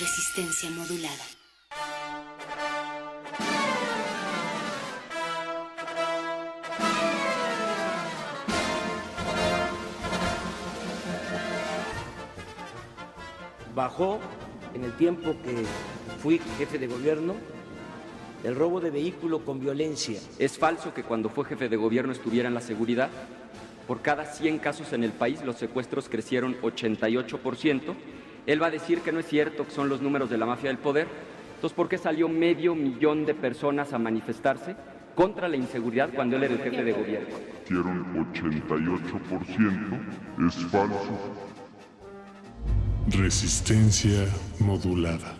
Resistencia modulada. Bajó en el tiempo que fui jefe de gobierno el robo de vehículo con violencia. Es falso que cuando fue jefe de gobierno estuviera en la seguridad. Por cada 100 casos en el país los secuestros crecieron 88%. Él va a decir que no es cierto, que son los números de la mafia del poder. Entonces, ¿por qué salió medio millón de personas a manifestarse contra la inseguridad cuando él era el jefe de gobierno? Hicieron 88%, es falso. Resistencia modulada.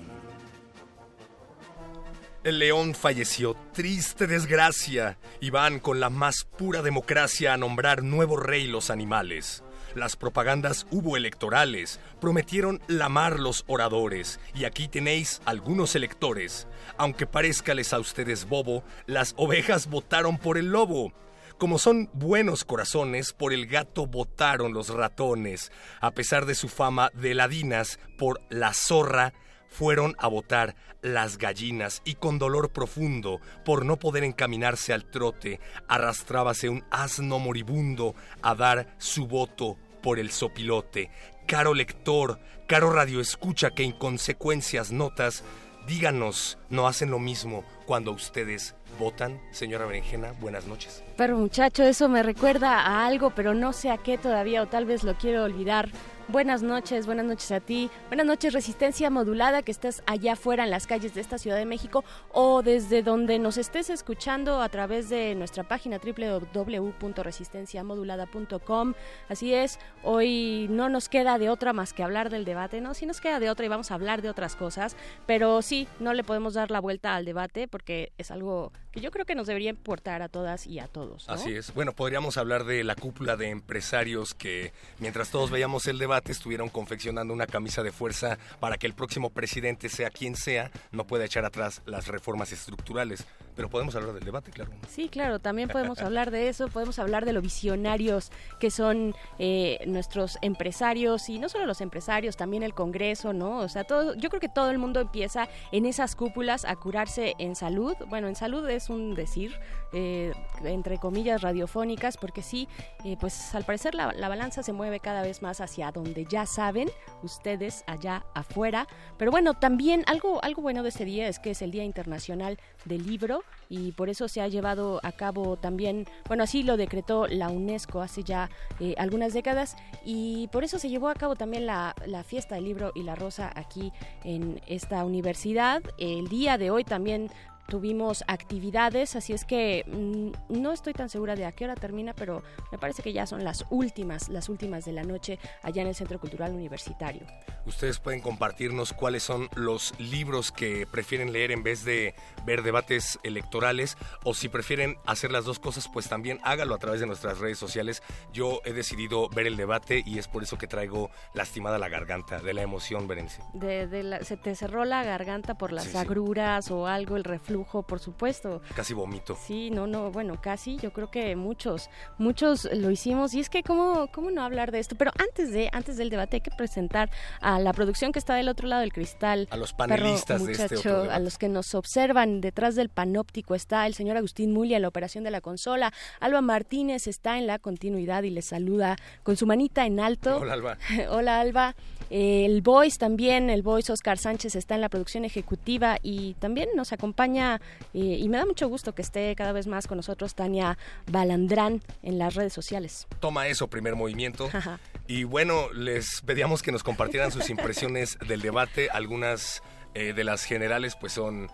El león falleció, triste desgracia, y van con la más pura democracia a nombrar nuevo rey los animales. Las propagandas hubo electorales, prometieron lamar los oradores, y aquí tenéis algunos electores. Aunque parezcales a ustedes bobo, las ovejas votaron por el lobo. Como son buenos corazones, por el gato votaron los ratones. A pesar de su fama de ladinas, por la zorra fueron a votar las gallinas y con dolor profundo, por no poder encaminarse al trote, arrastrábase un asno moribundo a dar su voto por el sopilote. Caro lector, caro radioescucha que inconsecuencias notas, díganos, ¿no hacen lo mismo cuando ustedes votan? Señora Berenjena, buenas noches. Pero muchacho, eso me recuerda a algo, pero no sé a qué todavía o tal vez lo quiero olvidar. Buenas noches, buenas noches a ti. Buenas noches, Resistencia Modulada, que estás allá afuera en las calles de esta Ciudad de México o desde donde nos estés escuchando a través de nuestra página www.resistenciamodulada.com. Así es, hoy no nos queda de otra más que hablar del debate, ¿no? Sí nos queda de otra y vamos a hablar de otras cosas, pero sí, no le podemos dar la vuelta al debate porque es algo que yo creo que nos debería importar a todas y a todos. Así es. Bueno, podríamos hablar de la cúpula de empresarios que mientras todos veíamos el debate estuvieron confeccionando una camisa de fuerza para que el próximo presidente, sea quien sea, no pueda echar atrás las reformas estructurales. Pero podemos hablar del debate, claro. Sí, claro, también podemos hablar de eso, podemos hablar de lo visionarios que son eh, nuestros empresarios y no solo los empresarios, también el Congreso, ¿no? O sea, todo, yo creo que todo el mundo empieza en esas cúpulas a curarse en salud. Bueno, en salud es un decir, eh, entre comillas, radiofónicas, porque sí, eh, pues al parecer la, la balanza se mueve cada vez más hacia donde ya saben ustedes allá afuera. Pero bueno, también algo, algo bueno de este día es que es el Día Internacional del Libro y por eso se ha llevado a cabo también, bueno, así lo decretó la UNESCO hace ya eh, algunas décadas y por eso se llevó a cabo también la, la fiesta del libro y la rosa aquí en esta universidad. El día de hoy también tuvimos actividades, así es que mm, no estoy tan segura de a qué hora termina, pero me parece que ya son las últimas, las últimas de la noche allá en el Centro Cultural Universitario. Ustedes pueden compartirnos cuáles son los libros que prefieren leer en vez de ver debates electorales o si prefieren hacer las dos cosas, pues también hágalo a través de nuestras redes sociales. Yo he decidido ver el debate y es por eso que traigo lastimada la garganta de la emoción, Berenice. De, de la- se te cerró la garganta por las Sí, sí. agruras o algo, el reflujo, por supuesto. Casi vomito. Sí, no, no, bueno, casi, yo creo que muchos, muchos lo hicimos y es que cómo, cómo no hablar de esto, pero antes de, antes del debate hay que presentar a la producción que está del otro lado del cristal. A los panelistas de este otro A los que nos observan detrás del panóptico está el señor Agustín Mulia en la operación de la consola. Alba Martínez está en la continuidad y le saluda con su manita en alto. Hola, Alba. Hola, Alba. El Voice también, el Voice Oscar Sánchez está en la producción ejecutiva y también nos acompaña eh, y me da mucho gusto que esté cada vez más con nosotros Tania Balandrán en las redes sociales. Toma eso, primer movimiento. y bueno, les pedíamos que nos compartieran sus impresiones del debate. Algunas eh, de las generales pues son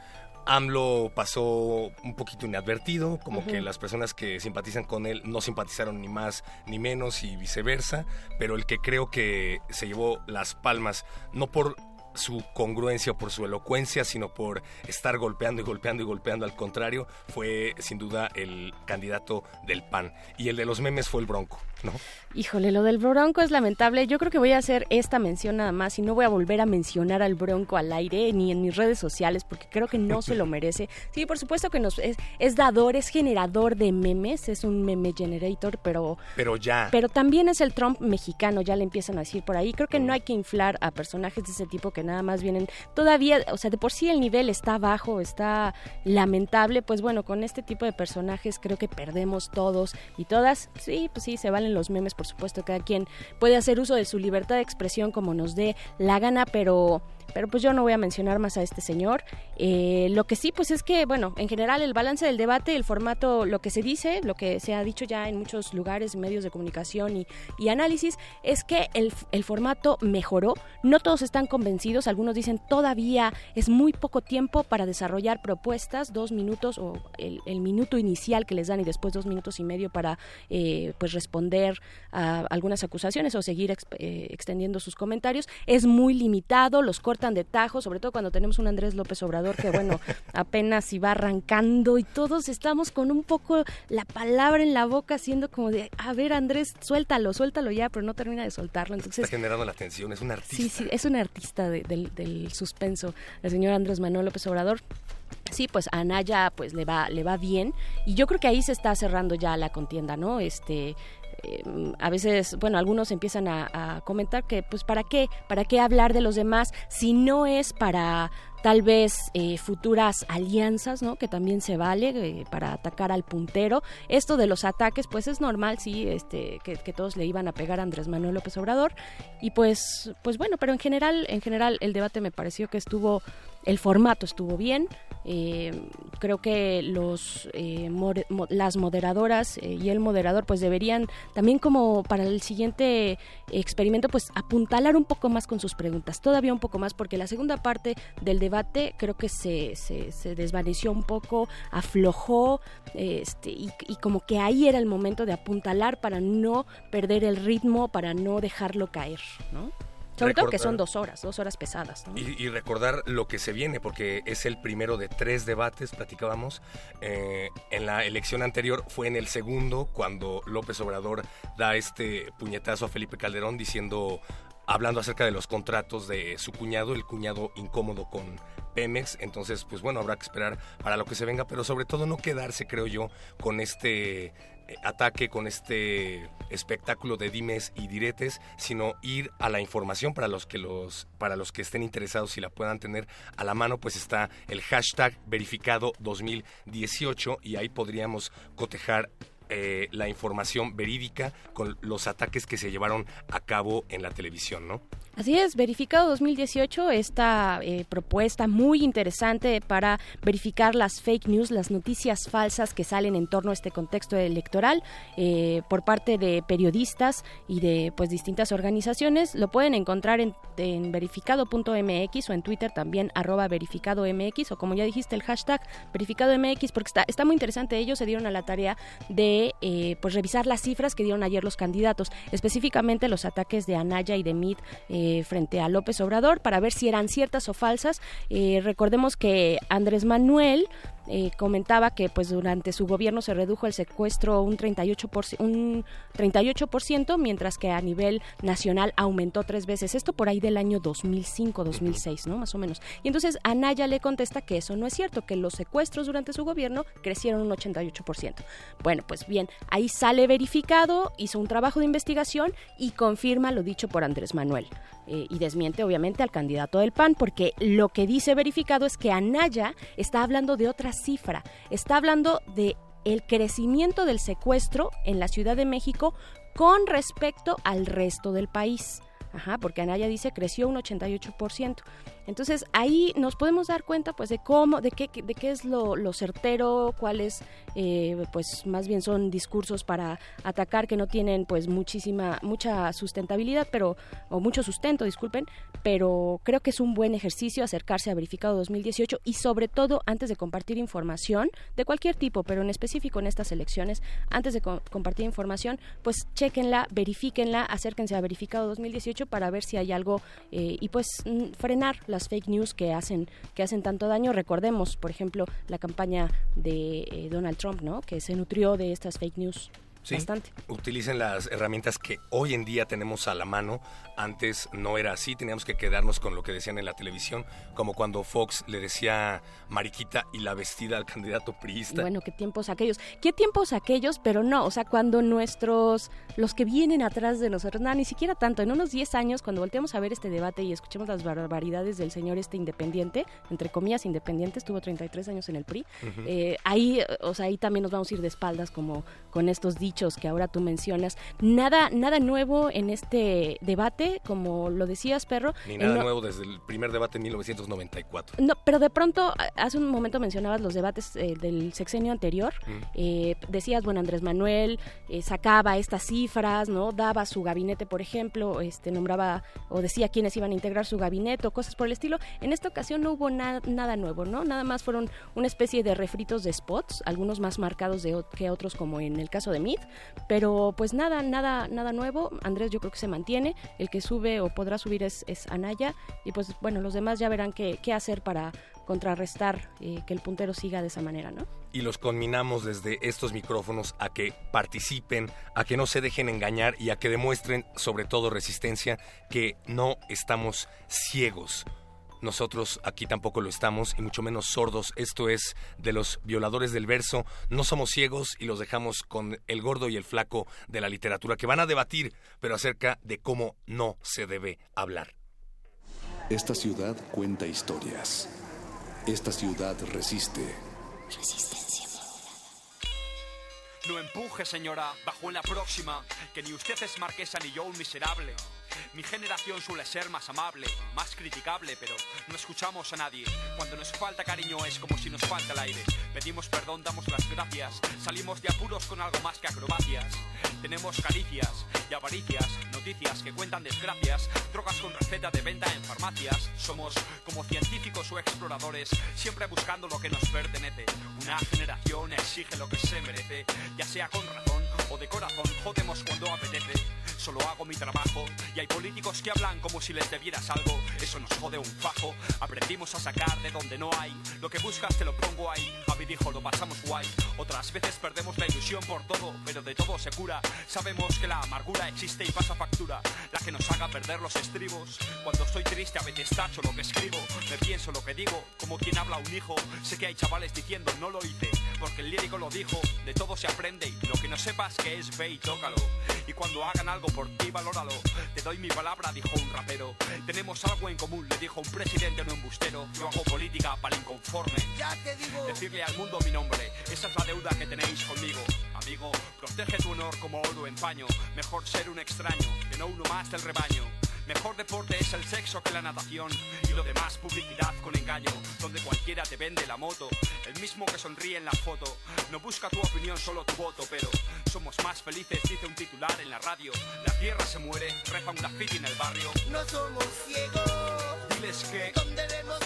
AMLO pasó un poquito inadvertido, como que las personas que simpatizan con él no simpatizaron ni más ni menos y viceversa, pero el que creo que se llevó las palmas, no por su congruencia o por su elocuencia, sino por estar golpeando y golpeando y golpeando al contrario, fue sin duda el candidato del PAN. Y el de los memes fue el Bronco, ¿no? Híjole, lo del Bronco es lamentable. Yo creo que voy a hacer esta mención nada más y no voy a volver a mencionar al Bronco al aire ni en mis redes sociales porque creo que no se lo merece. Sí, por supuesto que nos es, es dador, es generador de memes, es un meme generator, pero pero ya. Pero también es el Trump mexicano, ya le empiezan a decir por ahí. Creo que no hay que inflar a personajes de ese tipo que nada más vienen todavía, o sea, de por sí el nivel está bajo, está lamentable, pues bueno, con este tipo de personajes creo que perdemos todos y todas. Sí, pues sí, se valen los memes por supuesto, cada quien puede hacer uso de su libertad de expresión como nos dé la gana, pero pero pues yo no voy a mencionar más a este señor. Eh, lo que sí, pues es que, bueno, en general el balance del debate, el formato, lo que se dice, lo que se ha dicho ya en muchos lugares, medios de comunicación y, análisis, es que el, el, formato mejoró. No todos están convencidos, algunos dicen todavía es muy poco tiempo para desarrollar propuestas, dos minutos o el, minuto inicial que les dan y después dos minutos y medio para eh, pues responder a algunas acusaciones o seguir eh, extendiendo sus comentarios. Es muy limitado, los cortes tan de tajo, sobre todo cuando tenemos un Andrés López Obrador que, bueno, apenas iba arrancando y todos estamos con un poco la palabra en la boca, haciendo como de, a ver, Andrés, suéltalo, suéltalo ya, pero no termina de soltarlo. Entonces, Está generando la atención, es un artista. Sí, sí, es un artista de, del, del suspenso, el señor Andrés Manuel López Obrador sí, pues a Anaya pues le va le va bien y yo creo que ahí se está cerrando ya la contienda, ¿no? Este eh, a veces, bueno, algunos empiezan a, a, comentar que, pues, ¿para qué? ¿Para qué hablar de los demás si no es para tal vez eh, futuras alianzas, ¿no? Que también se vale eh, para atacar al puntero. Esto de los ataques, pues es normal, sí, este, que, que, todos le iban a pegar a Andrés Manuel López Obrador. Y pues, pues bueno, pero en general, en general el debate me pareció que estuvo, el formato estuvo bien. Eh, creo que los eh, mo las moderadoras eh, y el moderador pues deberían también como para el siguiente experimento pues apuntalar un poco más con sus preguntas, todavía un poco más porque la segunda parte del debate creo que se, se, se desvaneció un poco, aflojó este, y, y como que ahí era el momento de apuntalar para no perder el ritmo, para no dejarlo caer, ¿no? Sobre todo que son dos horas, dos horas pesadas. ¿no? Y, y, recordar lo que se viene, porque es el primero de tres debates, platicábamos. Eh, en la elección anterior fue en el segundo, cuando López Obrador da este puñetazo a Felipe Calderón diciendo, hablando acerca de los contratos de su cuñado, el cuñado incómodo con Pemex. Entonces, pues bueno, habrá que esperar para lo que se venga, pero sobre todo no quedarse, creo yo, con este ataque con este espectáculo de dimes y diretes, sino ir a la información para los que los para los que estén interesados y la puedan tener a la mano, pues está el hashtag verificado 2018 y ahí podríamos cotejar eh, la información verídica con los ataques que se llevaron a cabo en la televisión, ¿no? Así es, verificado 2018, esta eh, propuesta muy interesante para verificar las fake news, las noticias falsas que salen en torno a este contexto electoral eh, por parte de periodistas y de pues distintas organizaciones. Lo pueden encontrar en, en verificado.mx o en Twitter también arroba verificadomx o como ya dijiste el hashtag verificadomx porque está, está muy interesante. Ellos se dieron a la tarea de eh, pues revisar las cifras que dieron ayer los candidatos, específicamente los ataques de Anaya y de Mid. Eh, frente a López Obrador para ver si eran ciertas o falsas. Eh, recordemos que Andrés Manuel eh, comentaba que pues durante su gobierno se redujo el secuestro un 38%, un 38%, mientras que a nivel nacional aumentó tres veces. Esto por ahí del año 2005, 2006, ¿no? Más o menos. Y entonces Anaya le contesta que eso no es cierto, que los secuestros durante su gobierno crecieron un 88%. Bueno, pues bien, ahí sale verificado, hizo un trabajo de investigación y confirma lo dicho por Andrés Manuel. Eh, y desmiente obviamente al candidato del PAN, porque lo que dice verificado es que Anaya está hablando de otra cifra, está hablando de el crecimiento del secuestro en la Ciudad de México con respecto al resto del país. Ajá, porque Anaya dice creció un 88%. Entonces ahí nos podemos dar cuenta pues de cómo, de qué, de qué es lo, certero, cuáles eh, pues más bien son discursos para atacar que no tienen pues muchísima, mucha sustentabilidad, pero, o mucho sustento, disculpen, pero creo que es un buen ejercicio acercarse a verificado 2018 y sobre todo antes de compartir información de cualquier tipo, pero en específico en estas elecciones, antes de compartir información, pues chequenla, verifíquenla, acérquense a verificado 2018 para ver si hay algo eh, y pues frenar la fake news que hacen que hacen tanto daño. Recordemos, por ejemplo, la campaña de eh, Donald Trump, ¿no? Que se nutrió de estas fake news. Bastante. Utilicen las herramientas que hoy en día tenemos a la mano antes no era así, teníamos que quedarnos con lo que decían en la televisión, como cuando Fox le decía mariquita y la vestida al candidato priista. Bueno, qué tiempos aquellos. Qué tiempos aquellos, pero no, o sea, cuando nuestros, los que vienen atrás de nosotros, nada, ni siquiera tanto, en unos 10 años, cuando volteamos a ver este debate y escuchemos las barbaridades del señor este independiente, entre comillas independiente, estuvo 33 años en el PRI, eh, ahí, o sea, ahí también nos vamos a ir de espaldas como con estos dichos que ahora tú mencionas. Nada, nada nuevo en este debate como lo decías, perro. Ni nada nuevo desde el primer debate en 1994. No, pero de pronto, hace un momento mencionabas los debates eh, del sexenio anterior. Eh, decías, bueno, Andrés Manuel eh, sacaba estas cifras, ¿no? Daba su gabinete, por ejemplo, este nombraba o decía quiénes iban a integrar su gabinete o cosas por el estilo. En esta ocasión no hubo nada nuevo, ¿no? Nada más fueron una especie de refritos de spots, algunos más marcados de, que otros, como en el caso de Mead, pero pues nada, nada, nada nuevo. Andrés yo creo que se mantiene. El que sube o podrá subir es, Anaya y pues bueno, los demás ya verán qué, qué hacer para contrarrestar eh, que el puntero siga de esa manera, ¿no? Y los conminamos desde estos micrófonos a que participen, a que no se dejen engañar y a que demuestren sobre todo resistencia que no estamos ciegos nosotros aquí tampoco lo estamos y mucho menos sordos. Esto es de los violadores del verso. No somos ciegos y los dejamos con el gordo y el flaco de la literatura que van a debatir, pero acerca de cómo no se debe hablar. Esta ciudad cuenta historias. Esta ciudad resiste. Resistencia. No empuje, señora, bajo en la próxima, que ni usted es marquesa ni yo un miserable. Mi generación suele ser más amable, más criticable, pero no escuchamos a nadie. Cuando nos falta cariño es como si nos falta el aire. Pedimos perdón, damos las gracias. Salimos de apuros con algo más que acrobacias. Tenemos caricias y avaricias, noticias que cuentan desgracias, drogas con receta de venta en farmacias. Somos como científicos o exploradores, siempre buscando lo que nos pertenece. Una generación exige lo que se merece, ya sea con razón o de corazón. Jodemos cuando apetece. Solo hago mi trabajo y hay políticos que hablan como si les debieras algo. Eso nos jode un fajo. Aprendimos a sacar de donde no hay. Lo que buscas te lo pongo ahí. Javi dijo, lo pasamos guay. Otras veces perdemos la ilusión por todo, pero de todo se cura. Sabemos que la amargura existe y pasa factura. La que nos haga perder los estribos. Cuando estoy triste a veces tacho lo que escribo. Me pienso lo que digo, como quien habla un hijo. Sé que hay chavales diciendo no lo hice, porque el lírico lo dijo. De todo se aprende y lo que no sepas que es ve y tócalo. Y cuando hagan algo por ti, valóralo. Te doy mi palabra, dijo un rapero. Tenemos algo en común, le dijo un presidente no embustero. Yo hago política para el inconforme. Ya te digo. Decirle al mundo mi nombre, esa es la deuda que tenéis conmigo. Amigo, protege tu honor como oro en paño. Mejor ser un extraño que no uno más del rebaño. Mejor deporte es el sexo que la natación y lo demás publicidad con engaño, donde cualquiera te vende la moto, el mismo que sonríe en la foto. No busca tu opinión, solo tu voto, pero somos más felices, dice un titular en la radio. La tierra se muere, refa un graffiti en el barrio. No somos ciegos. Diles que vemos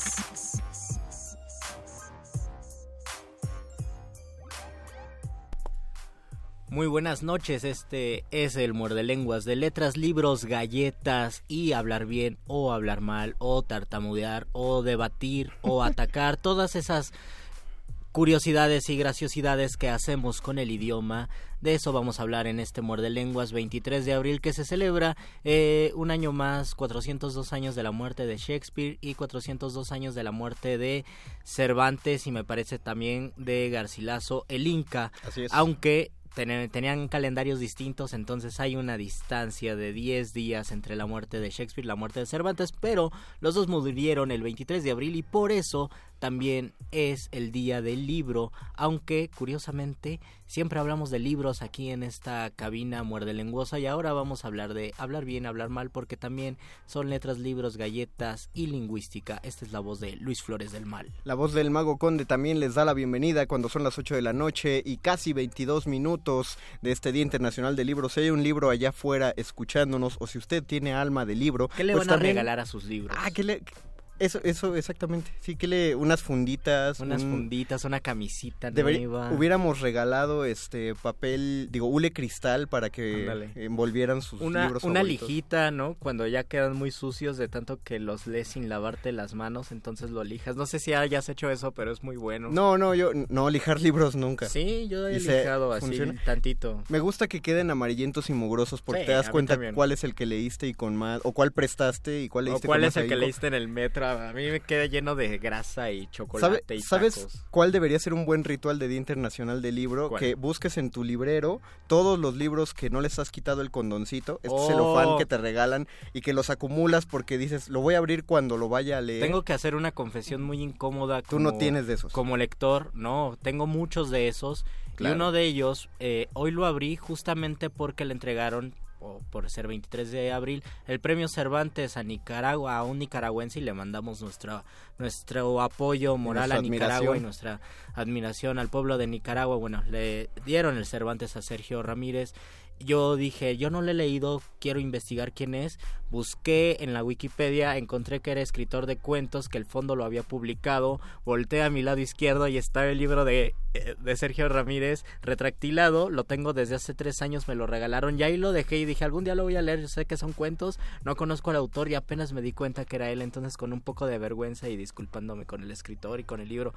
Muy buenas noches, este es el Muerde Lenguas de letras, libros, galletas y hablar bien o hablar mal o tartamudear o debatir o atacar, todas esas curiosidades y graciosidades que hacemos con el idioma. De eso vamos a hablar en este Muerde Lenguas 23 de abril que se celebra eh, un año más, 402 años de la muerte de Shakespeare y 402 años de la muerte de Cervantes y me parece también de Garcilaso el Inca. Así es. Aunque ten- tenían calendarios distintos, entonces hay una distancia de 10 días entre la muerte de Shakespeare y la muerte de Cervantes, pero los dos murieron el 23 de abril y por eso también es el día del libro, aunque curiosamente siempre hablamos de libros aquí en esta cabina muerde lenguosa y ahora vamos a hablar de hablar bien, hablar mal, porque también son letras, libros, galletas y lingüística. Esta es la voz de Luis Flores del Mal. La voz del Mago Conde también les da la bienvenida cuando son las 8 de la noche y casi 22 minutos de este Día Internacional del Libro. Si hay un libro allá afuera escuchándonos o si usted tiene alma de libro, ¿Qué le pues van a también- regalar a sus libros? Ah, que le... Eso, eso, exactamente. Sí, que le... Unas funditas. Unas un- funditas, una camisita Deberí- nueva. hubiéramos regalado este papel, digo, hule cristal para que envolvieran sus una, libros una favoritos. lijita, ¿no? Cuando ya quedan muy sucios de tanto que los lees sin lavarte las manos, entonces lo lijas. No sé si hayas hecho eso, pero es muy bueno. No, no, yo no lijar libros nunca. Sí, yo he Y lijado así funciona. tantito. Me gusta que queden amarillentos y mugrosos porque Sí, te das cuenta también. cuál es el que leíste y con más o cuál prestaste y cuál ¿O leíste cuál con es más el que leíste en el metro? A mí me queda lleno de grasa y ¿Sabe- chocolate y ¿Sabes tacos. cuál debería ser un buen ritual de Día Internacional del Libro? ¿Cuál? Que busques en tu librero todos los libros que no les has quitado el condoncito, este Oh. celofán que te regalan y que los acumulas porque dices, lo voy a abrir cuando lo vaya a leer. Tengo que hacer una confesión muy incómoda. Tú no tienes de esos. Como lector, no, tengo muchos de esos. Claro. Y uno de ellos, eh, hoy lo abrí justamente porque le entregaron, o por ser 23 de abril, el premio Cervantes a Nicaragua, a un nicaragüense, y le mandamos nuestra, nuestro apoyo moral a Nicaragua y nuestra admiración al pueblo de Nicaragua. Bueno, le dieron el Cervantes a Sergio Ramírez. Yo dije, yo no le he leído, quiero investigar quién es. Busqué en la Wikipedia, encontré que era escritor de cuentos, que el fondo lo había publicado. Volteé a mi lado izquierdo y estaba el libro de, eh, de Sergio Ramírez retractilado. Lo tengo desde hace tres años, me lo regalaron y ahí lo dejé y dije, algún día lo voy a leer. Yo sé que son cuentos, no conozco al autor y apenas me di cuenta que era él. Entonces, con un poco de vergüenza y disculpándome con el escritor y con el libro,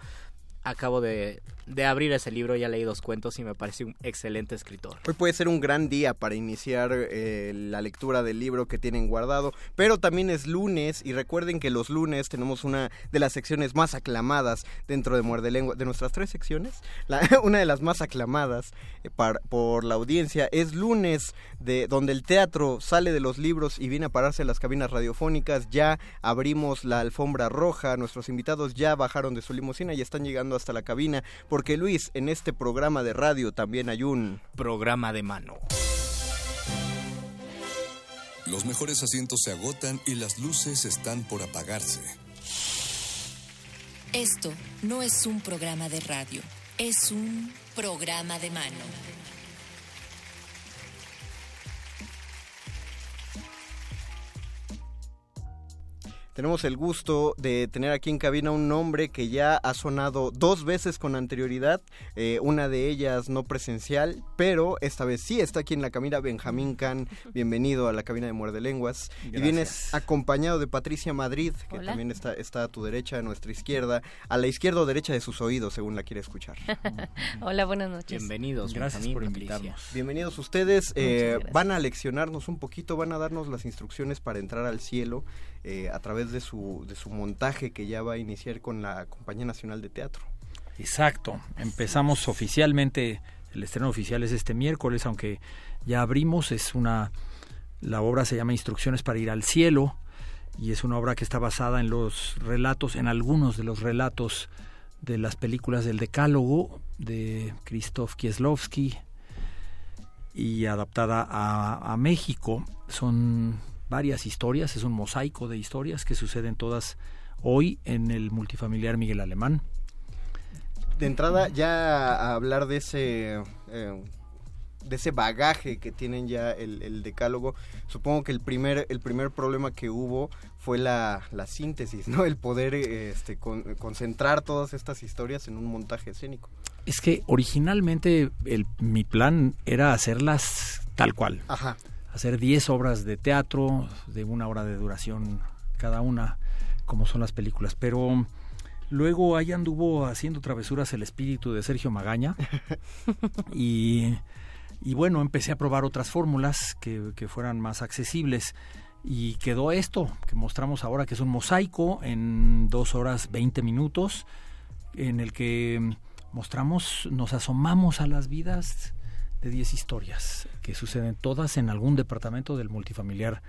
acabo de, de abrir ese libro, ya leí dos cuentos y me parece un excelente escritor. Hoy puede ser un gran día para iniciar eh, la lectura del libro que tienen guardado, pero también es lunes y recuerden que los lunes tenemos una de las secciones más aclamadas dentro de Muerde Lengua, de nuestras tres secciones, la- una de las más aclamadas eh, par- por la audiencia es lunes de donde el teatro sale de los libros y viene a pararse a las cabinas radiofónicas, ya abrimos la alfombra roja, nuestros invitados ya bajaron de su limusina y están llegando hasta la cabina, porque Luis, en este programa de radio también hay un programa de mano. Los mejores asientos se agotan y las luces están por apagarse. Esto no es un programa de radio, es un programa de mano. Tenemos el gusto de tener aquí en cabina un nombre que ya ha sonado dos veces con anterioridad, eh, una de ellas no presencial, pero esta vez sí está aquí en la cabina Benjamín Can. Bienvenido a la cabina de Muerde Lenguas. Y vienes acompañado de Patricia Madrid, que Hola. también está, está a tu derecha, a nuestra izquierda, a la izquierda o derecha de sus oídos, según la quiere escuchar. Hola, buenas noches. Bienvenidos, Gracias Benjamín, por Patricia. invitarnos. Bienvenidos ustedes. eh, van a leccionarnos un poquito, van a darnos las instrucciones para entrar al cielo eh, a través de su, de su montaje que ya va a iniciar con la Compañía Nacional de Teatro. Exacto. Empezamos oficialmente, el estreno oficial es este miércoles, aunque ya abrimos, es una la obra se llama Instrucciones para ir al cielo y es una obra que está basada en los relatos, en algunos de los relatos de las películas del Decálogo de Krzysztof Kieslowski y adaptada a, a México. Son varias historias, es un mosaico de historias que suceden todas hoy en el multifamiliar Miguel Alemán. De entrada, ya a hablar de ese... eh, de ese bagaje que tienen ya el, el decálogo, supongo que el primer, el primer problema que hubo fue la, la síntesis, ¿no? El poder este, con- concentrar todas estas historias en un montaje escénico. Es que originalmente el, mi plan era hacerlas tal cual. Ajá. Hacer 10 obras de teatro de una hora de duración cada una, como son las películas. Pero luego ahí anduvo haciendo travesuras el espíritu de Sergio Magaña. y, y bueno, empecé a probar otras fórmulas que, que fueran más accesibles. Y quedó esto que mostramos ahora, que es un mosaico en dos horas 20 minutos, en el que mostramos, nos asomamos a las vidas de 10 historias que suceden todas en algún departamento del multifamiliar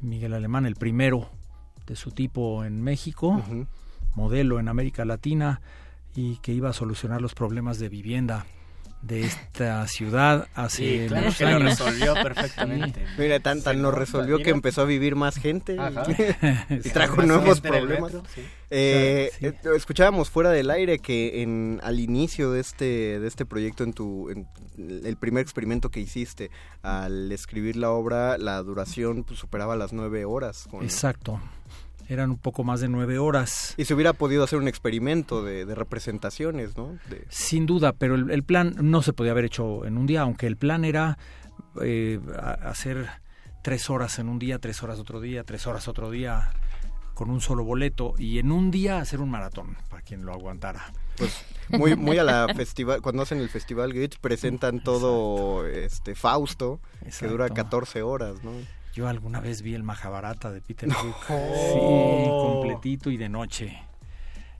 Miguel Alemán, el primero de su tipo en México, modelo en América Latina y que iba a solucionar los problemas de vivienda de esta ciudad hace Sí, claro unos que lo resolvió perfectamente. Mira, tan, tan lo resolvió que empezó a vivir más gente y- Ajá. y, Sí. trajo nuevos problemas. metro, sí. Eh, Sí. eh, escuchábamos fuera del aire que en, al inicio de este, de este proyecto, en tu en el primer experimento que hiciste, al escribir la obra, la duración pues, superaba las nueve horas. con- Exacto. Eran un poco más de nueve horas. Y se hubiera podido hacer un experimento de, de representaciones, ¿no? De- Sin duda, pero el, el plan no se podía haber hecho en un día, aunque el plan era eh, hacer tres horas en un día, tres horas otro día, tres horas otro día, con un solo boleto, y en un día hacer un maratón, para quien lo aguantara. Pues muy, muy a la festival, cuando hacen el Festival Gritch presentan todo este Fausto, que dura Exacto. 14 horas, ¿no? Yo alguna vez vi el Mahabharata de Peter Brook. Oh. Sí, completito y de noche.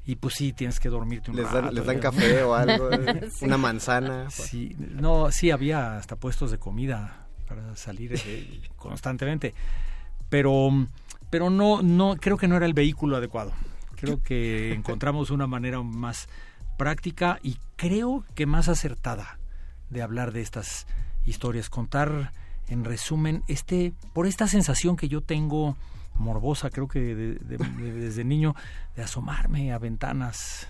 Y pues sí, tienes que dormirte un Les rato. dan, les dan café o algo, eh, Sí. una manzana. Sí, no, sí había hasta puestos de comida para salir eh, constantemente, pero, pero no, no, creo que no era el vehículo adecuado. Creo que encontramos una manera más práctica y creo que más acertada de hablar de estas historias, contar en resumen este, por esta sensación que yo tengo morbosa, creo que de- de- de- desde niño, de asomarme a ventanas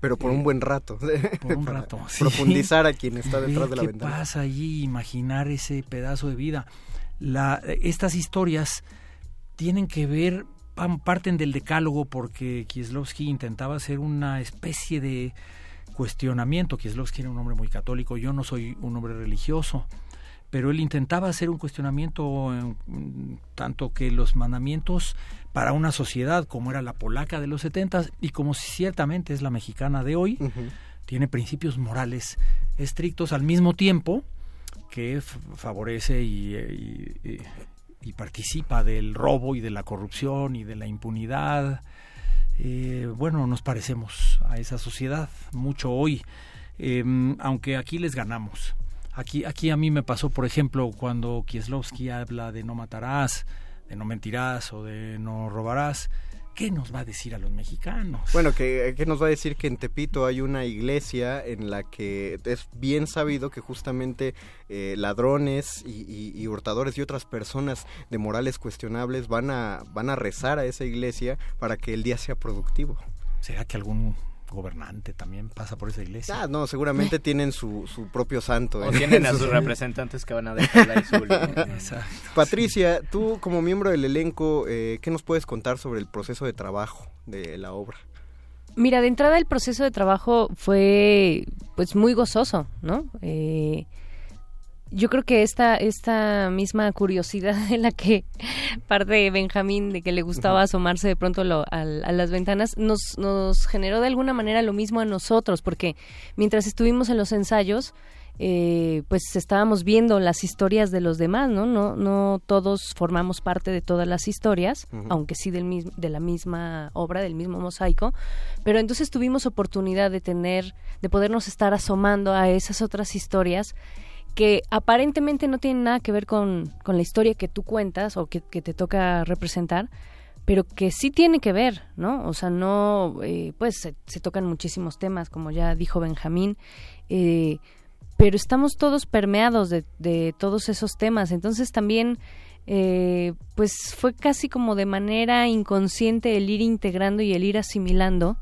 Pero por un buen rato. por un rato. sí. Profundizar a quien está detrás de la ¿Qué ventana. pasa allí? Imaginar ese pedazo de vida. La, estas historias tienen que ver, parten del decálogo porque Kieslowski intentaba hacer una especie de cuestionamiento. Kieslowski era un hombre muy católico, yo no soy un hombre religioso, pero él intentaba hacer un cuestionamiento eh, tanto que los mandamientos para una sociedad como era la polaca de los setentas y como ciertamente es la mexicana de hoy, tiene principios morales estrictos al mismo tiempo que favorece y, y- y- y participa del robo y de la corrupción y de la impunidad. Eh, bueno, nos parecemos a esa sociedad mucho hoy, eh, aunque aquí les ganamos. Aquí, aquí a mí me pasó, por ejemplo, cuando Kieslowski habla de no matarás, de no mentirás o de no robarás. ¿Qué nos va a decir a los mexicanos? Bueno, que, que nos va a decir que en Tepito hay una iglesia en la que es bien sabido que justamente eh, ladrones y, y- y hurtadores y otras personas de morales cuestionables van a, van a rezar a esa iglesia para que el día sea productivo. ¿Será que algún gobernante también pasa por esa iglesia? Ah, no, seguramente tienen su, su propio santo. O en- tienen a sus representantes que van a dejar su... Patricia, tú como miembro del elenco, eh, ¿qué nos puedes contar sobre el proceso de trabajo de la obra? Mira, de entrada el proceso de trabajo fue pues muy gozoso, ¿no? Eh, yo creo que esta, esta misma curiosidad en la que parte Benjamín de que le gustaba asomarse de pronto lo- al- a, las ventanas nos, nos generó de alguna manera lo mismo a nosotros, porque mientras estuvimos en los ensayos, eh, pues estábamos viendo las historias de los demás, ¿no? No, no todos formamos parte de todas las historias, aunque sí del mis- de la misma obra, del mismo mosaico, pero entonces tuvimos oportunidad de tener, de podernos estar asomando a esas otras historias que aparentemente no tienen nada que ver con, con la historia que tú cuentas o que, que te toca representar, pero que sí tiene que ver, ¿no? O sea, no, eh, pues se, se tocan muchísimos temas, como ya dijo Benjamín, eh, pero estamos todos permeados de, de todos esos temas. Entonces también, eh, pues fue casi como de manera inconsciente el ir integrando y el ir asimilando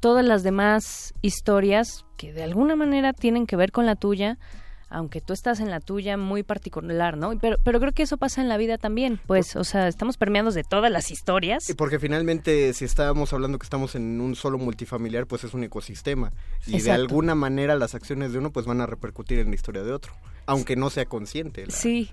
todas las demás historias que de alguna manera tienen que ver con la tuya, aunque tú estás en la tuya muy particular, ¿no? Pero, pero creo que eso pasa en la vida también, pues, o sea, estamos permeados de todas las historias. Y porque finalmente, si estábamos hablando que estamos en un solo multifamiliar, pues es un ecosistema. Y de alguna manera las acciones de uno pues van a repercutir en la historia de otro, aunque no sea consciente. la- Sí,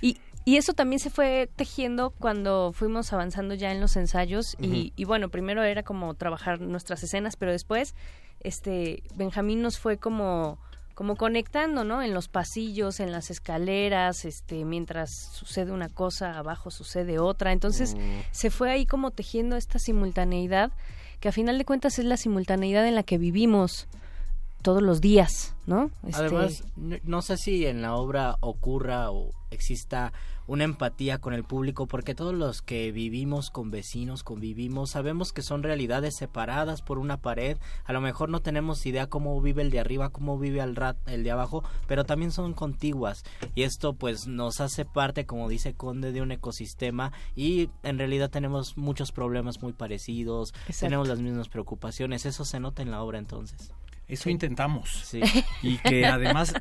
y, y eso también se fue tejiendo cuando fuimos avanzando ya en los ensayos y, y bueno, primero era como trabajar nuestras escenas, pero después este Benjamín nos fue como como conectando, ¿no? En los pasillos, en las escaleras, este, mientras sucede una cosa, abajo sucede otra. Entonces Mm. se fue ahí como tejiendo esta simultaneidad, que a final de cuentas es la simultaneidad en la que vivimos todos los días, ¿no? Este, Además, no, no sé si en la obra ocurra o exista una empatía con el público, porque todos los que vivimos con vecinos, convivimos, sabemos que son realidades separadas por una pared. A lo mejor no tenemos idea cómo vive el de arriba, cómo vive el, rat, el de abajo, pero también son contiguas. Y esto pues nos hace parte, como dice Conde, de un ecosistema y en realidad tenemos muchos problemas muy parecidos, Exacto. tenemos las mismas preocupaciones. Eso se nota en la obra entonces. Eso intentamos. Sí. Y que además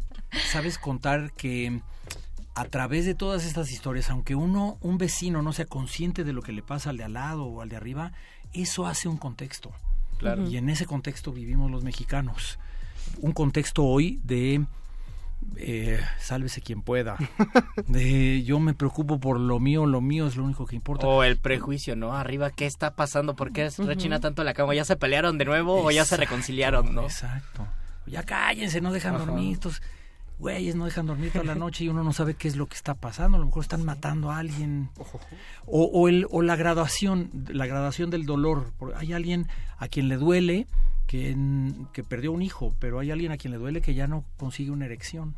sabes contar que a través de todas estas historias, aunque uno, un vecino no sea consciente de lo que le pasa al de al lado o al de arriba, eso hace un contexto. Claro. Y en ese contexto vivimos los mexicanos. Un contexto hoy de eh, sálvese quien pueda. De yo me preocupo por lo mío, lo mío es lo único que importa. O el prejuicio, ¿no? Arriba, ¿qué está pasando? ¿Por qué rechina tanto la cama? ¿Ya se pelearon de nuevo o ya se reconciliaron, no? Exacto. Ya cállense, no dejan Ajá. dormir. Estos güeyes no dejan dormir toda la noche y uno no sabe qué es lo que está pasando. A lo mejor están matando a alguien. O, o, el, o la graduación, la graduación del dolor. Porque Hay alguien a quien le duele que, en- que perdió un hijo, pero hay alguien a quien le duele que ya no consigue una erección.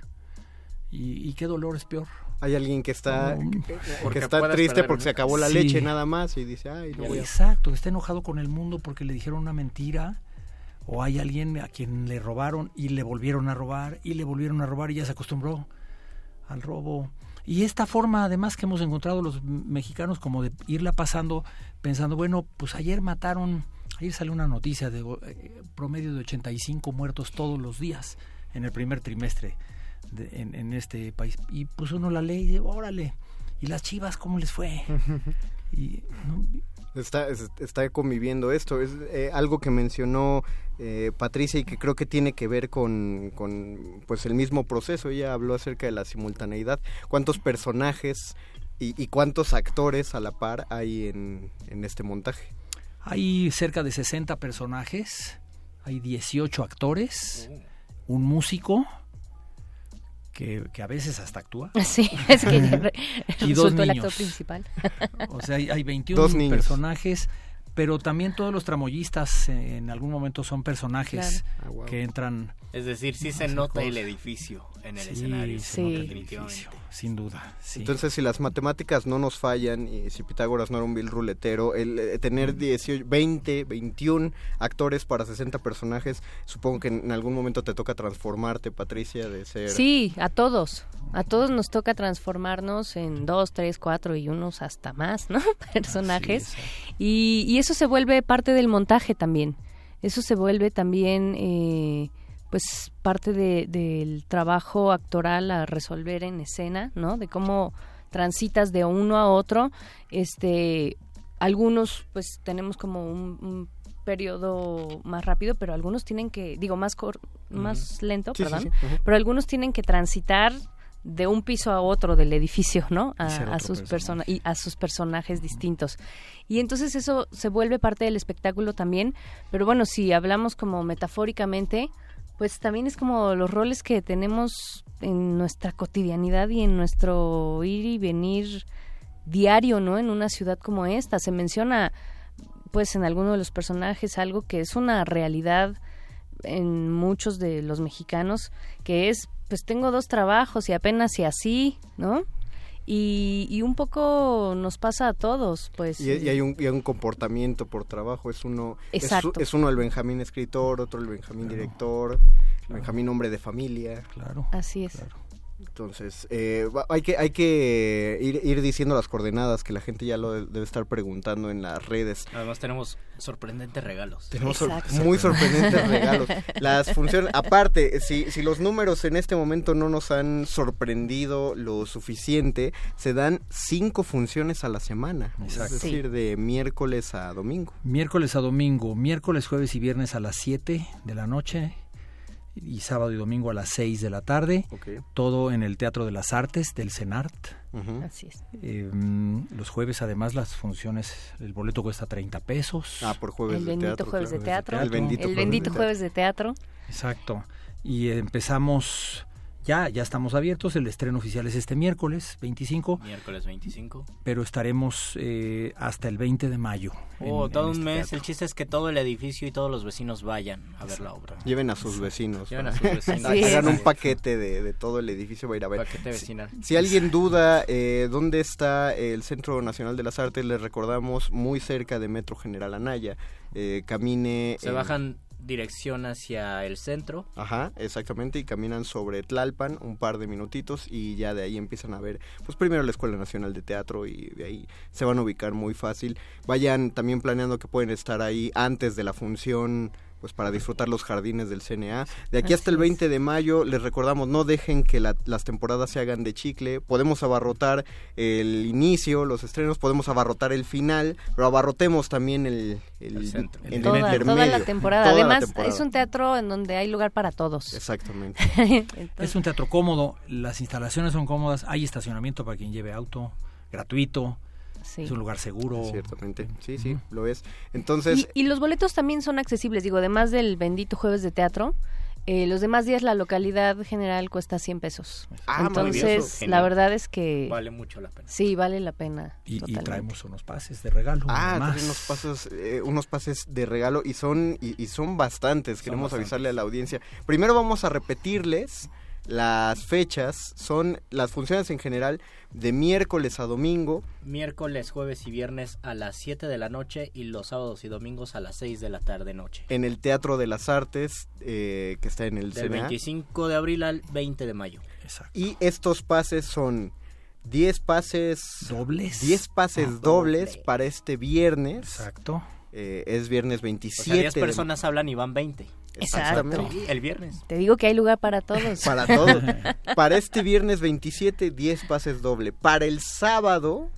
¿Y, y qué dolor es peor? Hay alguien que está, No, que- está triste perder porque se acabó la Sí. leche nada más y dice, ay, no voy a... Exacto, está enojado con el mundo porque le dijeron una mentira o hay alguien a quien le robaron y le volvieron a robar y le volvieron a robar y ya se acostumbró al robo. Y esta forma además que hemos encontrado los mexicanos como de irla pasando pensando, bueno, pues ayer mataron, ayer salió una noticia de eh, promedio de 85 muertos todos los días en el primer trimestre de- en, este país. Y pues uno la lee y dice, órale, ¿y las chivas cómo les fue? y, ¿no? Está, es- está conviviendo esto. Es eh, algo que mencionó eh, Patricia y que creo que tiene que ver con, con pues el mismo proceso. Ella habló acerca de la simultaneidad. ¿Cuántos personajes y, y cuántos actores a la par hay en, en este montaje? Hay cerca de 60 personajes, hay 18 actores, un músico que, que a veces hasta actúa. Sí, es que y dos resultó el niños. actor principal. O sea, hay, hay 21 Dos niños. personajes, pero también todos los tramoyistas eh, en algún momento son personajes Claro. Ah, wow. que entran. Es decir, sí se nota el edificio en el Sí, escenario. se nota el definitivamente. edificio, sin duda. sí. Entonces, si las matemáticas no nos fallan y si Pitágoras no era un vil ruletero, el eh, tener 18, 20, 21 actores para 60 personajes, supongo que en algún momento te toca transformarte, Patricia, de ser... Sí, a todos. A todos nos toca transformarnos en dos, tres, cuatro y unos hasta más, ¿no? Personajes. Y, y eso se vuelve parte del montaje también. Eso se vuelve también, eh, pues, parte de- del trabajo actoral a resolver en escena, ¿no? De cómo transitas de uno a otro. Este, algunos, pues, tenemos como un, un periodo más rápido, pero algunos tienen que, digo, más cor- más lento, Sí, sí, perdón, pero algunos tienen que transitar de un piso a otro del edificio, ¿no? A, a sus persona y a sus personajes distintos. Y entonces eso se vuelve parte del espectáculo también, pero bueno, si hablamos como metafóricamente, pues también es como los roles que tenemos en nuestra cotidianidad y en nuestro ir y venir diario, ¿no? En una ciudad como esta se menciona pues en alguno de los personajes algo que es una realidad en muchos de los mexicanos, que es, pues tengo dos trabajos y apenas y así, ¿no? Y, y un poco nos pasa a todos, pues. Y, y hay, un, y hay un comportamiento por trabajo, es uno, es, Exacto. es uno el Benjamín escritor, otro el Benjamín director, Benjamín, hombre de familia. Claro. Así es. Entonces, eh, hay que, hay que ir, ir diciendo las coordenadas que la gente ya lo de- debe estar preguntando en las redes. Además tenemos sorprendentes regalos. Tenemos sor- muy sorprendentes regalos. Las funciones, aparte, si, si los números en este momento no nos han sorprendido lo suficiente, se dan cinco funciones a la semana. Exacto. Es decir, de miércoles a domingo. Miércoles a domingo, miércoles, jueves y viernes a las 7 de la noche y sábado y domingo a las 6 de la tarde. Todo en el Teatro de las Artes del CENART. Así es. Eh, mm, los jueves además las funciones, el boleto cuesta 30 pesos. Ah, por jueves El bendito jueves de teatro. El bendito, El bendito jueves de teatro. Exacto. Y empezamos, ya, ya estamos abiertos, el estreno oficial es este miércoles 25, Miércoles 25. pero estaremos eh, hasta el 20 de mayo. Oh, en- todo en un este mes. teatro. El chiste es que todo el edificio y todos los vecinos vayan a ver la obra. Lleven a sus vecinos. Lleven a sus vecinos. Hagan un paquete de, de todo el edificio para ir a ver. Paquete vecinal. Si, si alguien duda eh, dónde está el Centro Nacional de las Artes, les recordamos muy cerca de Metro General Anaya. Eh, camine. Se en- bajan dirección hacia el centro. Ajá, exactamente, y caminan sobre Tlalpan un par de minutitos y ya de ahí empiezan a ver, pues primero la Escuela Nacional de Teatro y de ahí se van a ubicar muy fácil. Vayan también planeando que pueden estar ahí antes de la función, pues para disfrutar los jardines del CNA. De aquí hasta el 20 de mayo, les recordamos, no dejen que la- las temporadas se hagan de chicle, podemos abarrotar el inicio, los estrenos, podemos abarrotar el final, pero abarrotemos también el, el, el Toda, toda intermedio. la temporada. Toda la Además, temporada. es un teatro en donde hay lugar para todos. Exactamente. Es un teatro cómodo, las instalaciones son cómodas, hay estacionamiento para quien lleve auto, gratuito, es un lugar seguro. Ciertamente, sí, sí, lo es. Entonces, Y, y los boletos también son accesibles, digo, además del bendito jueves de teatro. eh, los demás días la localidad general cuesta 100 pesos. Ah, Entonces, maravilloso. la verdad es que... Vale mucho la pena. Sí, vale la pena. Y, traemos unos pases de regalo. Ah, unos pases, eh, unos pases de regalo y son y, y son bastantes. Queremos bastantes. avisarle a la audiencia. Primero vamos a repetirles las fechas. Son las funciones en general de miércoles a domingo. Miércoles, jueves y viernes a las 7 de la noche y los sábados y domingos a las 6 de la tarde noche. En el Teatro de las Artes, eh, que está en el Del CNA. 25 de abril al 20 de mayo. Y estos pases son 10 pases dobles. 10 pases Ah, dobles doble. para este viernes. Exacto. Eh, es viernes O 27. sea, 10 de- personas hablan y van 20. Exactamente. Sí, el viernes. Te digo que hay lugar para todos. Para todos. Para este viernes 27, 10 pases doble. Para el sábado,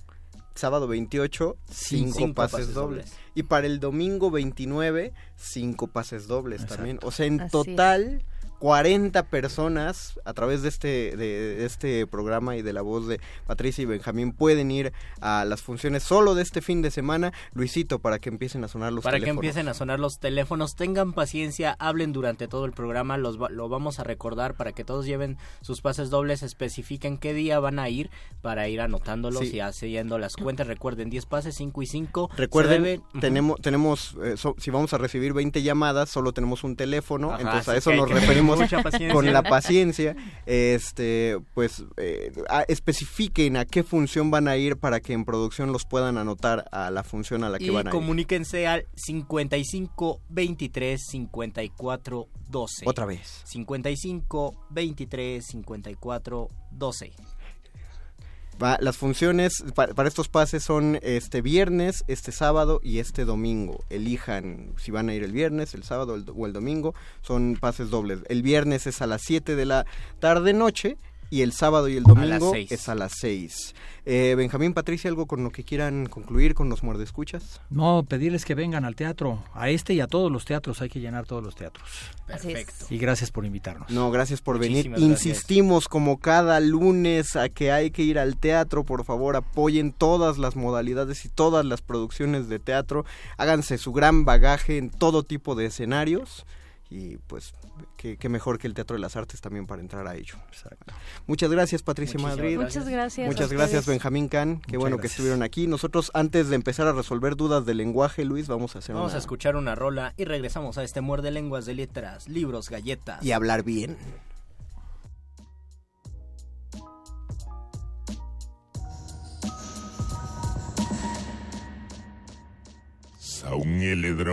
sábado 28, 5 Cinco pases, pases dobles. dobles. Y para el domingo 29, 5 pases dobles también. O sea, en Así total, 40 personas a través de este, de, de este programa y de la voz de Patricia y Benjamín pueden ir a las funciones solo de este fin de semana. Luisito, para que empiecen a sonar los Para que teléfonos. empiecen a sonar los teléfonos, tengan paciencia, hablen durante todo el programa, los va- lo vamos a recordar para que todos lleven sus pases dobles, especifiquen qué día van a ir para ir anotándolos Sí. y haciendo las cuentas. Recuerden, 10 pases, 5 y 5. Recuerden, tenemos, tenemos eh, so- si vamos a recibir 20 llamadas, solo tenemos un teléfono, Ajá, entonces a eso que nos que referimos mucha paciencia. con la paciencia. Este, pues, eh, a- especifiquen a qué función van a ir para que en producción los puedan anotar a la función a la que Y van a ir. comuníquense al 55 23 54 12. Otra vez. 55 23 54 12. Las funciones pa- para, estos pases son este viernes, este sábado y este domingo. Elijan si van a ir el viernes, el sábado o el domingo. Son pases dobles. El viernes es a las 7 de la tarde noche y el sábado y el domingo es a las 6. Eh, Benjamín, Patricia, ¿algo con lo que quieran concluir con los muerdescuchas? No, pedirles que vengan al teatro, a este y a todos los teatros, hay que llenar todos los teatros. Perfecto. Y gracias por invitarnos. No, gracias por venir. Gracias. Insistimos como cada lunes a que hay que ir al teatro. Por favor, apoyen todas las modalidades y todas las producciones de teatro. Háganse su gran bagaje en todo tipo de escenarios. Y pues, qué, qué mejor que el Teatro de las Artes también para entrar a ello. Muchas gracias, Patricia Muchísimas Madrid. gracias. Muchas gracias Muchas gracias. Benjamín Can. Qué Muchas bueno que estuvieron aquí. Nosotros, antes de empezar a resolver dudas de lenguaje, Luis, vamos a hacer Vamos una... a escuchar una rola y regresamos a este muerde lenguas de letras, libros, galletas. Y hablar bien.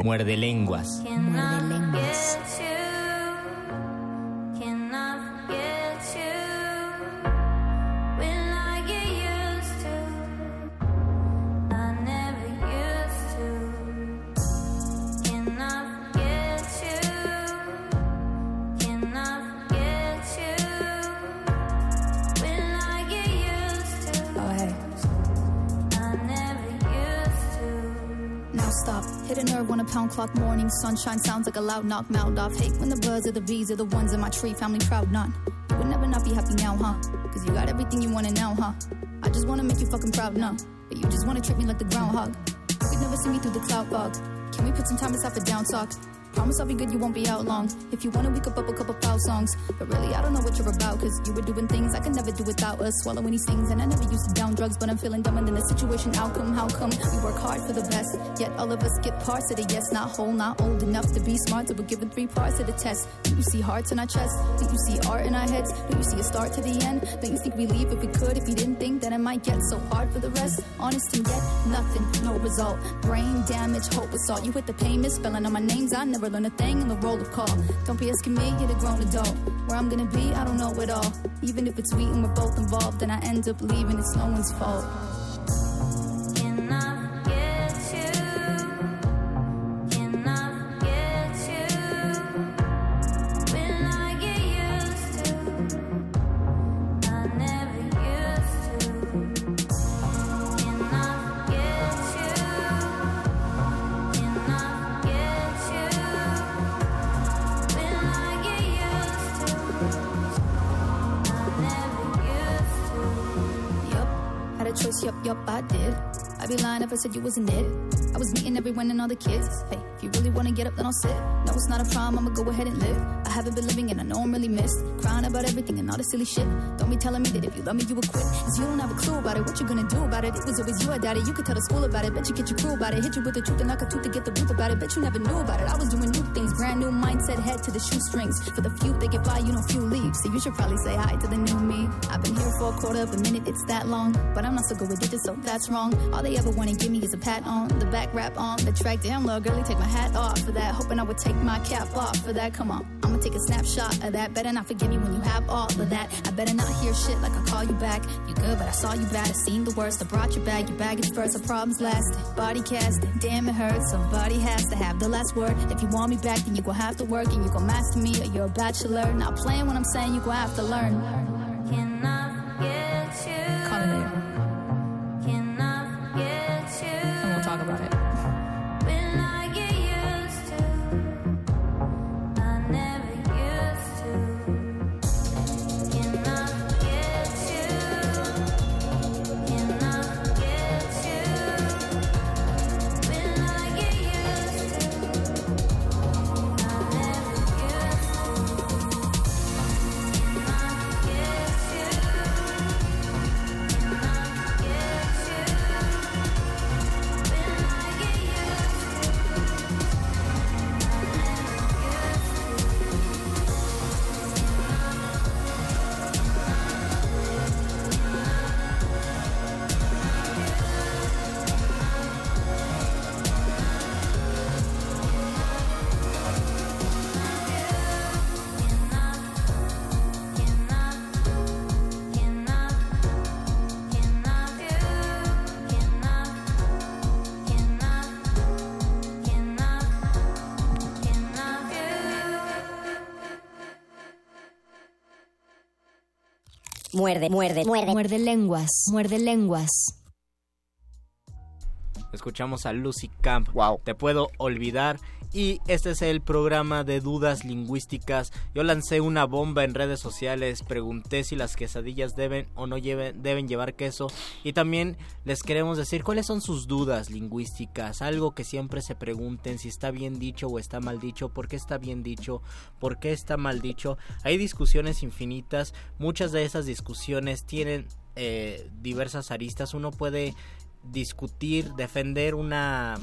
Muerde lenguas. Muerde lenguas. A nerve on a pound clock morning. Sunshine sounds like a loud knock, mouth off. Hate when the birds of the bees are the ones in my tree. Family proud, none. You would never not be happy now, huh? Cause you got everything you wanted now, huh? I just wanna make you fucking proud, nah. But you just wanna treat me like the groundhog. You could never see me through the cloud fog. Can we put some time aside for down talk? Promise I'll be good, you won't be out long. If you wanna, we could up a couple foul songs. But really, I don't know what you're about, cause you were doing things I could never do without us. Swallowing these things, and I never used to down drugs, but I'm feeling dumb, and than the situation outcome. How come we work hard for the best? Yet all of us get parts of the yes, not whole, not old enough to be smart, so we're given three parts of the test. Do you see hearts in our chest? Do you see art in our heads? Do you see a start to the end? Don't you think we leave if we could? If you didn't think that it might get so hard for the rest? Honest and yet, nothing, no result. Brain damage, hope assault. You hit the pain, misspelling on my names. I never learned a thing in the roll of call. Don't be asking me, you're the grown adult. Where I'm gonna be, I don't know at all. Even if it's sweet and we're both involved, and I end up leaving, it's no one's fault. I said you wasn't it. I was meeting everyone and all the kids. Hey, if you really wanna get up, then I'll sit. No, it's not a problem, I'ma go ahead and live. I haven't been living and I know I'm really missed. Crying about everything and all the silly shit. Don't be telling me that if you love me, you would quit. Cause you don't have a clue about it. What you gonna do about it? It was always you, I doubt it. You could tell the school about it. Bet you get your crew about it. Hit you with the truth and like a tooth to get the truth about it. Bet you never knew about it. I was doing new things, brand new mindset, head to the shoestrings. For the few they get by, you know, few leave. So you should probably say hi to the new me. I've been here for a quarter of a minute, it's that long. But I'm not so good with digits, so that's wrong. All they ever wanna give me is a pat on the back rap on the track. Damn, little girlie, take my hat off for that. Hoping I would take my cap off for that. Come on, I'ma take a snapshot of that. Better not forget me when you have all of that. I better not hear shit like I call you back. You good, but I saw you bad. I seen the worst. I brought you back. Your baggage first. Our problems lasted. Body cast. Damn, it hurts. Somebody has to have the last word. If you want me back, then you gon' have to work and you gon' master me, or you're a bachelor. Not playing when I'm saying you gon' have to learn. Call me later. Muerde, muerde, muerde. Muerde lenguas. Muerde lenguas. Escuchamos a Lucy Camp. Wow. Te puedo olvidar. Y este es el programa de dudas lingüísticas. Yo lancé una bomba en redes sociales, pregunté si las quesadillas deben o no deben llevar queso. Y también les queremos decir cuáles son sus dudas lingüísticas. Algo que siempre se pregunten si está bien dicho o está mal dicho, por qué está bien dicho, por qué está mal dicho. Hay discusiones infinitas. Muchas de esas discusiones tienen eh, diversas aristas. Uno puede discutir, defender una,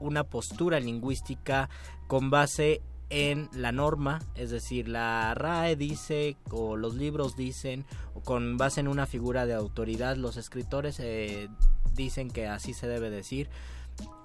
una postura lingüística con base en la norma, es decir, la RAE dice o los libros dicen, o con base en una figura de autoridad, los escritores eh, dicen que así se debe decir.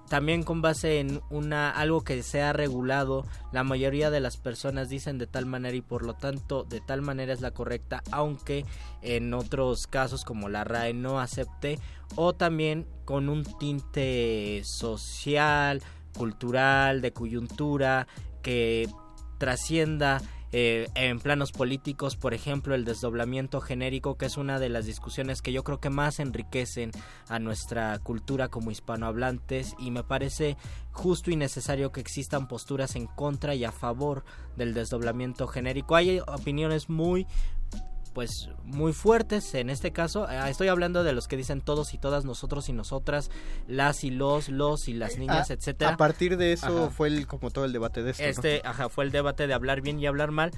También con base en una algo que se ha regulado, la mayoría de las personas dicen de tal manera y por lo tanto de tal manera es la correcta, aunque en otros casos como la RAE no acepte o también con un tinte social, cultural, de coyuntura que trascienda eh, en planos políticos, por ejemplo, el desdoblamiento genérico, que es una de las discusiones que yo creo que más enriquecen a nuestra cultura como hispanohablantes y me parece justo y necesario que existan posturas en contra y a favor del desdoblamiento genérico. Hay opiniones muy pues muy fuertes en este caso eh, estoy hablando de los que dicen todos y todas nosotros y nosotras las y los los y las niñas a, etcétera a partir de eso Ajá. fue el, como todo el debate de esto. ¿no? este ajá fue el debate de hablar bien y hablar mal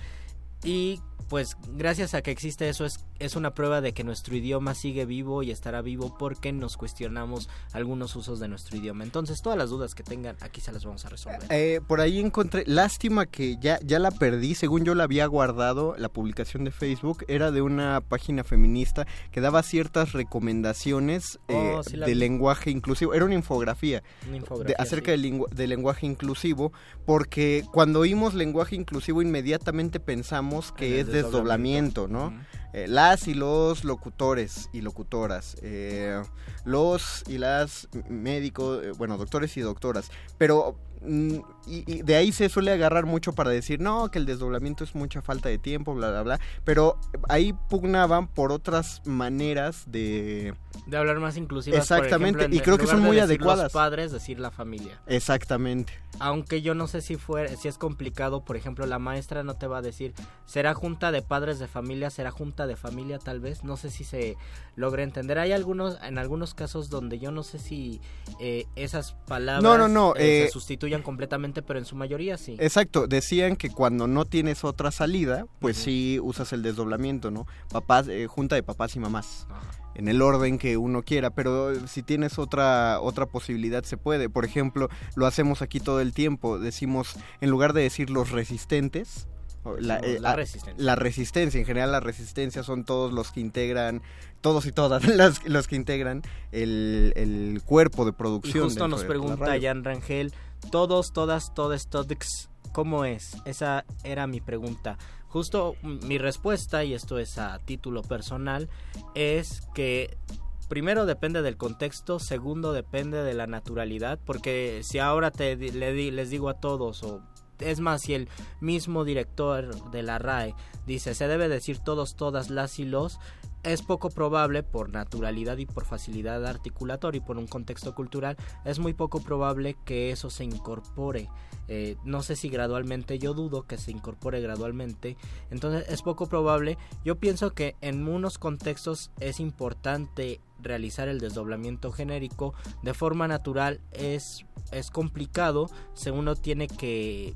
y pues gracias a que existe eso es, es una prueba de que nuestro idioma sigue vivo y estará vivo porque nos cuestionamos algunos usos de nuestro idioma. Entonces todas las dudas que tengan aquí se las vamos a resolver. Eh, por ahí encontré, lástima que ya, ya la perdí, según yo la había guardado, la publicación de Facebook era de una página feminista que daba ciertas recomendaciones eh, Oh, sí la de vi. lenguaje inclusivo, era una infografía, Una infografía, de- acerca sí. del, lengu- del lenguaje inclusivo, porque cuando oímos lenguaje inclusivo inmediatamente pensamos Que es desdoblamiento, ¿no? Eh, las y los locutores y locutoras, eh, los y las médicos, eh, bueno, doctores y doctoras, pero mm, y, y de ahí se suele agarrar mucho para decir, no, que el desdoblamiento es mucha falta de tiempo, bla, bla, bla, pero ahí pugnaban por otras maneras de... De hablar más inclusivas. Exactamente, por ejemplo, en y creo que son de muy decir adecuadas. Los padres, decir la familia. Exactamente. Aunque yo no sé si fue, si es complicado, por ejemplo, la maestra no te va a decir, será junta de padres de familia, será junta de familia tal vez, no sé si se logra entender. Hay algunos, en algunos casos donde yo no sé si eh, esas palabras No, no, no, eh, eh, se sustituyan completamente, pero en su mayoría sí. Exacto, decían que cuando no tienes otra salida, pues sí usas el desdoblamiento, ¿no? Papás, eh, junta de papás y mamás. En el orden que uno quiera, pero si tienes otra otra posibilidad se puede. Por ejemplo, lo hacemos aquí todo el tiempo. Decimos, en lugar de decir los resistentes, la, eh, la a- resistencia. la resistencia, en general la resistencia son todos los que integran, todos y todas las, los que integran el, el cuerpo de Y producción. justo dentro nos pregunta. Jan Rangel, todos, todas, todes, todex, ¿cómo es? Esa era mi pregunta. Justo mi respuesta, y esto es a título personal, es que primero depende del contexto, segundo depende de la naturalidad, porque si ahora te les digo a todos o es más, si el mismo director de la RAE dice se debe decir todos, todas, las y los, es poco probable por naturalidad y por facilidad articulatoria y por un contexto cultural, es muy poco probable que eso se incorpore. Eh, no sé si gradualmente, yo dudo que se incorpore gradualmente. Entonces es poco probable. Yo pienso que en unos contextos es importante realizar el desdoblamiento genérico. De forma natural es, es complicado. Se uno tiene que,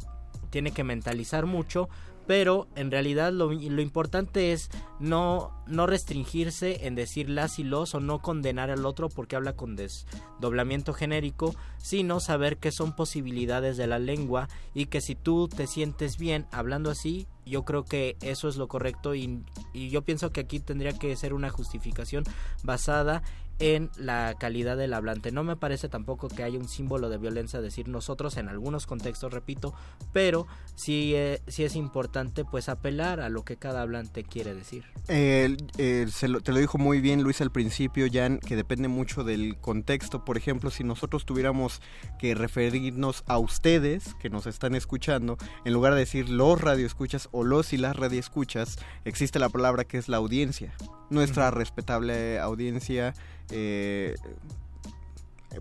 tiene que mentalizar mucho pero en realidad lo, importante es no, no restringirse en decir las y los o no condenar al otro porque habla con desdoblamiento genérico, sino saber que son posibilidades de la lengua y que si tú te sientes bien hablando así, yo creo que eso es lo correcto y, y yo pienso que aquí tendría que ser una justificación basada en la calidad del hablante. No me parece tampoco que haya un símbolo de violencia decir nosotros en algunos contextos, repito, pero sí, eh, sí es importante pues apelar a lo que cada hablante quiere decir. Eh, eh, se lo, te lo dijo muy bien Luis al principio, Jan, que depende mucho del contexto. Por ejemplo, si nosotros tuviéramos que referirnos a ustedes que nos están escuchando, en lugar de decir los radioescuchas o los y las radioescuchas, existe la palabra que es la audiencia. Nuestra uh -huh. respetable audiencia. Eh,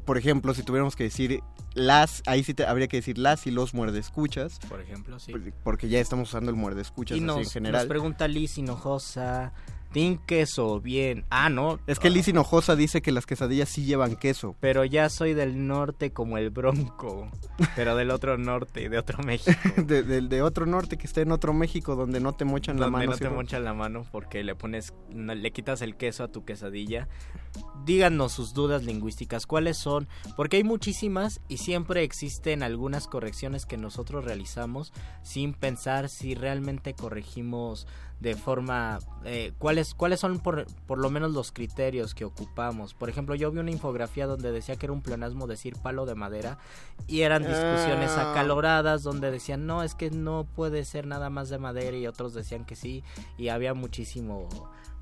por ejemplo, si tuviéramos que decir las, ahí sí te, habría que decir las y los muerde escuchas. Por ejemplo, sí. Porque ya estamos usando el muerde escuchas y nos, así en general. Nos pregunta Liz Hinojosa, ¿tin queso? Bien. Ah, no. Es que Liz Hinojosa dice que las quesadillas sí llevan queso. Pero ya soy del norte como el bronco. pero del otro norte, de otro México. de, de, de, otro norte que esté en otro México donde no te mochan donde la mano. no te mochan la mano porque le pones, le quitas el queso a tu quesadilla. Díganos sus dudas lingüísticas, cuáles son, porque hay muchísimas y siempre existen algunas correcciones que nosotros realizamos sin pensar si realmente corregimos de forma eh, cuáles cuáles son por, por lo menos los criterios que ocupamos por ejemplo yo vi una infografía donde decía que era un pleonasmo decir palo de madera y eran discusiones Ah. acaloradas donde decían no es que no puede ser nada más de madera y otros decían que sí y había muchísimo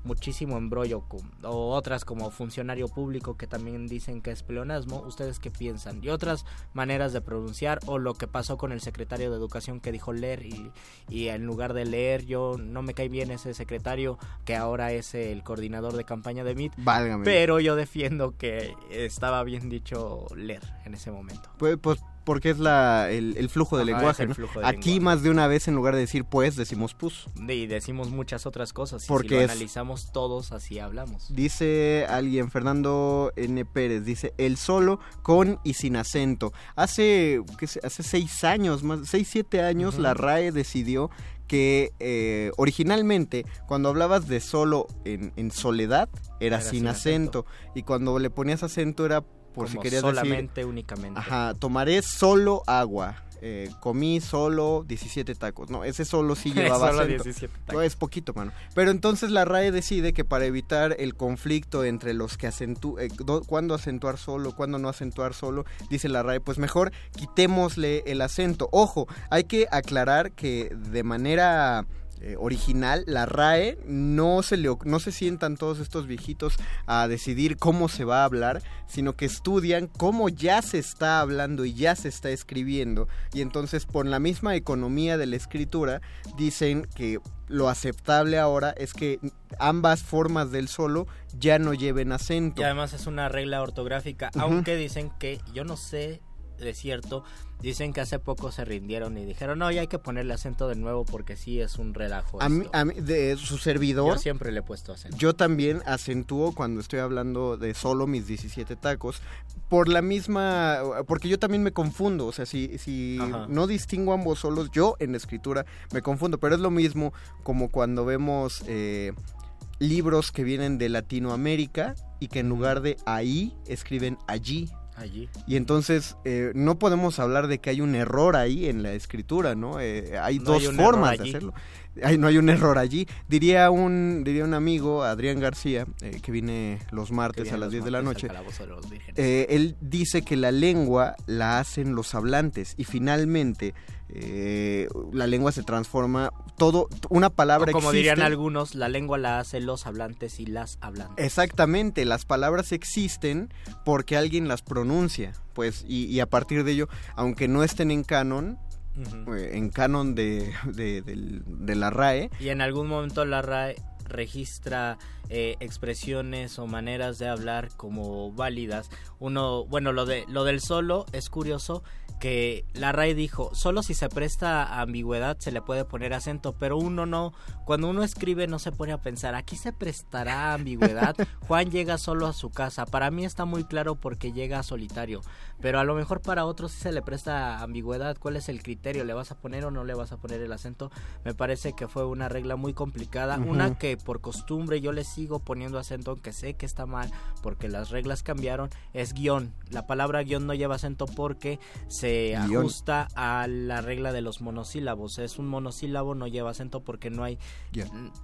muchísimo embrollo, o otras como funcionario público que también dicen que es pleonasmo, ¿ustedes qué piensan? Y otras maneras de pronunciar, o lo que pasó con el secretario de Educación que dijo leer, y, y en lugar de leer, yo no me cae bien ese secretario que ahora es el coordinador de campaña de MIT, Válgame. pero yo defiendo que estaba bien dicho leer en ese momento. Pues, pues porque es la, el, el flujo del Ajá, lenguaje, ¿no? flujo Aquí lenguaje. más de una vez en lugar de decir pues decimos pus. Y decimos muchas otras cosas, y Porque si lo es- analizamos todos, así hablamos. Dice alguien, Fernando N. Pérez, dice el solo con y sin acento. Hace, ¿qué sé? hace seis años, más, seis, siete años, la RAE decidió que eh, originalmente cuando hablabas de solo en, en soledad era, Era sin, sin acento. y cuando le ponías acento era por si querías solamente, decir únicamente. Ajá, tomaré solo agua. eh, comí solo 17 tacos. No, ese solo sí llevaba Solo acento. 17 No, tacos. es poquito, mano. Pero entonces la RAE decide que para evitar el conflicto entre los que acentúan, cuándo acentuar solo, cuándo no acentuar solo, dice la RAE, pues mejor quitémosle el acento. Ojo, hay que aclarar que de manera eh, original, la RAE no se le no se sientan todos estos viejitos a decidir cómo se va a hablar, sino que estudian cómo ya se está hablando y ya se está escribiendo y entonces por la misma economía de la escritura dicen que lo aceptable ahora es que ambas formas del solo ya no lleven acento. Y además es una regla ortográfica, aunque dicen que, yo no sé de cierto, dicen que hace poco se rindieron y dijeron, no, ya hay que ponerle acento de nuevo porque sí es un relajo. A mí, esto". a mí- de su servidor Yo siempre le he puesto acento. Yo también acentúo cuando estoy hablando de solo mis 17 tacos por la misma porque yo también me confundo, o sea, si si Ajá. no distingo ambos solos, yo en la escritura me confundo, pero es lo mismo como cuando vemos eh, libros que vienen de Latinoamérica y que en lugar de ahí escriben allí. Allí. Y entonces eh, no podemos hablar de que hay un error ahí en la escritura, ¿no? Eh, hay No dos hay formas de hacerlo. Ay, no hay un error allí. Diría un, diría un amigo, Adrián García, eh, que viene los martes viene a las los 10 de la noche. de los. Eh, él dice que la lengua la hacen los hablantes y finalmente eh, la lengua se transforma todo una palabra O como existe. dirían algunos, la lengua la hacen los hablantes y las hablantes. Exactamente, las palabras existen porque alguien las pronuncia, pues, y, y a partir de ello, aunque no estén en canon, Eh, en canon de, de, de la RAE, Y en algún momento la RAE registra eh, expresiones o maneras de hablar como válidas. Uno, bueno, lo de lo del solo es curioso que la RAE dijo, solo si se presta a ambigüedad se le puede poner acento, pero uno no, cuando uno escribe no se pone a pensar, aquí se prestará ambigüedad, Juan llega solo a su casa, para mí está muy claro porque llega solitario, pero a lo mejor para otros sí se le presta ambigüedad, ¿cuál es el criterio? ¿Le vas a poner o no le vas a poner el acento? Me parece que fue una regla muy complicada, una que por costumbre yo le sigo poniendo acento, aunque sé que está mal, porque las reglas cambiaron, es guion. La palabra guion no lleva acento porque se Guión. ajusta a la regla de los monosílabos. Es un monosílabo, no lleva acento porque no hay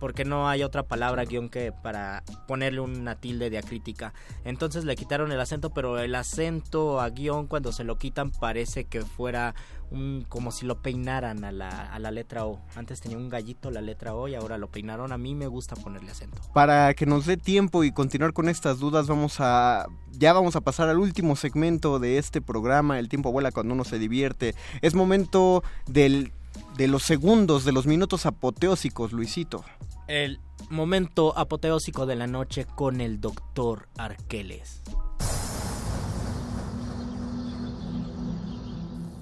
porque no hay otra palabra guion que para ponerle una tilde diacrítica. Entonces le quitaron el acento, pero el acento a guion cuando se lo quitan parece que fuera un como si lo peinaran a la, a la letra O. Antes tenía un gallito la letra O y ahora lo peinaron. A mí me gusta ponerle acento. para que nos dé tiempo y continuar con estas dudas, vamos a ya vamos a pasar al último segmento de este programa, El tiempo vuela cuando uno se divierte. Es momento del de los segundos, de los minutos apoteósicos, Luisito. El momento apoteósico de la noche con el doctor Arqueles.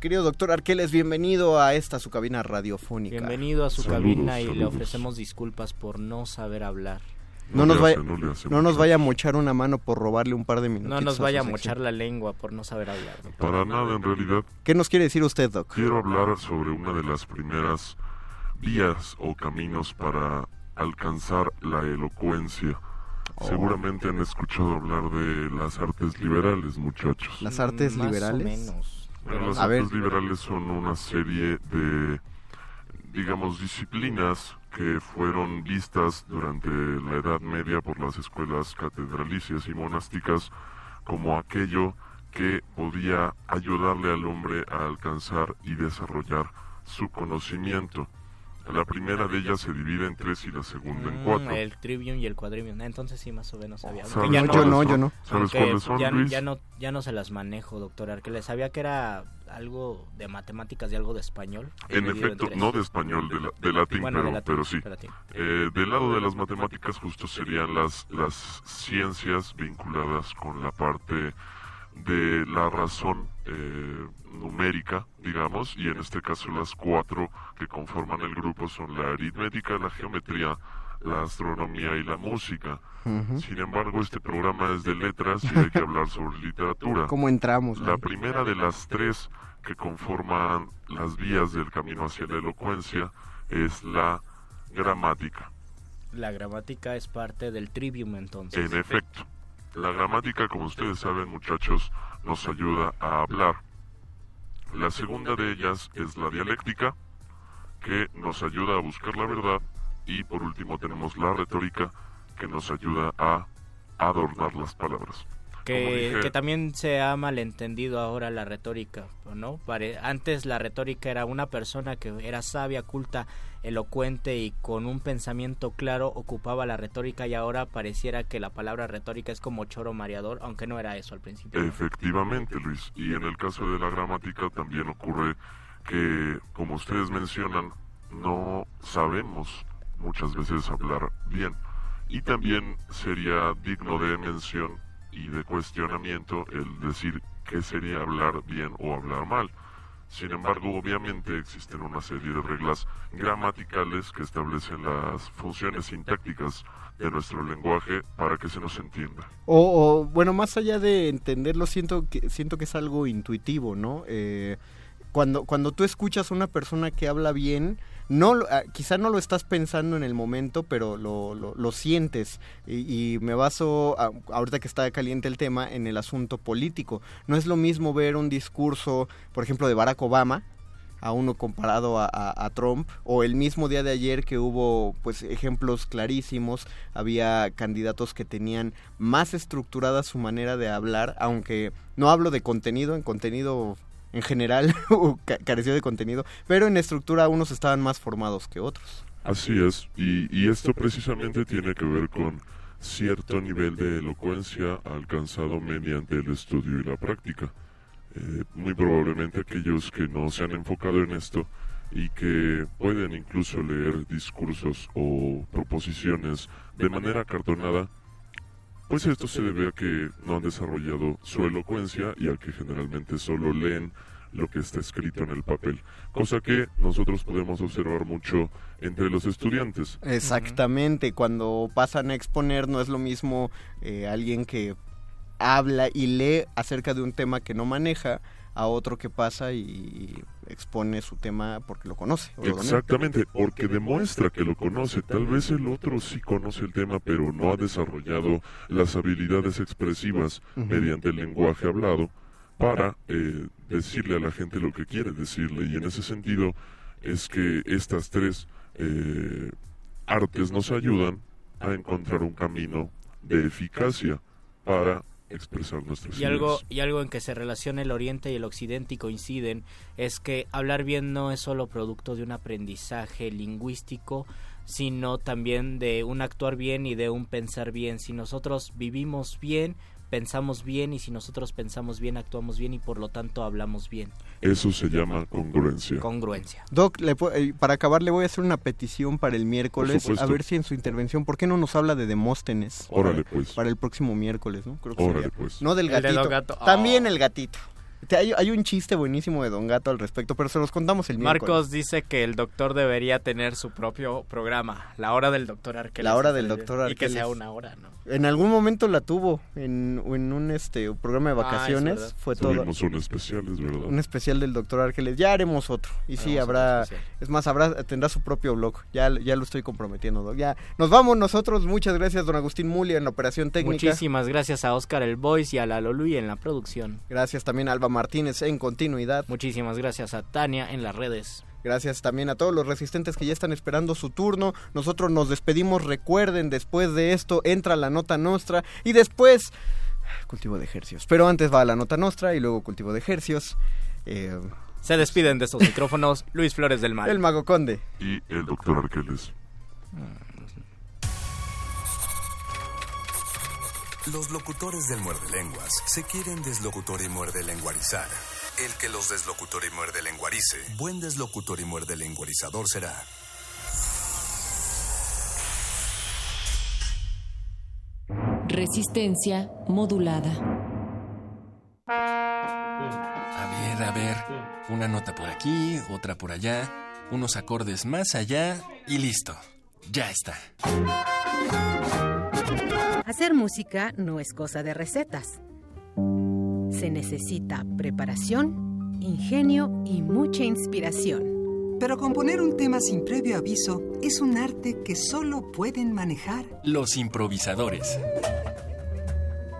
Querido doctor Arqueles, bienvenido a esta su cabina radiofónica. Bienvenido a su Saludos, cabina y le ofrecemos disculpas por no saber hablar. No, No nos vaya, hace, no nos vaya a mochar una mano por robarle un par de minutos. No nos vaya a mochar la lengua por no saber hablar. doctor. Para nada, en realidad, ¿Qué nos quiere decir usted, Doc? quiero hablar sobre una de las primeras vías o caminos para alcanzar la elocuencia. Seguramente han escuchado hablar de las artes liberales, muchachos. ¿Las artes Más o liberales? menos. Las artes liberales son una serie de, digamos, disciplinas que fueron vistas durante la Edad Media por las escuelas catedralicias y monásticas como aquello que podía ayudarle al hombre a alcanzar y desarrollar su conocimiento. La primera de ellas se divide en tres y la segunda en Mm, cuatro. el trivium y el quadrivium. Entonces sí, más o menos sabía. ¿Sabes Aunque ya cuáles yo no, yo no. ¿Sabes cuáles son, ya, Luis? ya no, ya no se las manejo, doctor Arqueles. Sabía que era algo de matemáticas y algo de español. En efecto, no de español, de, la- de latín, Bueno, de pero, latín, pero sí. de latín. Eh, del lado de las matemáticas justo serían las, las ciencias vinculadas con la parte de la razón eh, numérica, digamos, y en este caso las cuatro que conforman el grupo son la aritmética, la geometría, la astronomía y la música. Sin embargo, este programa es de letras y hay que hablar sobre literatura. ¿Cómo entramos? La primera de las tres que conforman las vías del camino hacia la elocuencia es la gramática. La gramática es parte del trivium entonces. En efecto, la gramática, como ustedes saben, muchachos, nos ayuda a hablar. La segunda de ellas es la dialéctica, que nos ayuda a buscar la verdad. Y por último tenemos la retórica, que nos ayuda a adornar las palabras. Que, también se ha malentendido ahora la retórica, ¿no? Pare- Antes la retórica era una persona que era sabia, culta, elocuente y con un pensamiento claro ocupaba la retórica y ahora pareciera que la palabra retórica es como choro mareador, aunque no era eso al principio. Efectivamente, Luis. Y en el caso de la gramática también ocurre que, como ustedes mencionan, no sabemos muchas veces hablar bien. Y también sería digno de mención y de cuestionamiento el decir qué sería hablar bien o hablar mal. Sin embargo, obviamente existen una serie de reglas gramaticales que establecen las funciones sintácticas de nuestro lenguaje para que se nos entienda. O, bueno, más allá de entenderlo, siento que, siento que es algo intuitivo, ¿no? Eh, cuando, cuando tú escuchas a una persona que habla bien, no, ah, quizá no lo estás pensando en el momento, pero lo, lo, lo sientes. Y, me baso, a- ahorita que está caliente el tema, en el asunto político. No es lo mismo ver un discurso, por ejemplo, de Barack Obama, a uno comparado a- a Trump o el mismo día de ayer que hubo pues ejemplos clarísimos había candidatos que tenían más estructurada su manera de hablar aunque no hablo de contenido en contenido en general ca- careció de contenido pero en estructura unos estaban más formados que otros Así es, y, y esto precisamente tiene que ver con cierto nivel de elocuencia alcanzado mediante el estudio y la práctica. Eh, muy probablemente aquellos que no se han enfocado en esto y que pueden incluso leer discursos o proposiciones de manera cartonada, pues esto se debe a que no han desarrollado su elocuencia y a que generalmente solo leen lo que está escrito en el papel, cosa que nosotros podemos observar mucho entre los estudiantes. Exactamente, cuando pasan a exponer no es lo mismo eh, alguien que habla y lee acerca de un tema que no maneja a otro que pasa y expone su tema porque lo conoce. o lo domina. Exactamente, porque demuestra que lo conoce. Tal vez el otro sí conoce el tema, pero no ha desarrollado las habilidades expresivas mediante el lenguaje hablado para eh, decirle a la gente lo que quiere decirle. Y en ese sentido es que estas tres eh, artes nos ayudan a encontrar un camino de eficacia para expresar nuestras Y algo, y algo en que se relaciona el oriente y el occidente y coinciden es que hablar bien no es solo producto de un aprendizaje lingüístico, sino también de un actuar bien y de un pensar bien. Si nosotros vivimos bien, pensamos bien y si nosotros pensamos bien, actuamos bien y por lo tanto hablamos bien. Eso se llama congruencia. Congruencia. Doc, le eh, para acabar le voy a hacer una petición para el miércoles, a ver si en su intervención, ¿por qué no nos habla de Demóstenes? Órale, para, pues. para el próximo miércoles, ¿no? Creo que Órale, sería. pues. No del El de gatito. los gatos. También Oh. el gatito. Hay, hay un chiste buenísimo de Don Gato al respecto, pero se los contamos el miércoles. Marcos dice que el doctor debería tener su propio programa, la hora del doctor Arqueles. La hora del doctor Y que sea Arqueles. una hora, ¿no? En algún momento la tuvo en, en un este programa de Ah, es vacaciones. verdad. fue todo Tuvimos un especial, es verdad. un especial del doctor Arqueles. Ya haremos otro. Y sí, Haremos habrá. Es más, habrá tendrá su propio blog. Ya, ya lo estoy comprometiendo, Doc. Ya nos vamos nosotros. Muchas gracias, don Agustín Muli, en la operación técnica. Muchísimas gracias a Oscar el Voice y a la Lolui en la producción. Gracias también Alba Martínez en continuidad. Muchísimas gracias a Tania en las redes. Gracias también a todos los resistentes que ya están esperando su turno. Nosotros nos despedimos. Recuerden, después de esto entra la nota nostra y después cultivo de ejercicios. Pero antes va la nota nostra y luego cultivo de ejercicios. Eh, Se despiden de estos micrófonos Luis Flores del Mal. el Mago Conde. Y el doctor Arqueles. Los locutores del muerde lenguas se quieren deslocutor y muerde lenguarizar. El que los deslocutor y muerde lenguarice, buen deslocutor y muerde lenguarizador será. Resistencia modulada. A ver, a ver. Una nota por aquí, otra por allá, unos acordes más allá y listo. Ya está. Hacer música no es cosa de recetas. Se necesita preparación, ingenio y mucha inspiración. Pero componer un tema sin previo aviso es un arte que solo pueden manejar. Los improvisadores.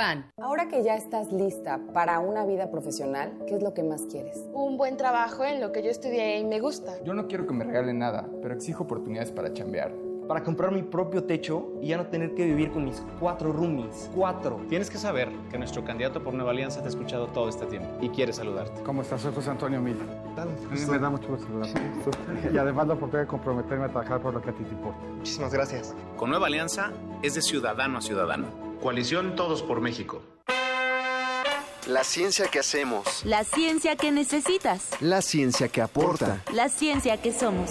PAN. Ahora que ya estás lista para una vida profesional, ¿qué es lo que más quieres? Un buen trabajo en lo que yo estudié y me gusta. Yo no quiero que me regalen nada, pero exijo oportunidades para chambear. Para comprar mi propio techo y ya no tener que vivir con mis cuatro roomies. Cuatro. Tienes que saber que nuestro candidato por Nueva Alianza te ha escuchado todo este tiempo y quiere saludarte. ¿Cómo estás? Soy José Antonio Mil. Me da mucho gusto saludarte. Y además la oportunidad de comprometerme a trabajar por lo que a ti te importa. Muchísimas gracias. Con Nueva Alianza es de ciudadano a ciudadano. Coalición Todos por México. La ciencia que hacemos. La ciencia que necesitas. La ciencia que aporta. La ciencia que somos.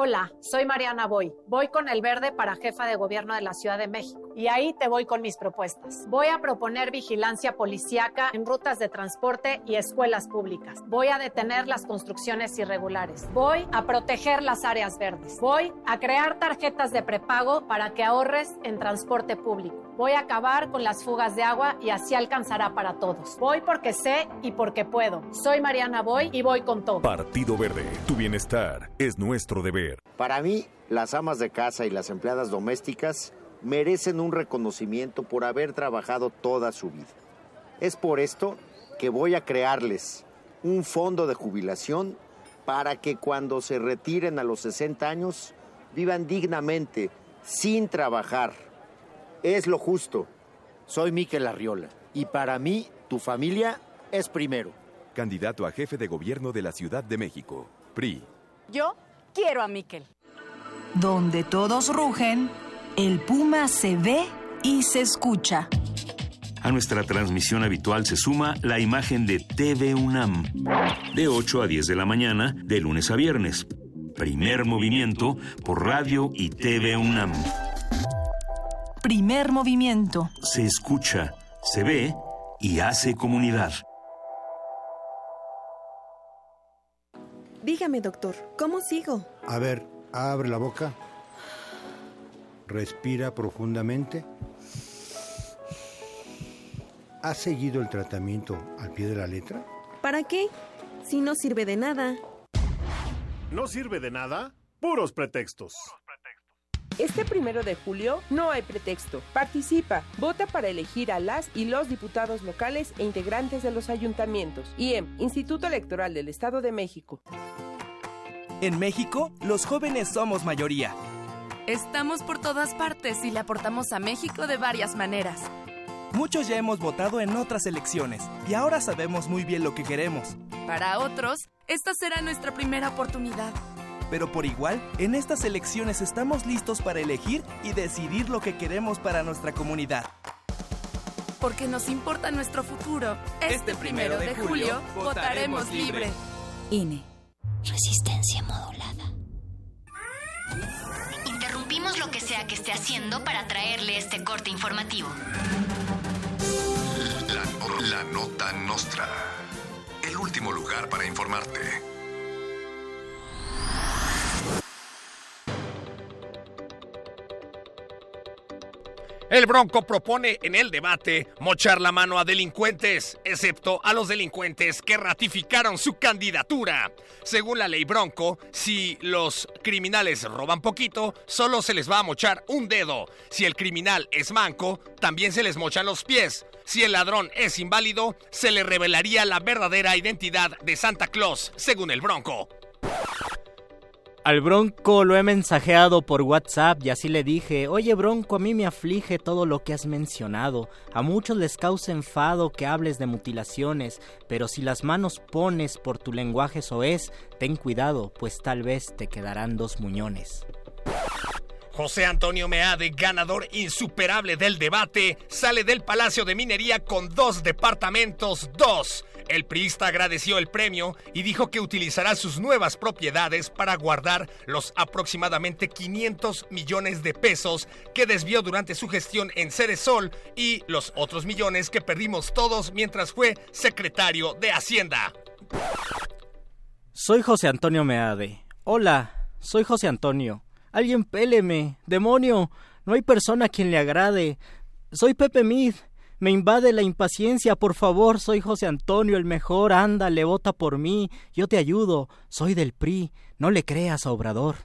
Hola, soy Mariana Boy. Voy con el verde para jefa de gobierno de la Ciudad de México. Y ahí te voy con mis propuestas. Voy a proponer vigilancia policíaca en rutas de transporte y escuelas públicas. Voy a detener las construcciones irregulares. Voy a proteger las áreas verdes. Voy a crear tarjetas de prepago para que ahorres en transporte público. Voy a acabar con las fugas de agua y así alcanzará para todos. Voy porque sé y porque puedo. Soy Mariana Boy y voy con todo. Partido Verde, tu bienestar es nuestro deber. Para mí, las amas de casa y las empleadas domésticas merecen un reconocimiento por haber trabajado toda su vida. Es por esto que voy a crearles un fondo de jubilación para que cuando se retiren a los 60 años vivan dignamente, sin trabajar. Es lo justo. Soy Miquel Arriola y para mí tu familia es primero. Candidato a jefe de gobierno de la Ciudad de México. PRI. Yo quiero a Miquel. Donde todos rugen, el puma se ve y se escucha. A nuestra transmisión habitual se suma la imagen de TV UNAM, de 8 a 10 de la mañana, de lunes a viernes. Primer movimiento por radio y TV UNAM. Primer movimiento. Se escucha, se ve y hace comunidad. Dígame, doctor, ¿cómo sigo? A ver, abre la boca. Respira profundamente. ¿Has seguido el tratamiento al pie de la letra? ¿Para qué? Si no sirve de nada. ¿No sirve de nada? Puros pretextos. Este primero de julio no hay pretexto. Participa, vota para elegir a las y los diputados locales e integrantes de los ayuntamientos. IEM, Instituto Electoral del Estado de México. En México, los jóvenes somos mayoría. Estamos por todas partes y le aportamos a México de varias maneras. Muchos ya hemos votado en otras elecciones y ahora sabemos muy bien lo que queremos. Para otros, esta será nuestra primera oportunidad. Pero por igual, en estas elecciones estamos listos para elegir y decidir lo que queremos para nuestra comunidad. Porque nos importa nuestro futuro. Este, primero de julio, votaremos libre. INE. Resistencia modulada. Interrumpimos lo que sea que esté haciendo para traerle este corte informativo. La, la nota nostra. El último lugar para informarte. El Bronco propone en el debate mochar la mano a delincuentes, excepto a los delincuentes que ratificaron su candidatura. Según la ley Bronco, si los criminales roban poquito, solo se les va a mochar un dedo. Si el criminal es manco, también se les mochan los pies. Si el ladrón es inválido, se le revelaría la verdadera identidad de Santa Claus, según el Bronco. Al Bronco lo he mensajeado por WhatsApp y así le dije, oye Bronco, a mí me aflige todo lo que has mencionado. A muchos les causa enfado que hables de mutilaciones, pero si las manos pones por tu lenguaje soez, ten cuidado, pues tal vez te quedarán dos muñones. José Antonio Meade, ganador insuperable del debate, sale del Palacio de Minería con dos departamentos, dos. El priista agradeció el premio y dijo que utilizará sus nuevas propiedades para guardar los aproximadamente 500 millones de pesos que desvió durante su gestión en Ceresol y los otros millones que perdimos todos mientras fue secretario de Hacienda. Soy José Antonio Meade. Hola, soy José Antonio. Alguien péleme, demonio. No hay persona a quien le agrade. Soy Pepe Mid. Me invade la impaciencia, por favor, soy José Antonio el mejor, ándale, vota por mí, yo te ayudo, soy del PRI, no le creas a Obrador.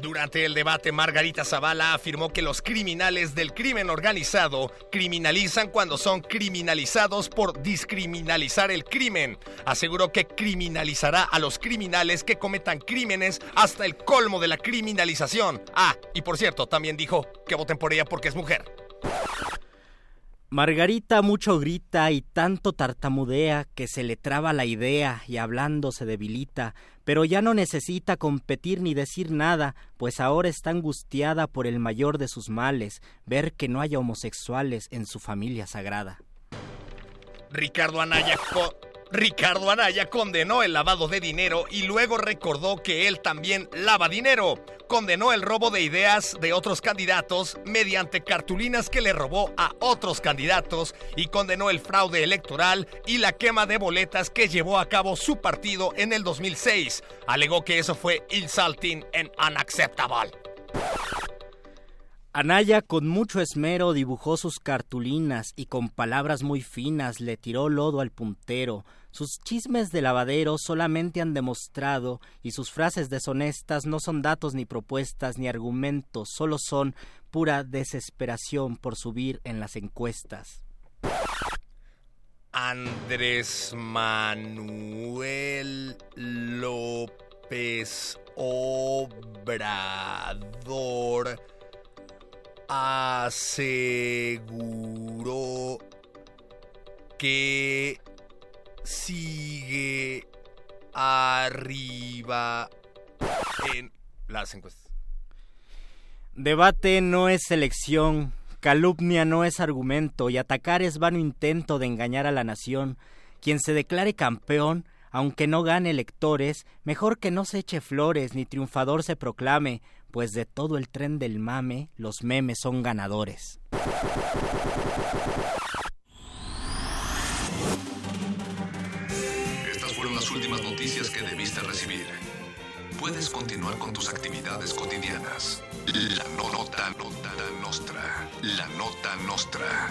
Durante el debate, Margarita Zavala afirmó que los criminales del crimen organizado criminalizan cuando son criminalizados por discriminalizar el crimen. Aseguró que criminalizará a los criminales que cometan crímenes hasta el colmo de la criminalización. Ah, y por cierto, también dijo que voten por ella porque es mujer. Margarita mucho grita y tanto tartamudea que se le traba la idea y hablando se debilita, pero ya no necesita competir ni decir nada, pues ahora está angustiada por el mayor de sus males, ver que no haya homosexuales en su familia sagrada. Ricardo Anaya, Ricardo Anaya condenó el lavado de dinero y luego recordó que él también lava dinero. Condenó el robo de ideas de otros candidatos mediante cartulinas que le robó a otros candidatos y condenó el fraude electoral y la quema de boletas que llevó a cabo su partido en el 2006. Alegó que eso fue insulting and unacceptable. Anaya con mucho esmero dibujó sus cartulinas y con palabras muy finas le tiró lodo al puntero. Sus chismes de lavadero solamente han demostrado y sus frases deshonestas no son datos ni propuestas ni argumentos, solo son pura desesperación por subir en las encuestas. Andrés Manuel López Obrador aseguró que sigue arriba en las encuestas. Debate no es elección. Calumnia no es argumento y atacar es vano intento de engañar a la nación. Quien se declare campeón, aunque no gane electores, mejor que no se eche flores ni triunfador se proclame, pues de todo el tren del mame los memes son ganadores. Últimas noticias que debiste recibir. Puedes continuar con tus actividades cotidianas. La nota, nota nostra. La nota nostra.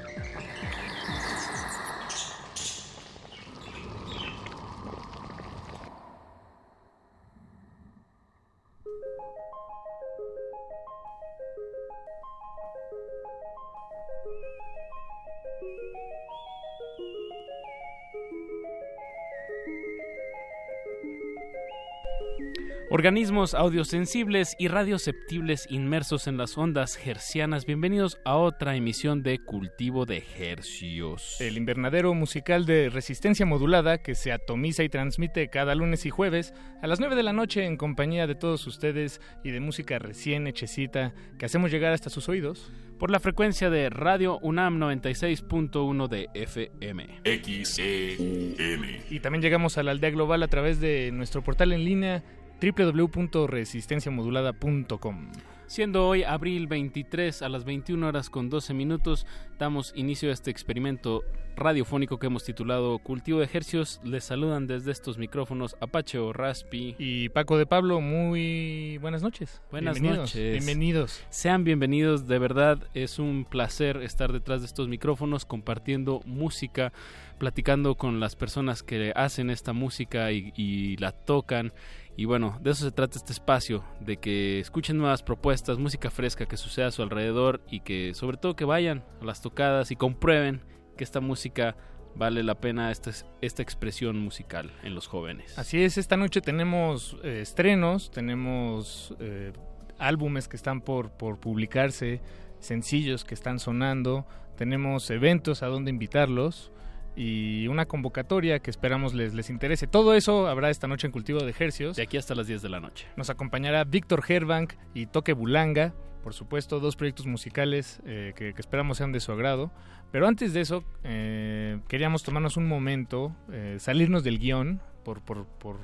Organismos audiosensibles y radioceptibles inmersos en las ondas hercianas, bienvenidos a otra emisión de Cultivo de Hercios. El invernadero musical de resistencia modulada que se atomiza y transmite cada lunes y jueves a las 9 de la noche en compañía de todos ustedes y de música recién hechecita que hacemos llegar hasta sus oídos. Por la frecuencia de Radio UNAM 96.1 de FM. XEN. Y también llegamos a la aldea global a través de nuestro portal en línea www.resistenciamodulada.com. Siendo hoy abril 23 a las 21 horas con 12 minutos, damos inicio a este experimento radiofónico que hemos titulado Cultivo de Ejercios. Les saludan desde estos micrófonos Apache o Raspi. Y Paco de Pablo, muy buenas noches. Buenas bienvenidos, noches. Bienvenidos. Sean bienvenidos, de verdad es un placer estar detrás de estos micrófonos compartiendo música, platicando con las personas que hacen esta música y, y la tocan. Y bueno, de eso se trata este espacio, de que escuchen nuevas propuestas, música fresca que suceda a su alrededor y que sobre todo que vayan a las tocadas y comprueben que esta música vale la pena esta, esta expresión musical en los jóvenes. Así es, esta noche tenemos eh, estrenos, tenemos eh, álbumes que están por, por publicarse, sencillos que están sonando, tenemos eventos a donde invitarlos y una convocatoria que esperamos les, les interese. Todo eso habrá esta noche en Cultivo de Ejercios. De aquí hasta las 10 de la noche. Nos acompañará Víctor Herbank y Toque Bulanga, por supuesto, dos proyectos musicales eh, que, que, esperamos sean de su agrado. Pero antes de eso, eh, queríamos tomarnos un momento, eh, salirnos del guion por, por, por,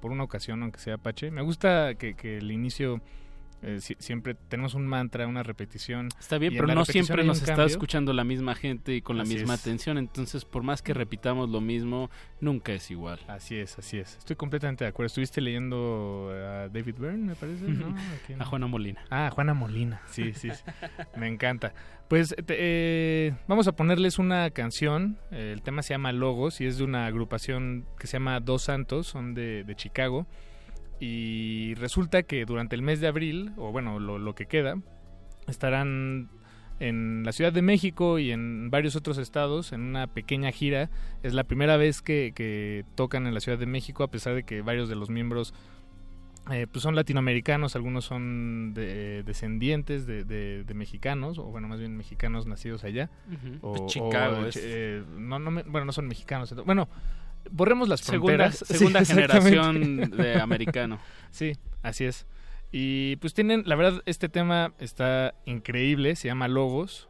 por, una ocasión, aunque sea Apache. Me gusta que, que el inicio eh, si, siempre tenemos un mantra, una repetición. Está bien, pero no siempre nos está escuchando la misma gente y con la Así misma es. atención, entonces por más que repitamos lo mismo, nunca es igual. Así es, así es. Estoy completamente de acuerdo. Estuviste leyendo a David Byrne, me parece, ¿no? ¿A, Juana Molina. Ah, Juana Molina, sí, sí, sí. me encanta. Pues te- eh, vamos a ponerles una canción, el tema se llama Logos y es de una agrupación que se llama Dos Santos, son de, de Chicago. Y resulta que durante el mes de abril, o bueno, lo, lo que queda, estarán en la Ciudad de México y en varios otros estados en una pequeña gira. Es la primera vez que, que tocan en la Ciudad de México, a pesar de que varios de los miembros eh, pues son latinoamericanos, algunos son de- descendientes de, de- de mexicanos, o bueno, más bien mexicanos nacidos allá. O, Pues Chicago o, es- eh, no, no bueno, no son mexicanos. entonces- Bueno, borremos las fronteras. segunda Sí, generación de americano. sí, así es. Y pues tienen, la verdad, este tema está increíble, se llama Logos.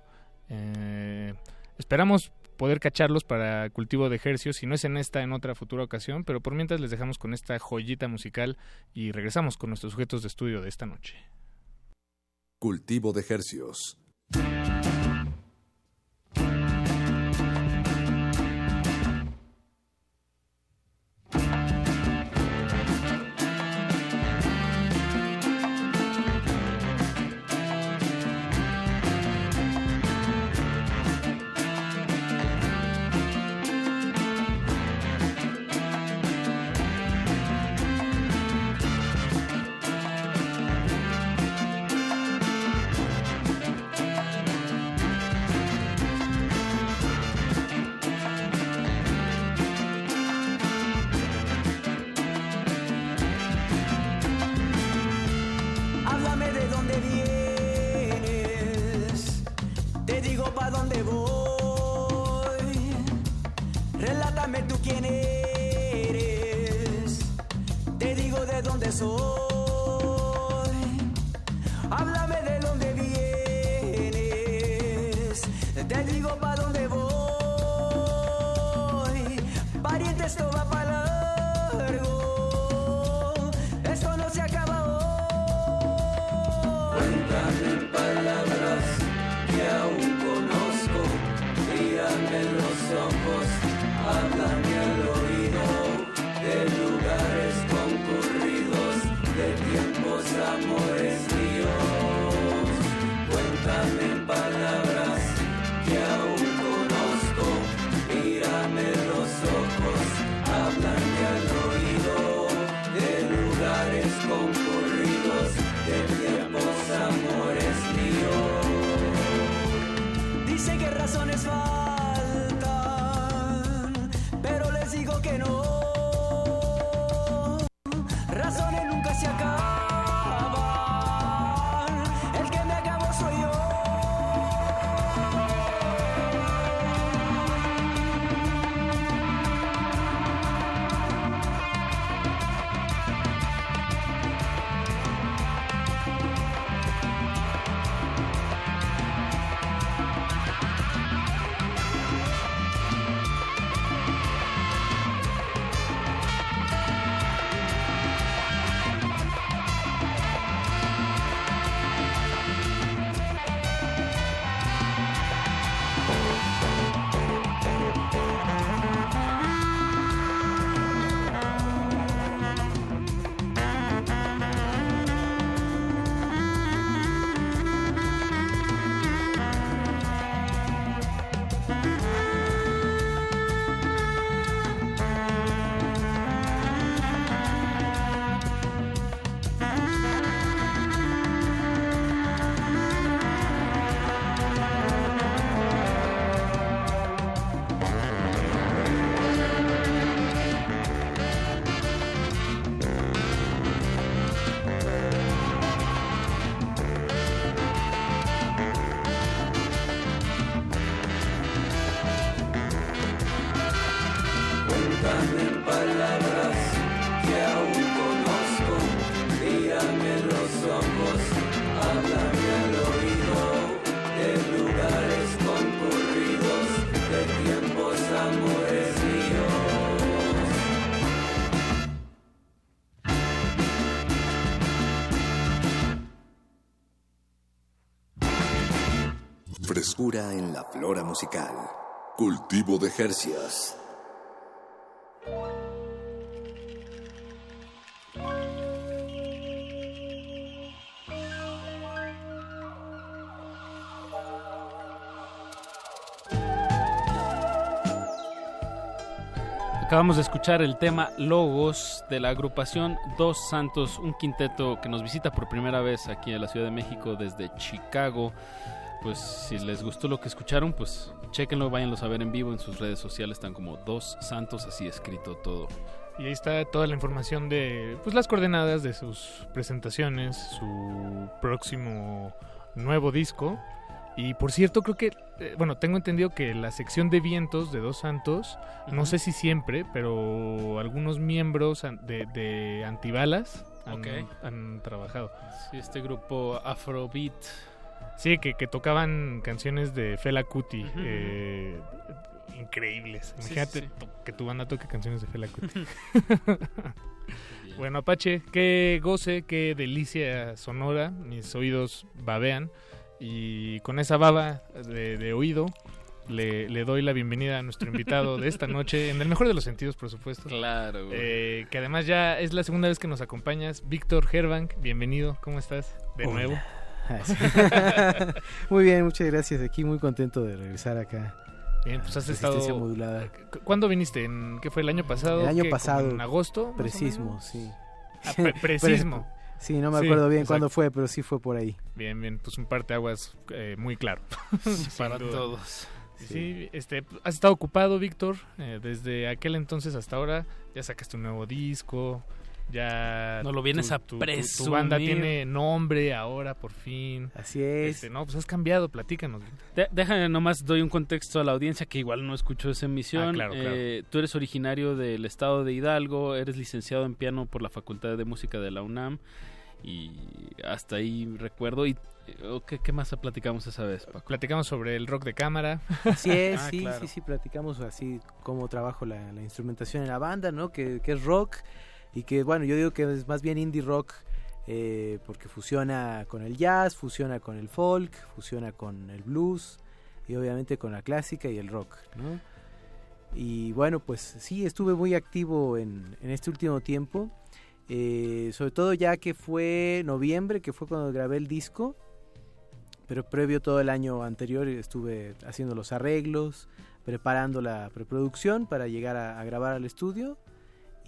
Eh, esperamos poder cacharlos para cultivo de ejercicios, si no es en esta, en otra futura ocasión, pero por mientras les dejamos con esta joyita musical y regresamos con nuestros sujetos de estudio de esta noche. Cultivo de hercios. En la flora musical. Cultivo de Jercias. Acabamos de escuchar el tema Logos de la agrupación Dos Santos, un quinteto que nos visita por primera vez aquí en la Ciudad de México desde Chicago. Pues si les gustó lo que escucharon, pues chéquenlo, váyanlo a ver en vivo en sus redes sociales, están como Dos Santos, así escrito todo. Y ahí está toda la información de pues las coordenadas de sus presentaciones, su próximo nuevo disco. Y por cierto, creo que, eh, bueno, tengo entendido que la sección de vientos de Dos Santos, no sé si siempre, pero algunos miembros de, de Antibalas han, han trabajado. Sí, este grupo Afrobeat. Sí, que, que tocaban canciones de Fela Kuti. Eh, increíbles. Imagínate sí, sí. to- que tu banda toque canciones de Fela Kuti. bueno, Apache, qué goce, qué delicia sonora. Mis oídos babean. Y con esa baba de, de oído le, le doy la bienvenida a nuestro invitado de esta noche, en el mejor de los sentidos, por supuesto. Claro, güey. Eh, que además ya es la segunda vez que nos acompañas. Víctor Herbank, bienvenido. ¿Cómo estás? De Hola. nuevo. Sí. muy bien, muchas gracias. Aquí muy contento de regresar acá. Bien, pues has estado. modulada. ¿Cu- ¿Cuándo viniste? ¿En, ¿Qué fue el año pasado? El año ¿Qué, pasado. ¿En agosto? Precismo, sí. Ah, pre- precismo. Sí, no me Sí, acuerdo bien exacto. cuándo fue, pero sí fue por ahí. Bien, bien, pues un parteaguas eh, muy claro. Para duda. todos. Sí, este, has estado ocupado, Víctor, eh, desde aquel entonces hasta ahora. Ya sacaste un nuevo disco, ya No lo vienes tu- a tu- tu- Tu, presumir. banda tiene nombre ahora, por fin. Así es. Este, no, pues has cambiado, platícanos. De- déjame nomás doy un contexto a la audiencia que igual no escuchó esa emisión. Ah, claro, claro. Eh, tú eres originario del estado de Hidalgo, eres licenciado en piano por la Facultad de Música de la UNAM y hasta ahí recuerdo. ¿Y qué, qué más platicamos esa vez, Paco? Platicamos sobre el rock de cámara. Así es, Ah, sí, claro. sí, sí, platicamos así cómo trabajo la, la instrumentación en la banda, ¿no? Que, que es rock y que, bueno, yo digo que es más bien indie rock eh, porque fusiona con el jazz, fusiona con el folk, fusiona con el blues y obviamente con la clásica y el rock, ¿no? Y bueno, pues sí, estuve muy activo en, en este último tiempo, eh, sobre todo ya que fue noviembre, que fue cuando grabé el disco, pero previo todo el año anterior estuve haciendo los arreglos, preparando la preproducción para llegar a, a grabar al estudio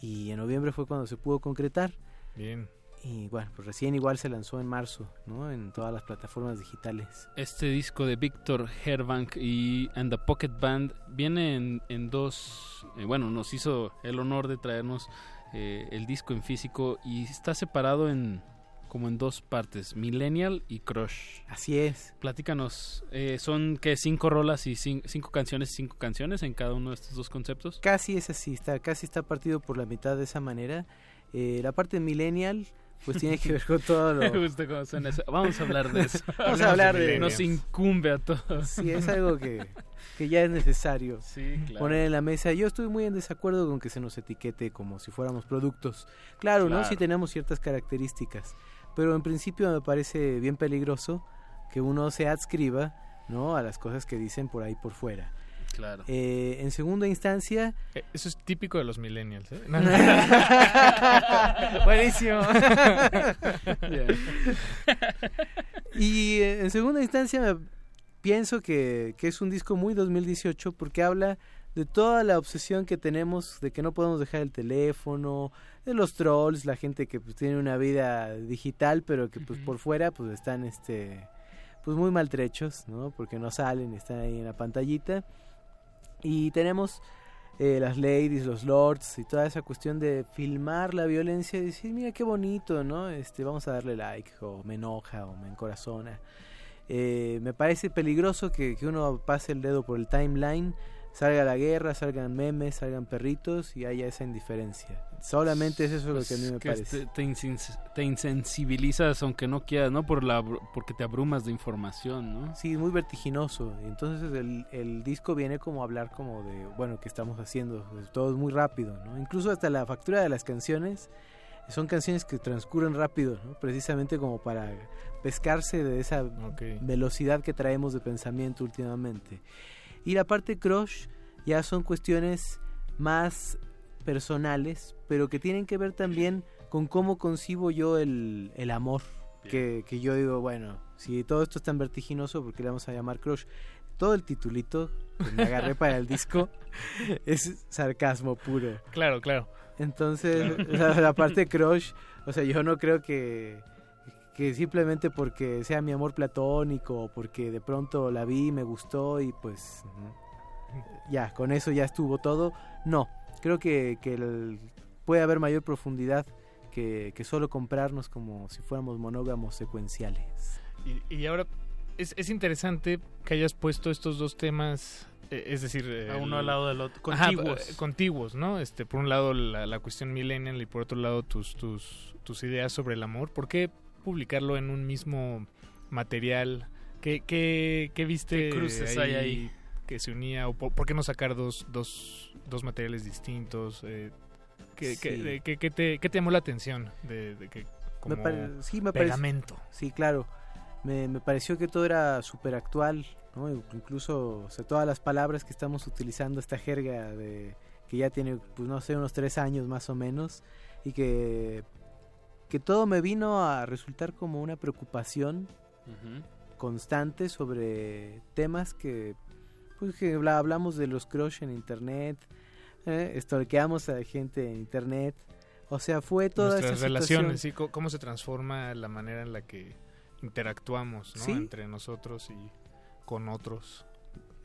y en noviembre fue cuando se pudo concretar. Bien. Y bueno, pues recién igual se lanzó en marzo, ¿no? En todas las plataformas digitales. Este disco de Víctor Herbank y And the Pocket Band viene en, en dos. eh, bueno, nos hizo el honor de traernos eh, el disco en físico y está separado en como en dos partes, Millennial y Crush. Así es. Platícanos, eh, ¿son que cinco rolas y cin- cinco canciones y cinco canciones en cada uno de estos dos conceptos? Casi es así, está, casi está partido por la mitad de esa manera. Eh, la parte millennial, pues tiene que ver con todo lo... Me gusta cómo suena eso. Vamos a hablar de eso. Vamos a hablar de... Nos incumbe a todos. Sí, es algo que, que ya es necesario Sí, claro. poner en la mesa. Yo estoy muy en desacuerdo con que se nos etiquete como si fuéramos productos. Claro, ¿no? Claro. Sí tenemos ciertas características, pero en principio me parece bien peligroso que uno se adscriba, ¿no? A las cosas que dicen por ahí por fuera. Claro. Eh, en segunda instancia... Eh, Eso es típico de los millennials, ¿eh? Buenísimo. y eh, en segunda instancia me- pienso que, que es un disco muy 2018 porque habla de toda la obsesión que tenemos de que no podemos dejar el teléfono, de los trolls, la gente que pues, tiene una vida digital pero que pues por fuera pues están este pues muy maltrechos, ¿no? Porque no salen, están ahí en la pantallita. Y tenemos eh, las ladies, los lords y toda esa cuestión de filmar la violencia y decir, mira qué bonito, ¿no? Este, vamos a darle like, o me enoja, o me encorazona. Eh, me parece peligroso que, que uno pase el dedo por el timeline, salga la guerra, salgan memes, salgan perritos y haya esa indiferencia. Solamente es eso lo que a mí me parece. Te, te insens- te insensibilizas aunque no quieras, ¿no? Por la, porque te abrumas de información, ¿no? Sí, muy vertiginoso. Entonces el, el disco viene como a hablar como de, bueno, que estamos haciendo? Pues, todo es muy rápido, ¿no? Incluso hasta la factura de las canciones son canciones que transcurren rápido, ¿no? Precisamente como para pescarse de esa velocidad que traemos de pensamiento últimamente. Y la parte crush ya son cuestiones más personales, pero que tienen que ver también con cómo concibo yo el, el amor. Que, que yo digo, bueno, si todo esto es tan vertiginoso, ¿por qué le vamos a llamar crush? Todo el titulito que me agarré para el disco es sarcasmo puro. Claro, claro. Entonces, la, la parte crush, o sea, yo no creo que, que simplemente porque sea mi amor platónico o porque de pronto la vi, me gustó y pues ya, con eso ya estuvo todo. No, creo que, que el- puede haber mayor profundidad que, que solo comprarnos como si fuéramos monógamos secuenciales. Y, y ahora es, es interesante que hayas puesto estos dos temas, eh, es decir, A el- uno al lado del otro, contiguos. eh, contiguos, ¿no? Este, por un lado la, la cuestión millennial y por otro lado tus, tus, tus ideas sobre el amor. ¿Por qué publicarlo en un mismo material? ¿Qué, qué, qué viste ¿Qué cruces hay ahí? que se unía? ¿O por, por qué no sacar dos, dos, dos materiales distintos? Eh, ¿qué, qué- Sí. qué- qué te, qué te llamó la atención de, de que como Me pare- sí, me parece- pegamento? Sí, claro. Me, me pareció que todo era súper actual, ¿no? Incluso o sea, todas las palabras que estamos utilizando, esta jerga de que ya tiene, pues no sé, unos tres años más o menos, y que, que todo me vino a resultar como una preocupación constante sobre temas que, pues que habla- hablamos de los crush en internet, eh, stalkeamos a gente en internet, o sea, fue toda Nuestras esa relaciones. ¿sí? ¿Cómo se transforma la manera en la que interactuamos ¿no? Sí. entre nosotros y con otros?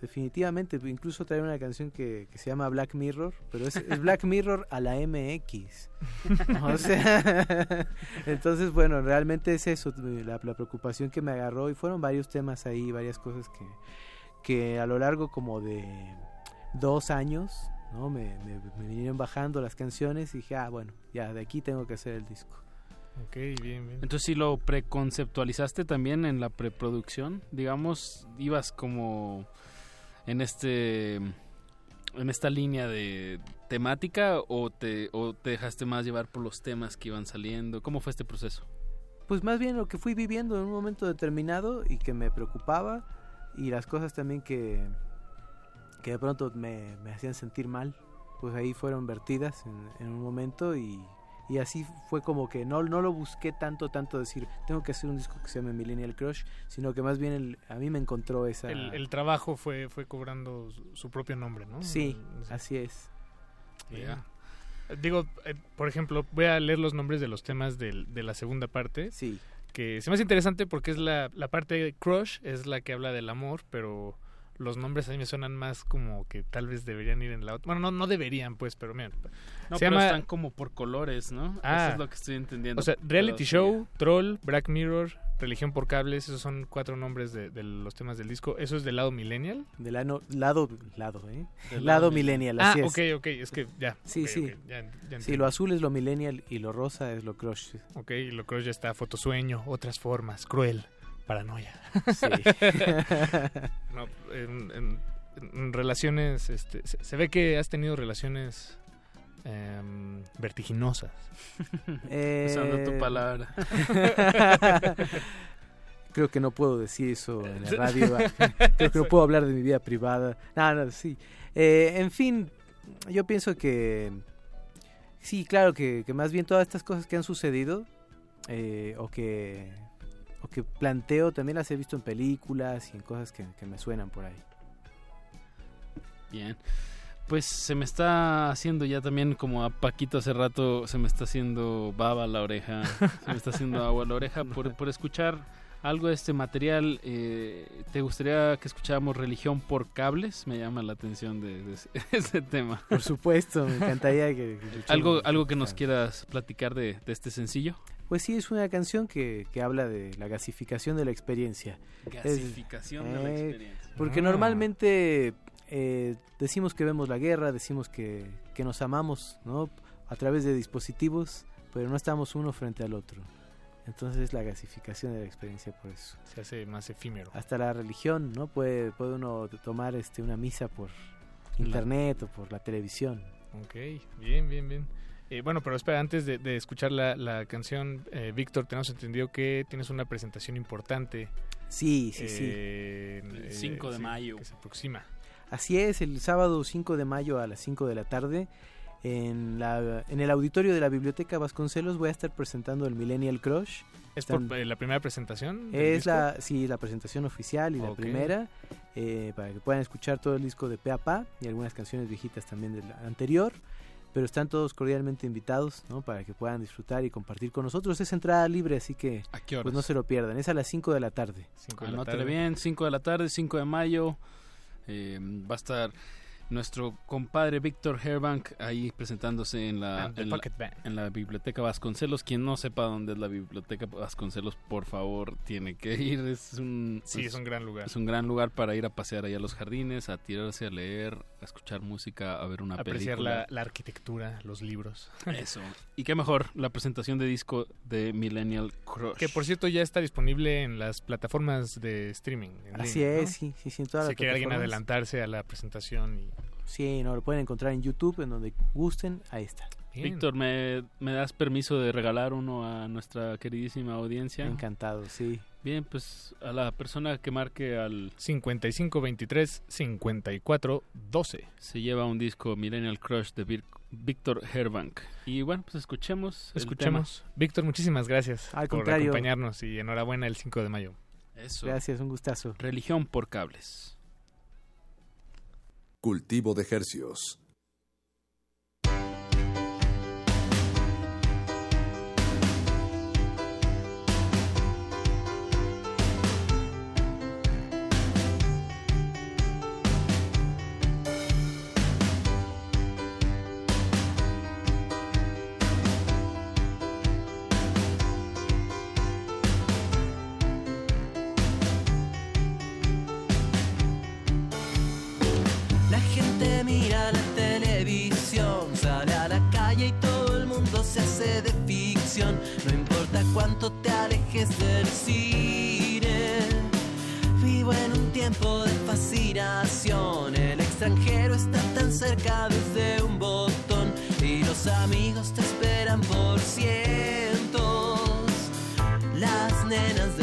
Definitivamente. Incluso trae una canción que, que se llama Black Mirror, pero es, es Black Mirror a la MX. o sea, entonces, bueno, realmente es eso, la, la preocupación que me agarró y fueron varios temas ahí, varias cosas que, que a lo largo como de dos años, ¿no? Me, me, me vinieron bajando las canciones y dije, ah, bueno, ya de aquí tengo que hacer el disco. Ok, bien, bien. Entonces sí lo preconceptualizaste también en la preproducción, digamos, ibas como en este en esta línea de temática o te o te dejaste más llevar por los temas que iban saliendo, ¿cómo fue este proceso? Pues más bien lo que fui viviendo en un momento determinado y que me preocupaba y las cosas también que que de pronto me, me hacían sentir mal, pues ahí fueron vertidas en, en un momento y y así fue como que no, no lo busqué tanto, tanto decir, tengo que hacer un disco que se llame Millennial Crush, sino que más bien el, a mí me encontró esa... El, el, trabajo fue, fue cobrando su, propio nombre, ¿no? Sí, sí. así es. Yeah. Digo, eh, por ejemplo, voy a leer los nombres de los temas de, de la segunda parte. Sí. Que se me hace interesante porque es la, la parte de Crush, es la que habla del amor, pero los nombres a mí me suenan más como que tal vez deberían ir en la otra. Bueno, no, no deberían, pues, pero miren. No, se pero llama... están como por colores, ¿no? Ah, Eso es lo que estoy entendiendo. O sea, Reality Show, Troll, Black Mirror, Religión por Cables, esos son cuatro nombres de, de, los temas del disco. ¿Eso es del lado millennial? Del lado, lado, lado, ¿eh? Del lado, lado millennial, así ah, es. ok, ok, es que ya. Sí, okay, sí. Okay, ya, ya sí, lo azul es lo millennial y lo rosa es lo crush. Ok, y lo crush ya está fotosueño, otras formas, cruel, paranoia. Sí. no, en, en, en relaciones, este, se, se, ve que has tenido relaciones eh, vertiginosas. Eh... Usando tu palabra. Creo que no puedo decir eso en la radio. Creo que no puedo hablar de mi vida privada. No, no, sí. Eh, en fin, yo pienso que sí, claro que, que, más bien todas estas cosas que han sucedido eh, o que o que planteo también las he visto en películas y en cosas que, que me suenan por ahí. Bien. Pues se me está haciendo ya también como a Paquito hace rato se me está haciendo baba la oreja, se me está haciendo agua la oreja por, por escuchar algo de este material. Eh, ¿Te gustaría que escucháramos Religión por Cables? Me llama la atención de, de ese, ese, tema. Por supuesto, me encantaría que... que ¿Algo, ¿Algo que nos quieras platicar de, de, este sencillo? Pues sí, es una canción que, que habla de la gasificación de la experiencia. Gasificación es, de la experiencia. Porque ah. normalmente eh, decimos que vemos la guerra, decimos que, que nos amamos, ¿no? A través de dispositivos, pero no estamos uno frente al otro. Entonces es la gasificación de la experiencia por eso. Se hace más efímero. Hasta la religión, ¿no? Puede, puede uno tomar este una misa por internet la... o por la televisión. Ok, bien, bien, bien. Eh, bueno, pero espera, antes de, de escuchar la, la canción, eh, Víctor, tenemos entendido que tienes una presentación importante. Sí, sí, eh, sí. El 5 de sí, mayo. Que se aproxima. Así es, el sábado 5 de mayo a las 5 de la tarde en, la, en el auditorio de la Biblioteca Vasconcelos voy a estar presentando el Millennial Crush. ¿Es Están, por la primera presentación? Es disco? la, sí, la presentación oficial y okay. la primera, eh, para que puedan escuchar todo el disco de pe a pa y algunas canciones viejitas también del anterior. Pero están todos cordialmente invitados, ¿no? Para que puedan disfrutar y compartir con nosotros. Es entrada libre, así que ¿A qué horas? pues no se lo pierdan. Es a las 5 de la tarde. Cinco de Anótale bien, 5 de la tarde, 5 de mayo. Eh, va a estar nuestro compadre Víctor Herbank ahí presentándose en la, en la, en, la, biblioteca Vasconcelos. Quien no sepa dónde es la biblioteca Vasconcelos, por favor, tiene que ir. Es un, sí, es, es un gran lugar. Es un gran lugar para ir a pasear allá a los jardines, a tirarse a leer, a escuchar música, a ver una Apreciar película. La, la arquitectura, los libros. Eso. y qué mejor, la presentación de disco de Millennial Crush. Que por cierto ya está disponible en las plataformas de streaming. Así línea, es, ¿no? sí, sí, sí. En todas si las quiere alguien adelantarse a la presentación y Sí, no, lo pueden encontrar en YouTube, en donde gusten, ahí está. Bien. Víctor, ¿me, ¿me, das permiso de regalar uno a nuestra queridísima audiencia? Encantado, sí. Bien, pues a la persona que marque al 5523 5412 se lleva un disco Millennial Crush de Víctor Herbank. Y bueno, pues escuchemos. Escuchemos. Víctor, muchísimas gracias Al por contrario. acompañarnos y enhorabuena el 5 de mayo. Eso. Gracias, un gustazo. Religión por cables. Cultivo de Hercios. Ilusión. No importa cuánto te alejes del cine. Vivo en un tiempo de fascinación. El extranjero está tan cerca desde un botón. Y los amigos te esperan por cientos. Las nenas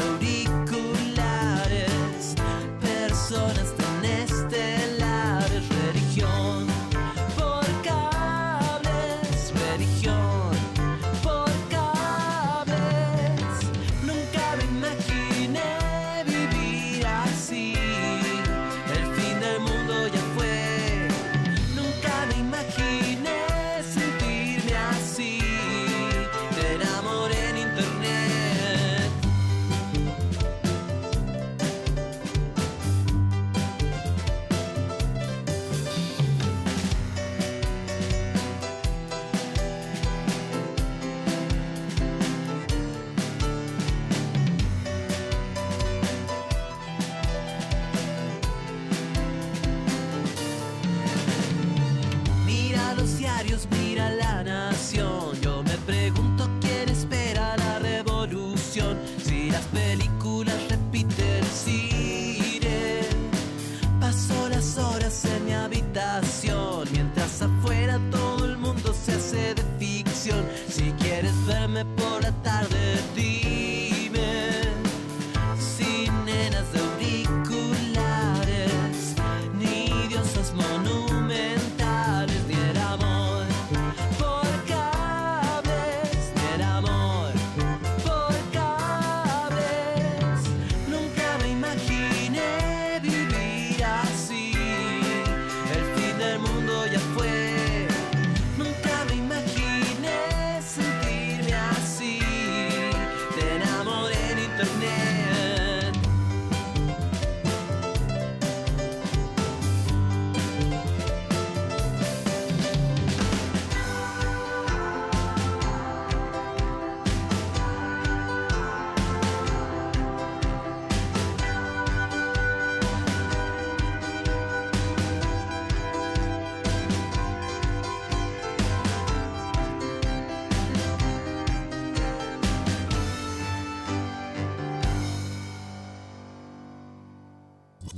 verme por la tarde, dime.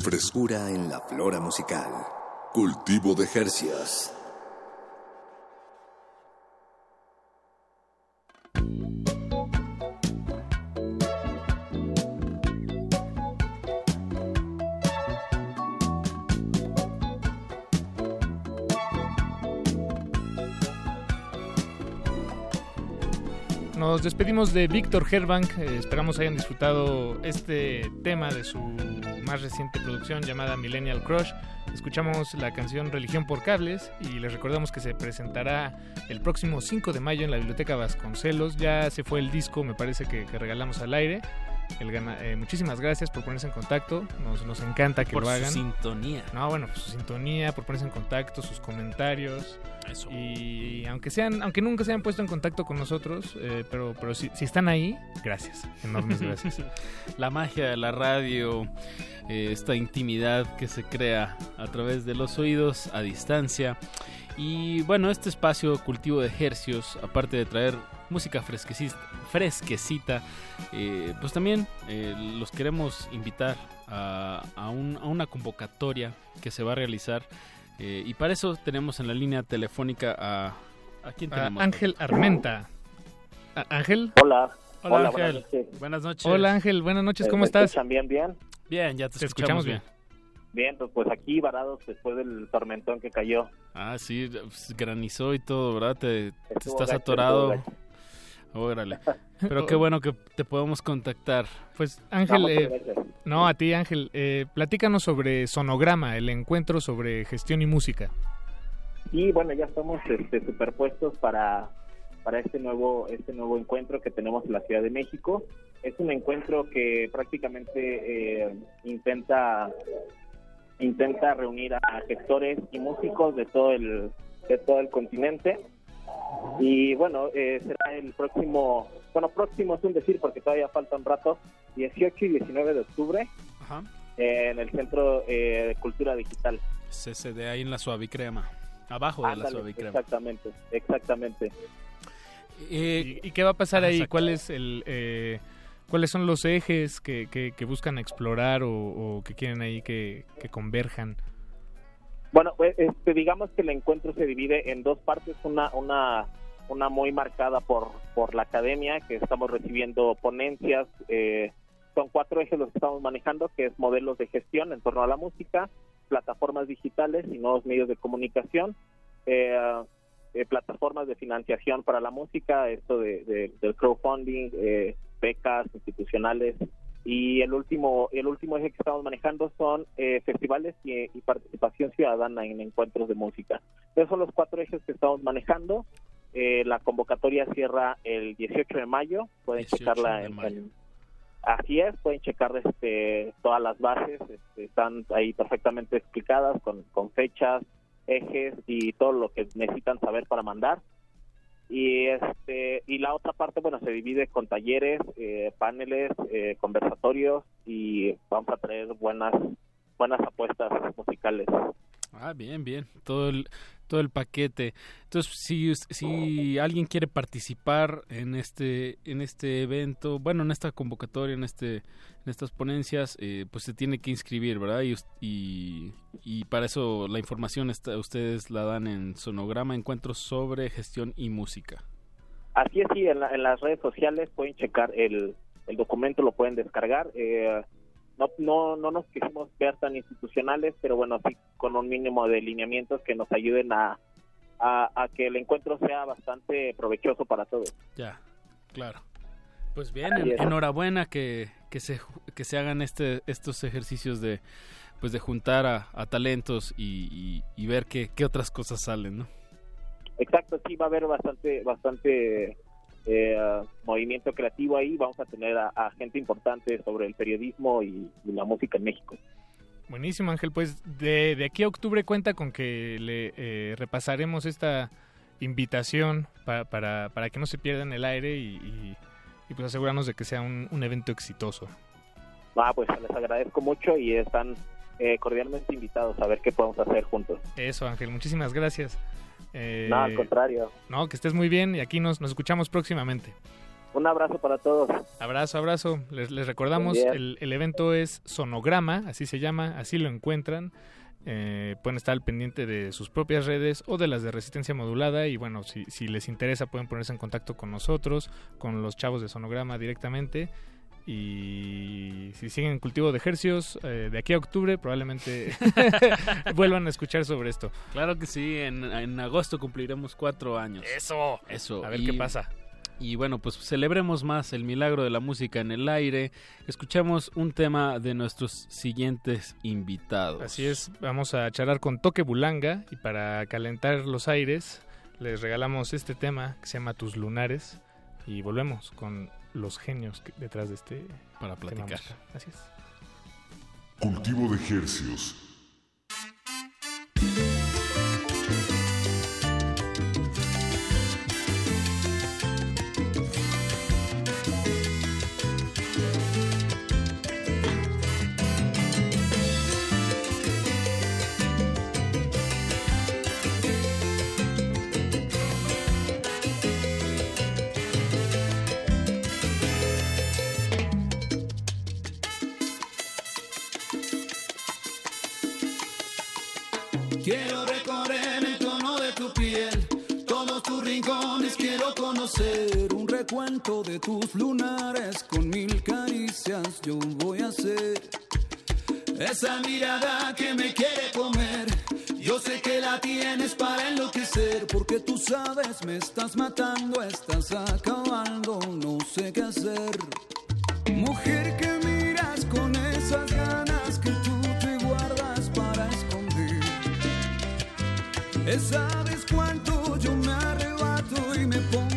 Frescura en la flora musical. Cultivo de Jercias. Nos despedimos de Víctor Herbank. eh, esperamos hayan disfrutado este tema de su más reciente producción llamada Millennial Crush. Escuchamos la canción Religión por Cables y les recordamos que se presentará el próximo 5 de mayo en la Biblioteca Vasconcelos. Ya se fue el disco, me parece que, que regalamos al aire. El gana- eh, muchísimas gracias por ponerse en contacto. Nos, nos encanta que Por lo su hagan. sintonía. No, bueno, pues su sintonía, por ponerse en contacto, sus comentarios. Y aunque sean, aunque nunca se hayan puesto en contacto con nosotros, eh, pero, pero si, si están ahí, gracias, enormes gracias. la magia de la radio, eh, esta intimidad que se crea a través de los oídos a distancia. Y bueno, este espacio cultivo de hercios, aparte de traer música fresquecita, fresquecita eh, pues también eh, los queremos invitar a, a un- a una convocatoria que se va a realizar. eh, y para eso tenemos en la línea telefónica a... ¿A quién A tenemos? Ángel Armenta. A- Ángel. Hola. Hola, Hola, Ángel. buenas noches. Buenas noches. Hola Ángel, buenas noches, ¿cómo ¿me estás? bien, bien? Bien, ya te, Te escuchamos bien. Bien, pues, pues aquí varados después del tormentón que cayó. Ah, sí, pues, granizó y todo, ¿verdad? Te, te estás gacho, atorado. estuvo Órale. Pero qué bueno que te podemos contactar. Pues Ángel, eh, no, a ti Ángel, eh, platícanos sobre Sonograma, el encuentro sobre gestión y música. Y bueno, ya estamos este, superpuestos para, para este nuevo este nuevo encuentro que tenemos en la Ciudad de México. Es un encuentro que prácticamente eh, intenta intenta reunir a gestores y músicos de todo el de todo el continente. Y bueno, eh, será el próximo, bueno, próximo es un decir porque todavía falta un rato, 18 y 19 de octubre Ajá. eh, en el Centro eh, de Cultura Digital. CCD ahí en la suavicrema. Abajo de la Ándale, suavicrema. Exactamente, exactamente. ¿Y, y qué va a pasar ah, ahí? ¿Cuál es el, eh, ¿Cuáles son los ejes que, que- buscan explorar o, que quieren ahí que, converjan? Bueno, pues, este, digamos que el encuentro se divide en dos partes, una una muy marcada por por la academia, que estamos recibiendo ponencias, eh, son cuatro ejes los que estamos manejando, que es modelos de gestión en torno a la música, plataformas digitales y nuevos medios de comunicación, eh, eh, plataformas de financiación para la música, esto de, de- del crowdfunding, eh, becas institucionales y el último el último eje que estamos manejando son eh, festivales y, y participación ciudadana en encuentros de música. Esos son los cuatro ejes que estamos manejando. Eh, la convocatoria cierra el 18 de mayo. Pueden 18 checarla de en, mayo. en- Así es, pueden checar este, todas las bases, este, están ahí perfectamente explicadas con, con fechas, ejes y todo lo que necesitan saber para mandar. Y este y la otra parte, bueno, se divide con talleres, eh, paneles, eh, conversatorios y vamos a traer buenas buenas apuestas musicales. Ah, bien, bien. Todo el, todo el paquete. Entonces, si, si alguien quiere participar en este, en este evento, bueno, en esta convocatoria, en este, en estas ponencias, eh, pues se tiene que inscribir, ¿verdad? Y, y, y para eso la información está, ustedes la dan en Sonograma Encuentros sobre Gestión y Música. Así es, sí, en, la- en las redes sociales pueden checar el, el documento, lo pueden descargar. Eh, no, no, no nos quisimos ver tan institucionales, pero bueno, sí con un mínimo de lineamientos que nos ayuden a, a, a que el encuentro sea bastante provechoso para todos. Ya, claro. Pues bien, en- enhorabuena que, que se que se hagan este estos ejercicios de pues de juntar a, a talentos y, y- y ver qué, qué otras cosas salen, ¿no? Exacto, sí va a haber bastante bastante eh, movimiento creativo ahí. Vamos a tener a, a gente importante sobre el periodismo y, y la música en México. Buenísimo, Ángel. Pues de, de aquí a octubre cuenta con que le eh, repasaremos esta invitación pa- para, para que no se pierda en el aire y, y- y, pues asegurarnos de que sea un, un evento exitoso. Ah, pues les agradezco mucho y están eh, cordialmente invitados a ver qué podemos hacer juntos. Eso, Ángel. Muchísimas gracias. Eh, No, al contrario. No, que estés muy bien y aquí nos, nos escuchamos próximamente. Un abrazo para todos. Abrazo, abrazo. Les, les recordamos, el, el evento es Sonograma, así se llama, así lo encuentran. Eh, pueden estar al pendiente de sus propias redes o de las de Resistencia Modulada y bueno, si, si les interesa pueden ponerse en contacto con nosotros, con los chavos de Sonograma directamente. Y si siguen en cultivo de ejercios, eh, de aquí a octubre probablemente vuelvan a escuchar sobre esto. Claro que sí, en, en agosto cumpliremos cuatro años. Eso. Eso. A ver y- qué pasa. Y bueno, pues celebremos más el milagro de la música en el aire. Escuchamos un tema de nuestros siguientes invitados. Así es, vamos a charlar con Toque Bulanga y para calentar los aires les regalamos este tema que se llama Tus Lunares y volvemos con los genios que- detrás de este Para platicar. Así es. Cultivo de hercios. Recuento de tus lunares con mil caricias yo voy a hacer. Esa mirada que me quiere comer, yo sé que la tienes para enloquecer, porque tú sabes me estás matando, estás acabando, no sé qué hacer. Mujer que miras con esas ganas que tú te guardas para esconder. Eh, Sabes cuánto yo me arrebato y me pongo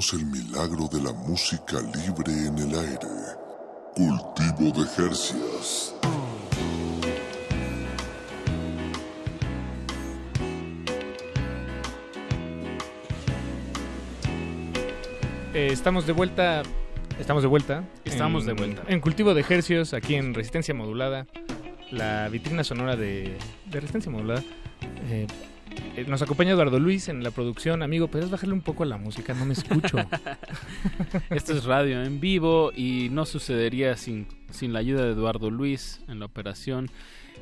El milagro de la música libre en el aire. Cultivo de Jercias. Eh, estamos de vuelta. Estamos de vuelta. Estamos en- de vuelta. En cultivo de ejercios, aquí en Resistencia Modulada. La vitrina sonora de, de Resistencia Modulada. Eh, nos acompaña Eduardo Luis en la producción. Amigo, ¿puedes bajarle un poco a la música? No me escucho. Esto es radio en vivo y no sucedería sin, sin la ayuda de Eduardo Luis en la operación,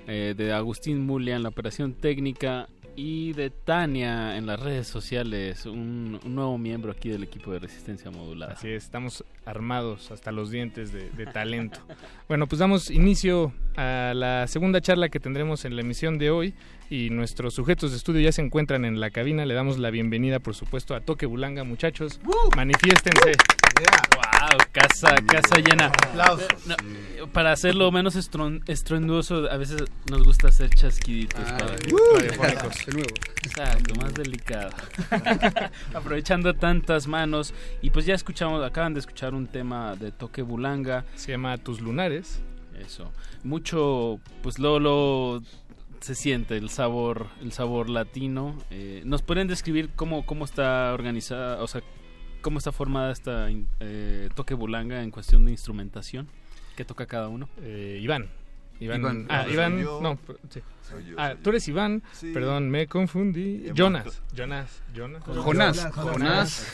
eh, de Agustín Mulia en la operación técnica Y de Tania en las redes sociales, un, un nuevo miembro aquí del equipo de Resistencia Modulada. Así es, estamos armados hasta los dientes de, de talento. bueno, pues damos inicio a la segunda charla que tendremos en la emisión de hoy y nuestros sujetos de estudio ya se encuentran en la cabina. Le damos la bienvenida, por supuesto, a Toque Bulanga, muchachos. Manifiéstense. Wow, casa, casa llena. No, para hacerlo menos estron- estruendoso, a veces nos gusta hacer chasquiditos Ah, para uh, radiofónicos. de nuevo. Exacto, más delicado. Aprovechando tantas manos. Y pues ya escuchamos, acaban de escuchar un tema de Toque Bulanga. Se llama Tus Lunares. Eso. Mucho, pues lo, lo se siente el sabor, el sabor latino. Eh, ¿Nos pueden describir cómo, cómo está organizada, o sea, cómo está formada esta eh, Toque Bulanga en cuestión de instrumentación? ¿Qué toca cada uno? Eh, Iván. Iván, Iván. ah, Iván, yo. no, p- sí. Soy yo, Ah, soy tú eres Iván, Sí. perdón, me confundí. Jonas, Jonas, Jonas. Jonás, Jonás.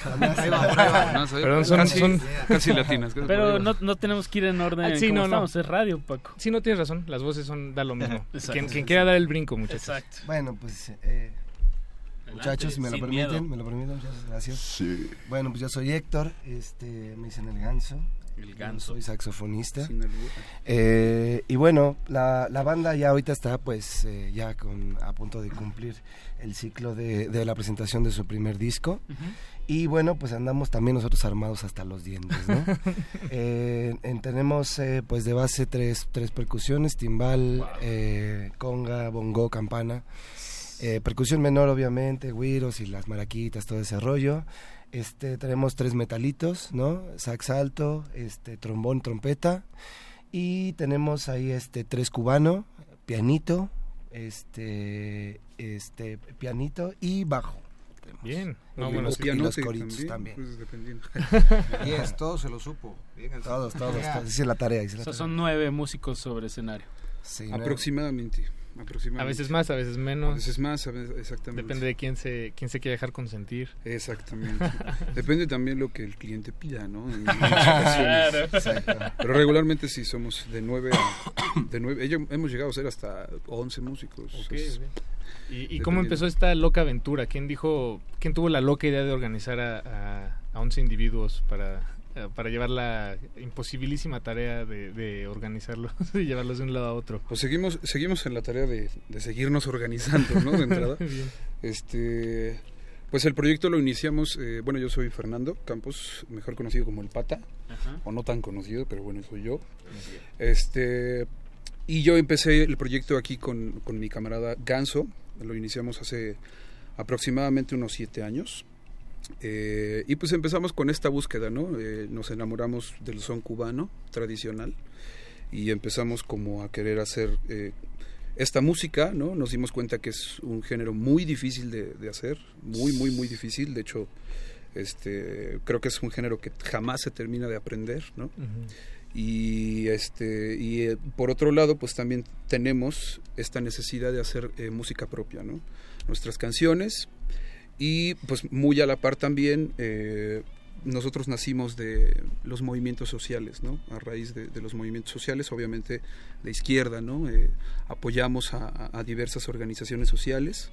Perdón, son, Casi- son casi latinas, Pero no, no tenemos que ir en orden. Ah, sí, no, no. estamos, es radio, Paco. Sí, no tienes razón, las voces son da lo mismo. Exacto. quien, quien quiera dar el brinco, muchachos. Exacto. Bueno, pues, eh, muchachos, si me lo permiten, miedo. me lo permiten, muchas gracias. Bueno, pues yo soy Héctor, este, me dicen el ganso. El ganso. Soy saxofonista. Sin. Eh, y bueno, la, la banda ya ahorita está pues eh, ya con, a punto de cumplir el ciclo de, de la presentación de su primer disco. Y bueno, pues andamos también nosotros armados hasta los dientes, ¿no? Eh, en- tenemos eh, pues de base tres, tres percusiones, timbal, eh, conga, bongo, campana. Eh, percusión menor, obviamente, güiros y las maraquitas, todo ese rollo. Este, tenemos tres metalitos, ¿no? Sax alto, este, trombón, trompeta. Y tenemos ahí este, tres cubano, pianito, este, este, pianito y bajo. Bien. No, Y bueno, los sí, y los coritos también. pues, dependiendo. Yes, todo se lo supo. Bien, Todos, todos, todos. Hice la tarea. hice la O sea, tarea. son nueve músicos sobre escenario. Sí, nueve. Aproximadamente. A veces más, a veces menos. A veces más, a veces- exactamente. Depende de quién se, quién se quiere dejar consentir. Exactamente. Depende también lo que el cliente pida, ¿no? En muchas Claro. Pero regularmente sí somos de nueve a... De nueve, hemos llegado a ser hasta 11 músicos. Ok, Es-. ¿Y, y cómo empezó esta loca aventura? ¿Quién dijo, quién tuvo la loca idea de organizar a, a, a 11 individuos para, para llevar la imposibilísima tarea de, de organizarlos y llevarlos de un lado a otro? Pues seguimos, seguimos en la tarea de, de seguirnos organizando, ¿no? De entrada. Este, pues el proyecto lo iniciamos, eh, bueno, yo soy Fernando Campos, mejor conocido como El Pata, Ajá. o no tan conocido, pero bueno, soy yo. Este, y yo empecé el proyecto aquí con, con mi camarada Ganso, lo iniciamos hace aproximadamente unos siete años. Eh, y pues empezamos con esta búsqueda, ¿no? Eh, nos enamoramos del son cubano tradicional y empezamos como a querer hacer eh, esta música, ¿no? Nos dimos cuenta que es un género muy difícil de, de hacer, muy, muy, muy difícil. De hecho, este, creo que es un género que jamás se termina de aprender, ¿no? Y este y por otro lado, pues también tenemos esta necesidad de hacer música propia, ¿no? Nuestras canciones y pues muy a la par también eh, nosotros nacimos de los movimientos sociales, ¿no? A raíz de, de los movimientos sociales, obviamente de izquierda, ¿no? Eh, apoyamos a, a- diversas organizaciones sociales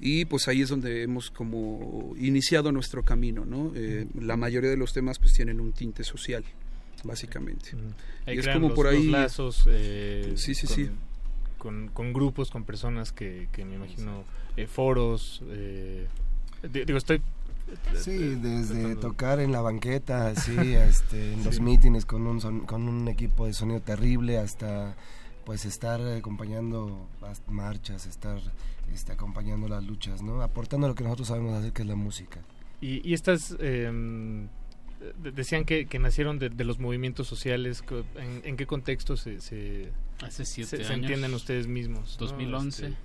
y pues ahí es donde hemos como iniciado nuestro camino, ¿no? Eh, la mayoría de los temas pues tienen un tinte social, básicamente. Ahí Y es como los- por los ahí... lazos eh, Sí, sí, con, sí. Con, con grupos, con personas que, que me imagino, eh, foros, eh, digo, estoy... Sí, eh, desde tocar en la banqueta, sí, este, en los Sí. mítines con un, son- con un equipo de sonido terrible, hasta pues estar acompañando las marchas, estar este, acompañando las luchas, ¿no? Aportando lo que nosotros sabemos hacer, que es la música. Y, y estas eh, de- decían que, que nacieron de, de los movimientos sociales. ¿En, en qué contexto se, se, Hace siete se, entienden ustedes mismos? ¿no? 2011. Este,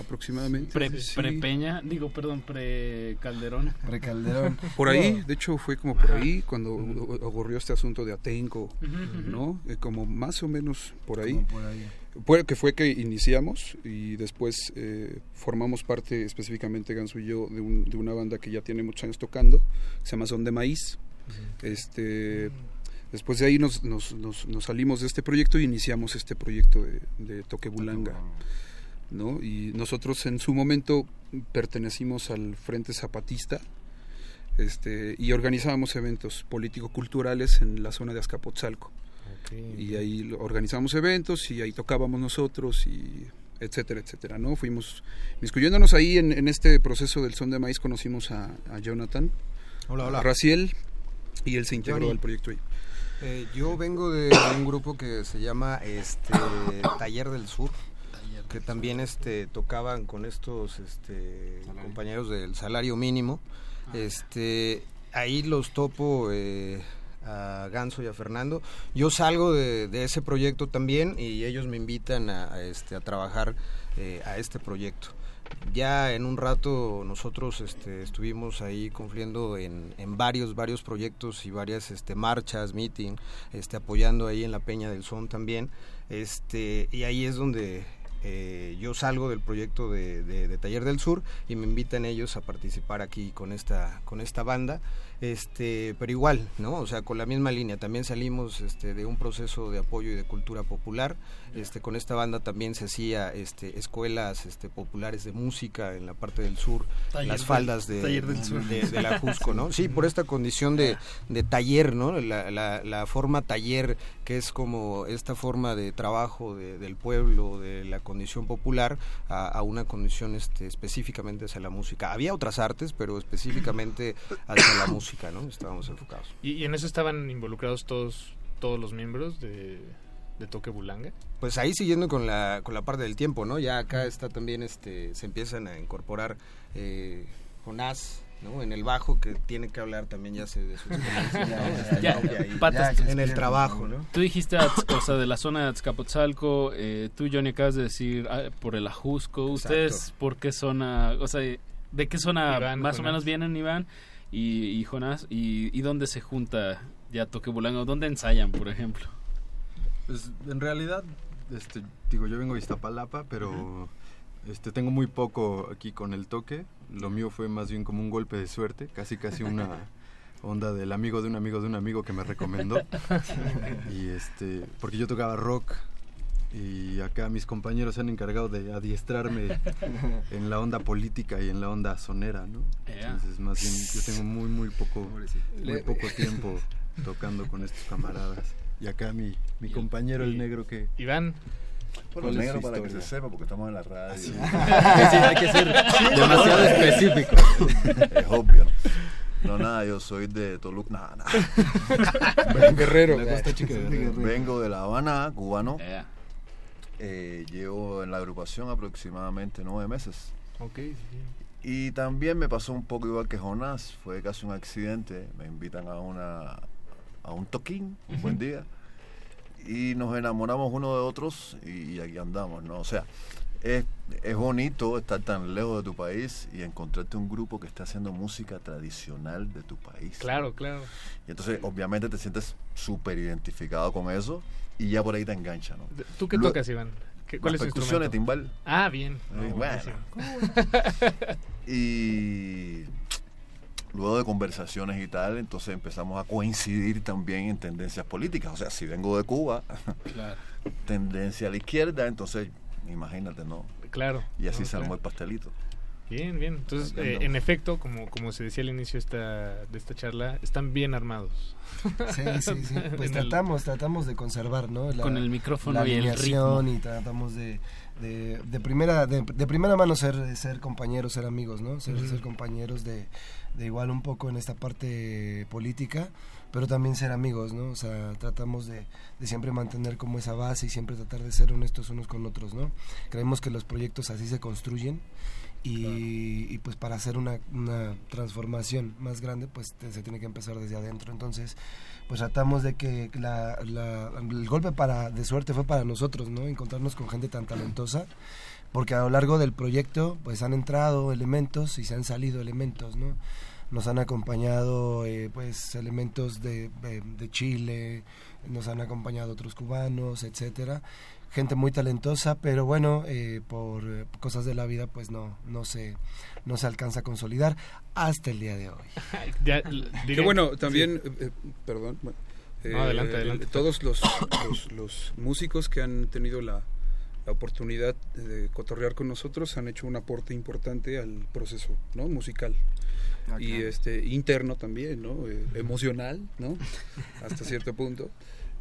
aproximadamente. Pre, Sí. Prepeña, digo, perdón, pre Calderón. Pre-Calderón. Por ahí, de hecho fue como por ahí cuando ocurrió este asunto de Atenco. ¿no? Eh, como más o menos por ahí. Como por ahí. Fue, que fue que iniciamos y después eh, formamos parte específicamente Ganso y yo de, un- de una banda que ya tiene muchos años tocando, que se llama Son de Maíz. Este, después de ahí nos, nos, nos- nos salimos de este proyecto y iniciamos este proyecto de, de Toque Bulanga. ¿No? Y nosotros en su momento pertenecimos al Frente Zapatista este, y organizábamos eventos político-culturales en la zona de Azcapotzalco. Y ahí organizábamos eventos y ahí tocábamos nosotros y etcétera, etcétera, ¿no? Fuimos miscuyéndonos ahí en, en este proceso del son de maíz conocimos a, a Jonathan, Hola, hola. a Raciel y él se integró Johnny. al proyecto ahí. Eh, yo vengo de un grupo que se llama este Taller del Sur, que también este tocaban con estos este, compañeros del salario mínimo. Este ahí los topo eh, a Ganso y a Fernando. Yo salgo de, de ese proyecto también y ellos me invitan a, a, este, a trabajar eh, a este proyecto. Ya en un rato nosotros este, estuvimos ahí confliendo en, en varios, varios proyectos y varias este, marchas, meeting, este, apoyando ahí en la Peña del Son también. Este, y ahí es donde eh, yo salgo del proyecto de, de- de Taller del Sur y me invitan ellos a participar aquí con esta, con esta banda. Este, pero igual, ¿no? O sea, con la misma línea. También salimos este, de un proceso de apoyo y de cultura popular. Este, con esta banda también se hacía este, escuelas este, populares de música en la parte del sur, Taller las faldas de, Taller del Sur. de, de la Jusco, ¿no? Sí, por esta condición de, de taller, ¿no? La, la, la forma taller, que es como esta forma de trabajo de- del pueblo, de la condición popular, a, a una condición este, específicamente hacia la música. Había otras artes, pero específicamente hacia la música, ¿no? Estábamos enfocados. ¿Y, y en eso estaban involucrados todos todos los miembros de, de Toque Bulanga? Pues ahí siguiendo con la, con la parte del tiempo, ¿no? Ya acá está también, este, se empiezan a incorporar eh, Jonás, ¿no? En el bajo, que tiene que hablar también ya se de su experiencia, en el trabajo, ¿no? Tú dijiste, o sea, de la zona de Azcapotzalco, eh, tú, Johnny, acabas de decir ah, por el Ajusco. ¿Ustedes por qué zona, o sea, de qué zona Iván, más o menos vienen, Iván y, y Jonás? Y, ¿Y dónde se junta ya Toquebulanga? ¿Dónde ensayan, por ejemplo? Pues en realidad, este, digo, yo vengo de Iztapalapa, pero este, tengo muy poco aquí con el toque. Lo mío fue más bien como un golpe de suerte, casi casi una onda del amigo de un amigo de un amigo que me recomendó. y este, porque yo tocaba rock y acá mis compañeros se han encargado de adiestrarme en la onda política y en la onda sonera, ¿no? Entonces, más bien yo tengo muy muy poco muy poco tiempo tocando con estos camaradas. Y acá mi, mi compañero el negro que Iván ¿Cuál Bueno, es su negro para que se historia? sepa, porque estamos en la radio. Sí. Sí, hay que ser demasiado específico. Es obvio. No, nada, yo soy de Toluca. Nada, nada. Guerrero. Chica de Guerrero. Vengo de La Habana, cubano. Eh, llevo en la agrupación aproximadamente nueve meses. Ok, Y también me pasó un poco igual que Jonás, fue casi un accidente, me invitan a una a un toquín, un buen día, y nos enamoramos uno de otros y aquí andamos, ¿no? O sea, es, es bonito estar tan lejos de tu país y encontrarte un grupo que está haciendo música tradicional de tu país. Claro, claro. Y entonces, obviamente, te sientes súper identificado con eso y ya por ahí te engancha, ¿no? ¿Tú qué tocas, Iván? ¿Qué- ¿Cuál es tu percusiones, timbal. Ah, bien. Eh, No, bueno. y luego de conversaciones y tal, entonces empezamos a coincidir también en tendencias políticas. O sea, si vengo de Cuba, Claro. tendencia a la izquierda, entonces imagínate, ¿no? Claro. Y así No, se armó claro. el pastelito. Bien, bien. Entonces, eh, en efecto, como, como se decía al inicio esta, de esta charla, están bien armados. Sí, sí, sí. Pues el- tratamos, tratamos de conservar, ¿no? Con el micrófono la y el alineación ritmo. y tratamos de, de, de primera de, de primera mano ser ser compañeros, ser amigos, ¿no? Ser, ser compañeros de, de igual un poco en esta parte política, pero también ser amigos, ¿no? O sea, tratamos de, de siempre mantener como esa base y siempre tratar de ser honestos unos con otros, ¿no? Creemos que los proyectos así se construyen y, y, pues para hacer una, una transformación más grande pues te- se tiene que empezar desde adentro entonces pues tratamos de que la, la- el golpe para de suerte fue para nosotros no encontrarnos con gente tan talentosa porque a lo largo del proyecto pues han entrado elementos y se han salido elementos no nos han acompañado eh, pues elementos de, de- de Chile nos han acompañado otros cubanos etcétera gente muy talentosa pero bueno eh, por eh, cosas de la vida pues no no se no se alcanza a consolidar hasta el día de hoy Que bueno, también, eh, eh, perdón. No, adelante, adelante. Todos los, los, los músicos que han tenido la, la oportunidad de cotorrear con nosotros, han hecho un aporte importante al proceso ¿no? musical. Ah, y este interno también, ¿no? Eh, emocional, ¿no? Hasta cierto punto.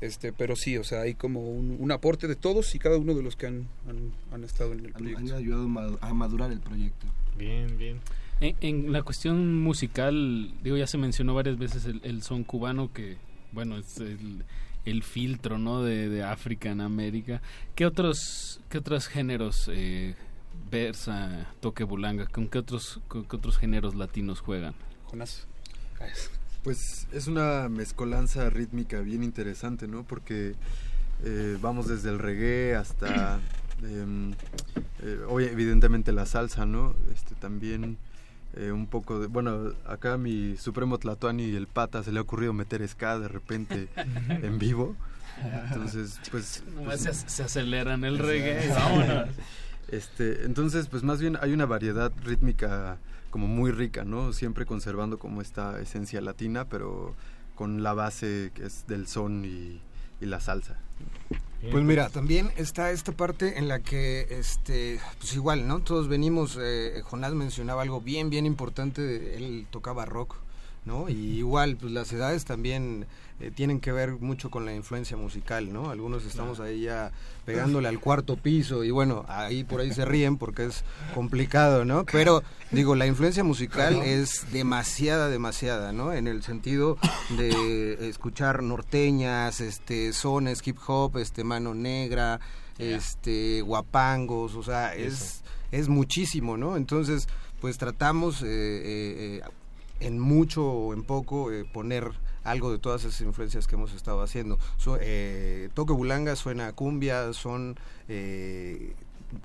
Este, pero sí, o sea, hay como un, un aporte de todos y cada uno de los que han, han, han estado en el Han, proyecto. han ayudado ma- a madurar el proyecto. Bien, bien. En, en la cuestión musical, digo, ya se mencionó varias veces el, el son cubano que, bueno, es el, el filtro, ¿no? De, de África en América. ¿Qué otros, qué otros géneros eh, versa Toque Bulanga? ¿Con qué otros, con qué otros géneros latinos juegan? Jonás. Pues es una mezcolanza rítmica bien interesante, ¿no? Porque eh, vamos desde el reggae hasta, em, eh, hoy evidentemente la salsa, ¿no? Este también eh, un poco de, bueno, acá a mi supremo Tlatuani el pata se le ha ocurrido meter ska de repente en vivo. Entonces, pues, pues, se, se aceleran el reggae. Vámonos. este, entonces, pues más bien hay una variedad rítmica como muy rica, ¿no? Siempre conservando como esta esencia latina, pero con la base que es del son y, y la salsa. Pues mira, también está esta parte en la que, este, pues igual, ¿no? Todos venimos, eh, Jonás mencionaba algo bien, bien importante, él tocaba rock, ¿no? Y igual, pues las edades también eh, tienen que ver mucho con la influencia musical, ¿no? Algunos estamos ahí ya pegándole al cuarto piso y bueno, ahí por ahí se ríen porque es complicado, ¿no? Pero digo, la influencia musical es demasiada, demasiada, ¿no? En el sentido de escuchar norteñas, este, sones, hip hop, este, mano negra, este, guapangos, o sea, es, es muchísimo, ¿no? Entonces, pues tratamos eh, eh, eh, en mucho o en poco poner algo de todas esas influencias que hemos estado haciendo. So- eh, Toque Bulanga suena a cumbia, son eh,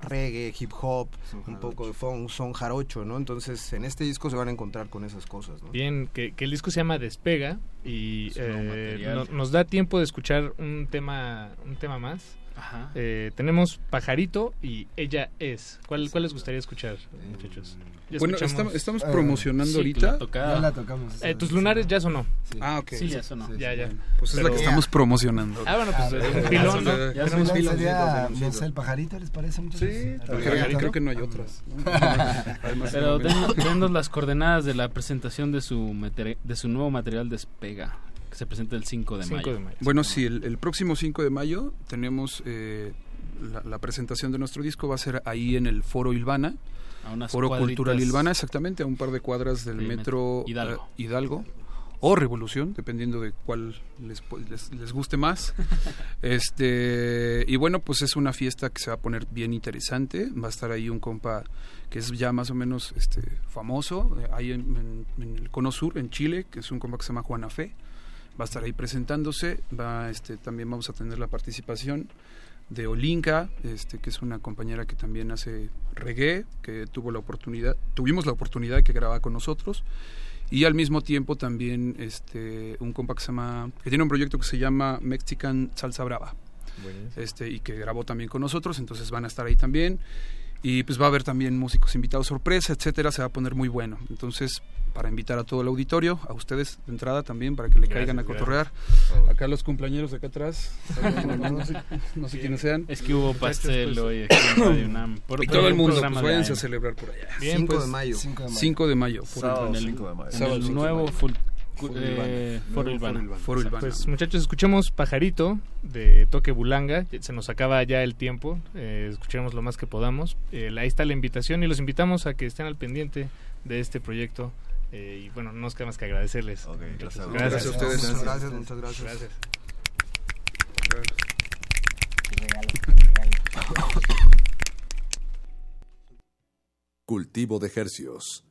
reggae, hip hop, un poco de funk, son jarocho, ¿no? Entonces, en este disco se van a encontrar con esas cosas, ¿no? Bien, que, que el disco se llama Despega y eh, no- nos da tiempo de escuchar un tema, un tema más. Ajá. Eh, tenemos Pajarito y Ella es. ¿Cuál, cuál les gustaría escuchar, muchachos? Ya Bueno, estamos- estamos promocionando Sí, ahorita. la tocada. Ya la tocamos. Eh, Tus lunares ya sonó. Ah, ok. Sí, ya sonó. ya, ya. Pues es la que estamos promocionando. Ah, bueno, pues Ah, un pilón, ¿no? ya Ya tenemos pilón. Sería, no sé, el pajarito, ¿les parece mucho? Sí, creo, creo que no hay otras. Pero no- denos, denos las coordenadas de la presentación de su, de su nuevo material Despega, que se presenta el 5 de mayo. Bueno, sí, el, el próximo 5 de mayo tenemos eh, la, la presentación de nuestro disco, va a ser ahí en el Foro Ilvana. A unas Foro cuadritas Cultural Ilvana, exactamente, a un par de cuadras del metro metro Hidalgo. eh, Hidalgo. O Revolución, dependiendo de cuál les, les, les guste más. este Y bueno, pues es una fiesta que se va a poner bien interesante. Va a estar ahí un compa que es ya más o menos este famoso, eh, ahí en, en- en el Cono Sur, en Chile, que es un compa que se llama Juana Fe. Va a estar ahí presentándose. Va, este, también vamos a tener la participación de Olinka, este, que es una compañera que también hace reggae, que tuvo la oportunidad, tuvimos la oportunidad de que grabara con nosotros. Y al mismo tiempo también este, un compa que se llama, que tiene un proyecto que se llama Mexican Salsa Brava. Este, y que grabó también con nosotros, entonces van a estar ahí también. Y pues va a haber también músicos invitados sorpresa, etcétera, se va a poner muy bueno. Entonces, para invitar a todo el auditorio, a ustedes de entrada también, para que le caigan a cotorrear. Acá los cumpleañeros de acá atrás, no sé, no sé quiénes sean. Es que hubo pastel pues. hoy aquí en Radio UNAM. Por- y todo el un mundo, pues váyanse a celebrar por allá. Bien, 5 pues, de mayo. 5 de mayo. por Sábado ejemplo. en el- 5 de mayo. En Sábado el 5 de nuevo mayo. eh, Ilvana. Ilvana. Foro Ilvana. Foro Ilvana. Pues muchachos, escuchemos Pajarito de Toque Bulanga. Se nos acaba ya el tiempo. Eh, escucharemos lo más que podamos. Eh, ahí está la invitación y los invitamos a que estén al pendiente de este proyecto. Eh, y bueno, no nos queda más que agradecerles. gracias. Gracias a ustedes. Muchas gracias, muchas gracias. Gracias. Cultivo de hercios.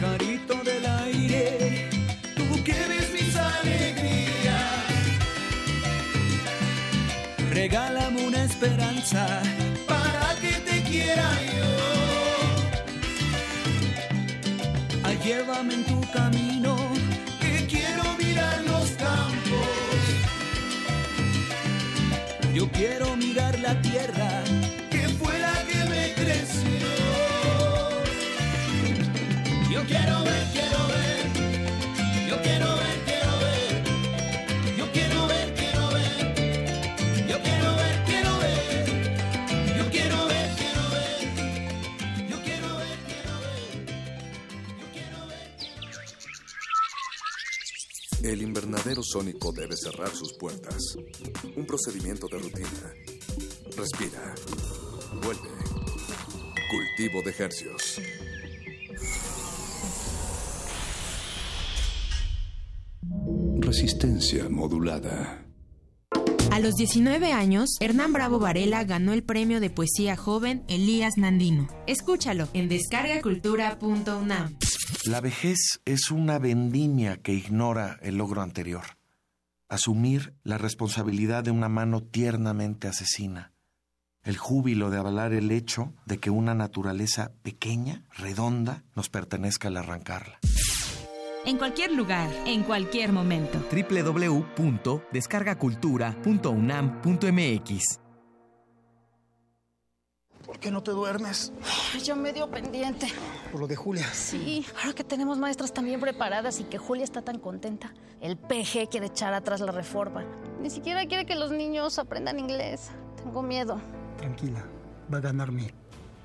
pajarito del aire, tú que eres mis alegrías. Regálame una esperanza para que te quiera yo. Ay, llévame en tu camino. Invernadero sónico debe cerrar sus puertas. Un procedimiento de rutina. Respira. Vuelve. Cultivo de hercios. Resistencia modulada. A los 19 años, Hernán Bravo Varela ganó el premio de poesía joven Elías Nandino. Escúchalo en descargacultura.unam. La vejez es una vendimia que ignora el logro anterior. Asumir la responsabilidad de una mano tiernamente asesina. El júbilo de avalar el hecho de que una naturaleza pequeña, redonda, nos pertenezca al arrancarla. En cualquier lugar, en cualquier momento. www.descargacultura.unam.mx ¿Por qué no te duermes? Ya medio pendiente. Por lo de Julia. Sí, ahora que tenemos maestras tan bien preparadas y que Julia está tan contenta, el PG quiere echar atrás la reforma. Ni siquiera quiere que los niños aprendan inglés. Tengo miedo. Tranquila, va a ganar mí.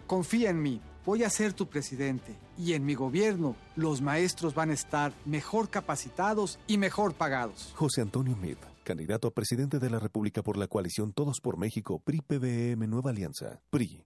Confía en mí, voy a ser tu presidente. Y en mi gobierno, los maestros van a estar mejor capacitados y mejor pagados. José Antonio Meade, candidato a presidente de la República por la coalición Todos por México, PRI-PBM Nueva Alianza. PRI.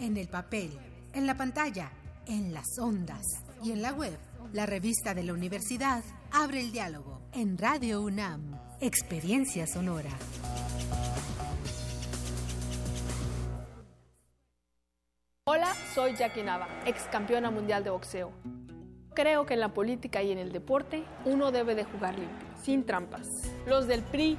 en el papel, en la pantalla, en las ondas y en la web. La revista de la universidad abre el diálogo en Radio UNAM. Experiencia sonora. Hola, soy Jackie Nava, ex campeona mundial de boxeo. Creo que en la política y en el deporte uno debe de jugar limpio, sin trampas. Los del PRI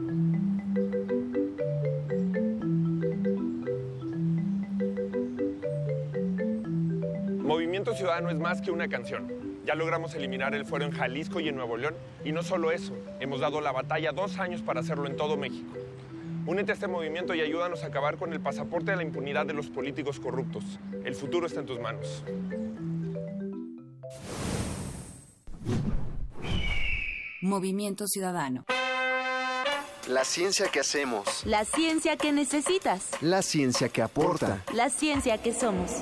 Movimiento Ciudadano es más que una canción. Ya logramos eliminar el fuero en Jalisco y en Nuevo León. Y no solo eso, hemos dado la batalla dos años para hacerlo en todo México. Únete a este movimiento y ayúdanos a acabar con el pasaporte de la impunidad de los políticos corruptos. El futuro está en tus manos. Movimiento Ciudadano. La ciencia que hacemos. La ciencia que necesitas. La ciencia que aporta. La ciencia que somos.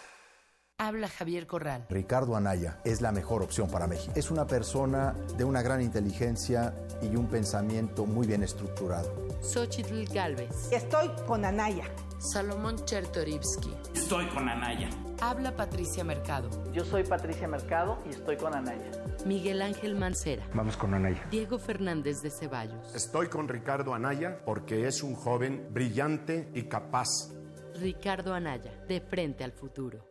Habla Javier Corral. Ricardo Anaya es la mejor opción para México. Es una persona de una gran inteligencia y un pensamiento muy bien estructurado. Xochitl Galvez. Estoy con Anaya. Salomón Chertorivsky. Estoy con Anaya. Habla Patricia Mercado. Yo soy Patricia Mercado y estoy con Anaya. Miguel Ángel Mancera. Vamos con Anaya. Diego Fernández de Ceballos. Estoy con Ricardo Anaya porque es un joven brillante y capaz. Ricardo Anaya, de frente al futuro.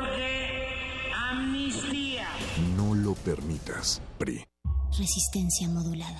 permitas, PRI. Resistencia modulada.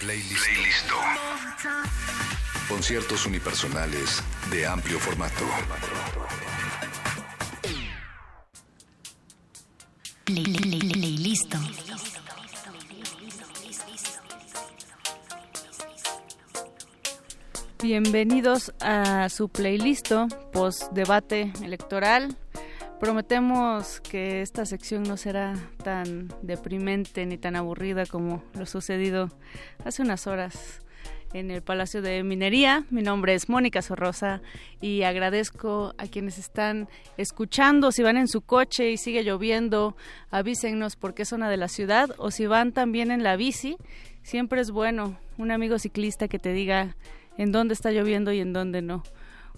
Playlist. Conciertos unipersonales de amplio formato. Play, play, play, play, listo. Bienvenidos a su playlist post debate electoral. Prometemos que esta sección no será tan deprimente ni tan aburrida como lo sucedido hace unas horas en el Palacio de Minería. Mi nombre es Mónica Sorrosa y agradezco a quienes están escuchando. Si van en su coche y sigue lloviendo, avísennos por qué zona de la ciudad o si van también en la bici. Siempre es bueno un amigo ciclista que te diga en dónde está lloviendo y en dónde no.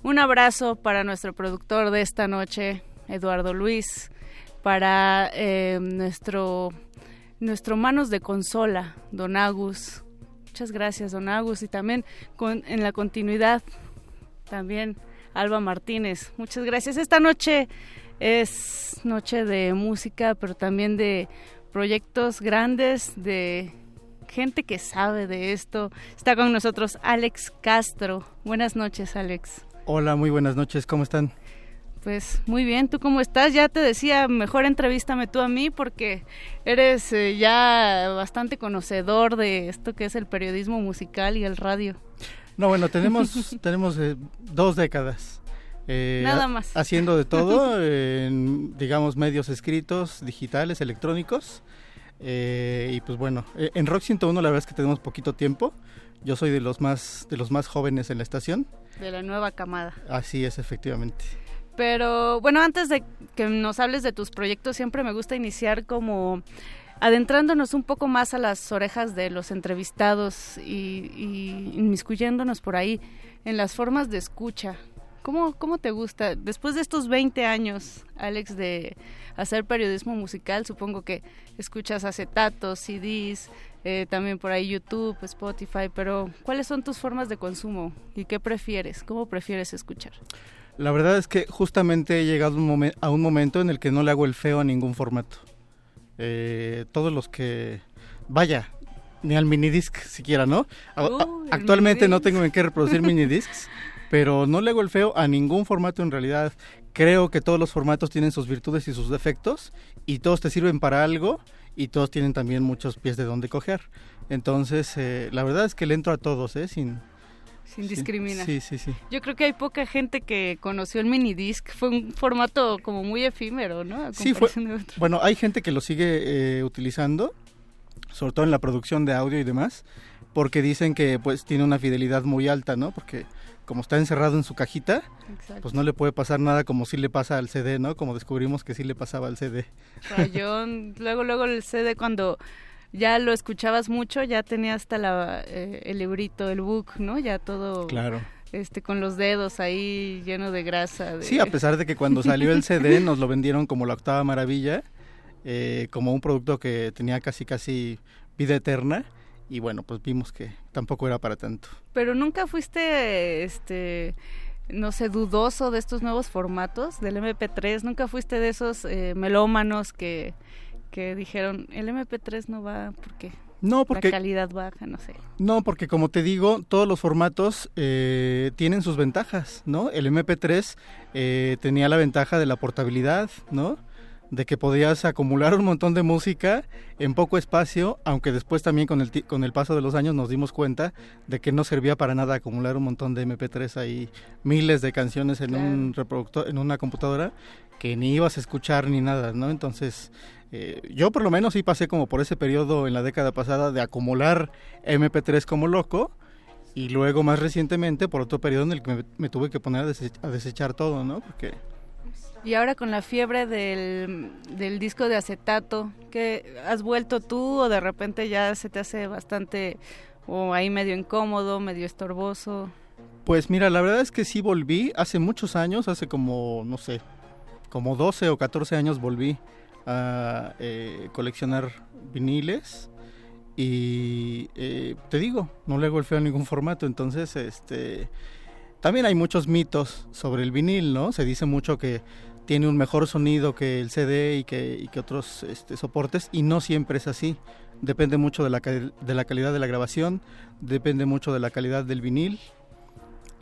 Un abrazo para nuestro productor de esta noche, Eduardo Luis, para eh, nuestro, nuestro manos de consola, Don Agus. Muchas gracias, Don Agus. Y también con, en la continuidad, también Alba Martínez. Muchas gracias. Esta noche es noche de música, pero también de proyectos grandes, de gente que sabe de esto. Está con nosotros Alex Castro. Buenas noches, Alex. Hola, muy buenas noches. ¿Cómo están? Pues muy bien, ¿tú cómo estás? Ya te decía, mejor entrevístame tú a mí porque eres eh, ya bastante conocedor de esto que es el periodismo musical y el radio. No, bueno, tenemos, tenemos eh, dos décadas. eh, Nada más. Haciendo de todo, en, digamos, medios escritos, digitales, electrónicos. Eh, y pues bueno, eh, en Rock 101 la verdad es que tenemos poquito tiempo. Yo soy de los más de los más jóvenes en la estación. De la nueva camada. Así es, efectivamente. Pero bueno, antes de que nos hables de tus proyectos, siempre me gusta iniciar como adentrándonos un poco más a las orejas de los entrevistados y, y inmiscuyéndonos por ahí en las formas de escucha. ¿Cómo, ¿Cómo te gusta? Después de estos 20 años, Alex, de hacer periodismo musical, supongo que escuchas acetatos, CDs, eh, también por ahí YouTube, Spotify, pero ¿cuáles son tus formas de consumo y qué prefieres? ¿Cómo prefieres escuchar? La verdad es que justamente he llegado un momen- a un momento en el que no le hago el feo a ningún formato. Eh, todos los que... Vaya, ni al minidisc siquiera, ¿no? A- Uh, actualmente no tengo en qué reproducir minidiscs, pero no le hago el feo a ningún formato en realidad. Creo que todos los formatos tienen sus virtudes y sus defectos y todos te sirven para algo y todos tienen también muchos pies de donde coger. Entonces, eh, la verdad es que le entro a todos, ¿eh? Sin, sin discriminar. Sí, sí, sí. Yo creo que hay poca gente que conoció el minidisc. Fue un formato como muy efímero, ¿no? sí, fue. Bueno, hay gente que lo sigue eh, utilizando, sobre todo en la producción de audio y demás, porque dicen que pues tiene una fidelidad muy alta, ¿no? Porque como está encerrado en su cajita, pues no le puede pasar nada como si le pasa al CD, ¿no? Como descubrimos que sí le pasaba al CD. Rayón, luego, luego el CD cuando ya lo escuchabas mucho, ya tenía hasta la, eh, el librito, el book, ¿no? Ya todo... Claro. Este, con los dedos ahí lleno de grasa. Sí, a pesar de que cuando salió el CD nos lo vendieron como la octava maravilla, eh, como un producto que tenía casi casi vida eterna y bueno, pues vimos que tampoco era para tanto. Pero nunca fuiste, este, no sé, dudoso de estos nuevos formatos del MP3, nunca fuiste de esos eh, melómanos que, que dijeron, el MP3 no va porque... No, porque... La calidad baja, no sé. No, porque como te digo, todos los formatos eh, tienen sus ventajas, ¿no? El MP3 eh, tenía la ventaja de la portabilidad, ¿no? de que podías acumular un montón de música en poco espacio, aunque después también con el, con el paso de los años nos dimos cuenta de que no servía para nada acumular un montón de MP3 ahí, miles de canciones en un reproductor, en una computadora que ni ibas a escuchar ni nada, ¿no? Entonces, eh, yo por lo menos sí pasé como por ese periodo en la década pasada de acumular MP3 como loco y luego más recientemente por otro periodo en el que me, tuve que poner a, a desechar todo, ¿no? Porque y ahora con la fiebre del, del disco de acetato, ¿qué has vuelto tú o de repente ya se te hace bastante o ahí medio incómodo, medio estorboso? Pues mira, la verdad es que sí volví hace muchos años, hace como, no sé, como 12 o 14 años volví a eh, coleccionar viniles y eh, te digo, no le hago el feo a ningún formato, entonces este también hay muchos mitos sobre el vinil, ¿no? Se dice mucho que tiene un mejor sonido que el CD y que, que otros este, soportes y no siempre es así. Depende mucho de la, de la calidad de la grabación, depende mucho de la calidad del vinil.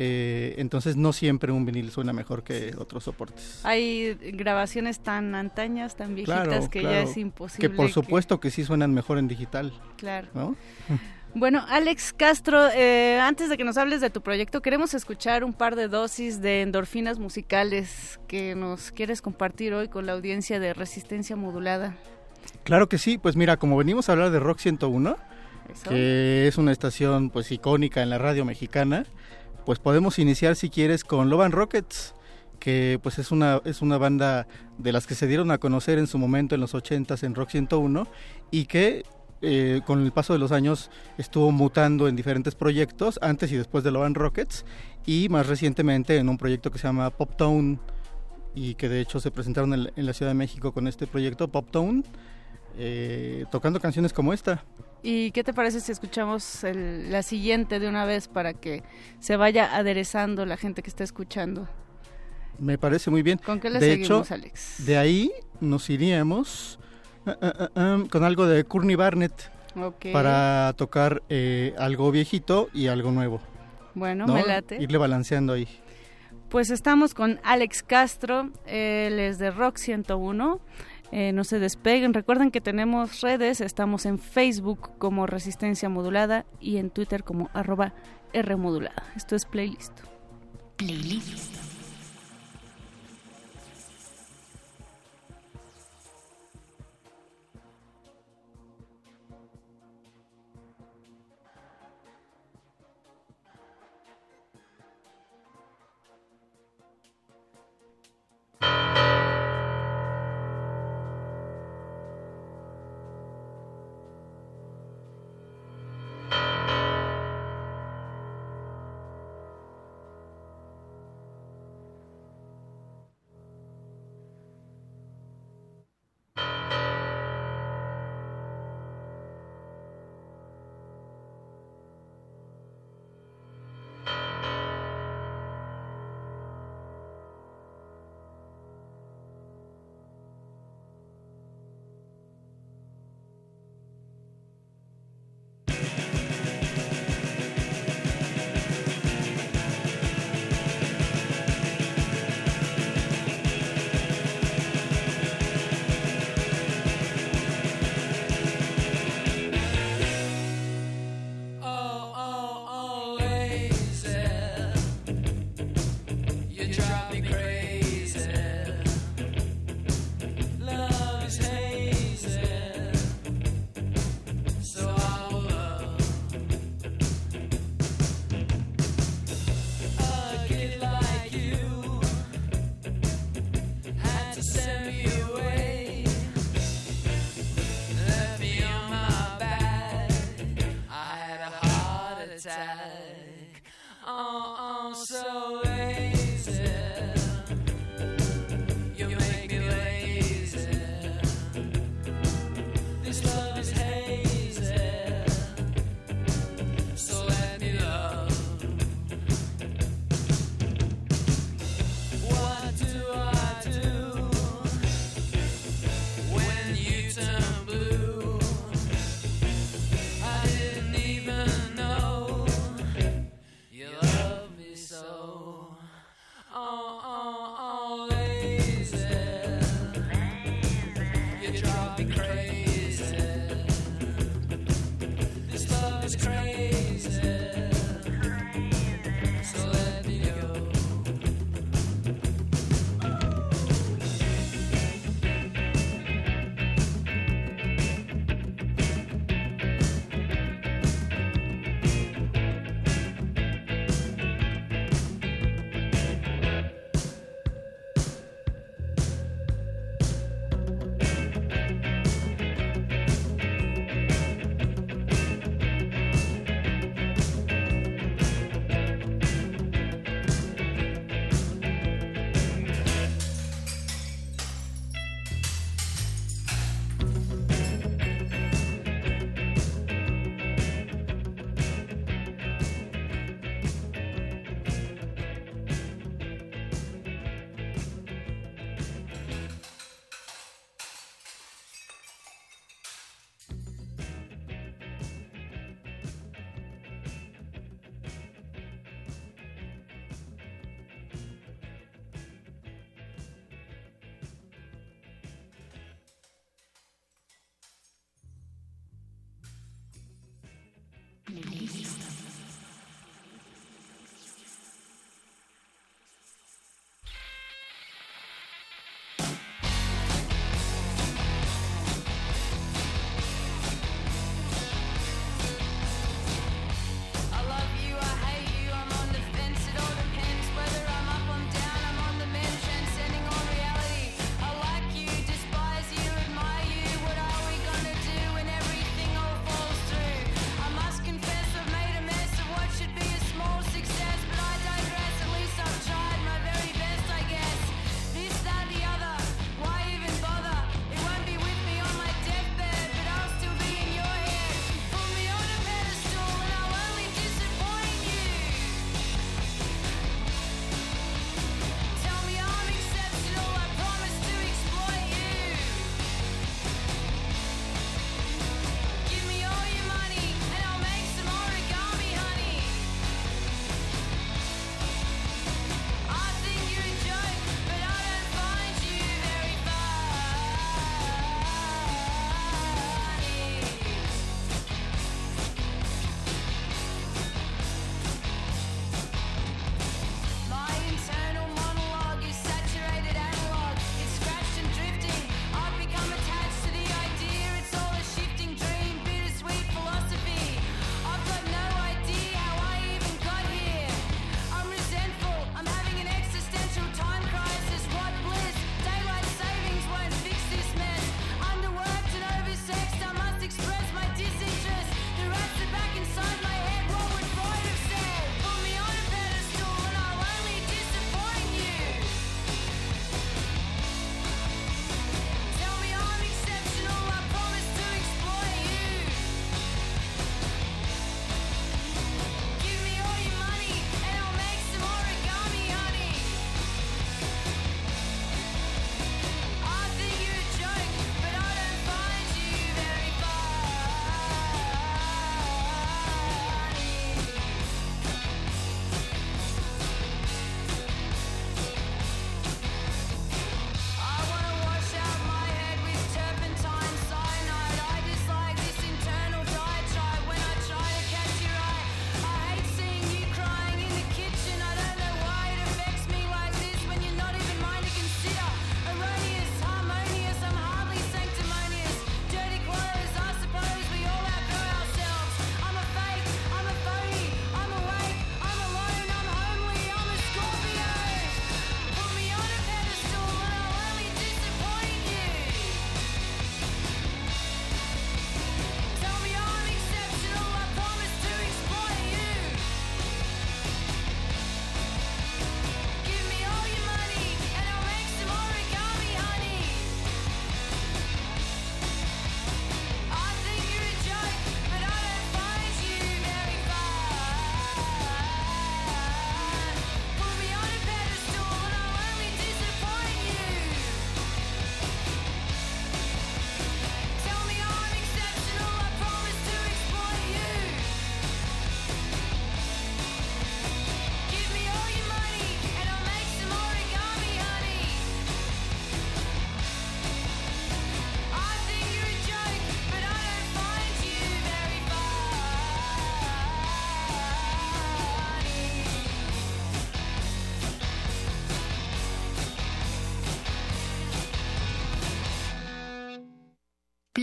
Eh, entonces no siempre un vinil suena mejor que otros soportes. Hay grabaciones tan antañas, tan viejitas que ya es imposible. Que por supuesto que... sí suenan mejor en digital. Claro. Bueno, Alex Castro, eh, antes de que nos hables de tu proyecto, queremos escuchar un par de dosis de endorfinas musicales que nos quieres compartir hoy con la audiencia de Resistencia Modulada. Claro que sí, pues mira, como venimos a hablar de Rock 101, que es una estación pues icónica en la radio mexicana, pues podemos iniciar si quieres con Loban Rockets que pues es una es una banda de las que se dieron a conocer en su momento en los 80s en Rock 101 y que eh, con el paso de los años estuvo mutando en diferentes proyectos, antes y después de Lovan Rockets, y más recientemente en un proyecto que se llama Pop Town, y que de hecho se presentaron en, la Ciudad de México con este proyecto, Pop Town, eh, tocando canciones como esta. ¿Y qué te parece si escuchamos la siguiente de una vez para que se vaya aderezando la gente que está escuchando? Me parece muy bien. ¿Con qué le de seguimos, hecho, Alex? De ahí nos iríamos Ah, ah, ah, con algo de Courtney Barnett para tocar eh, algo viejito y algo nuevo. Bueno, me late. Irle balanceando ahí. Pues estamos con Alex Castro, él es de Rock 101. Eh, no se despeguen. Recuerden que tenemos redes, estamos en Facebook como Resistencia Modulada y en Twitter como arroba Rmodulada. Esto es playlist. Playlist.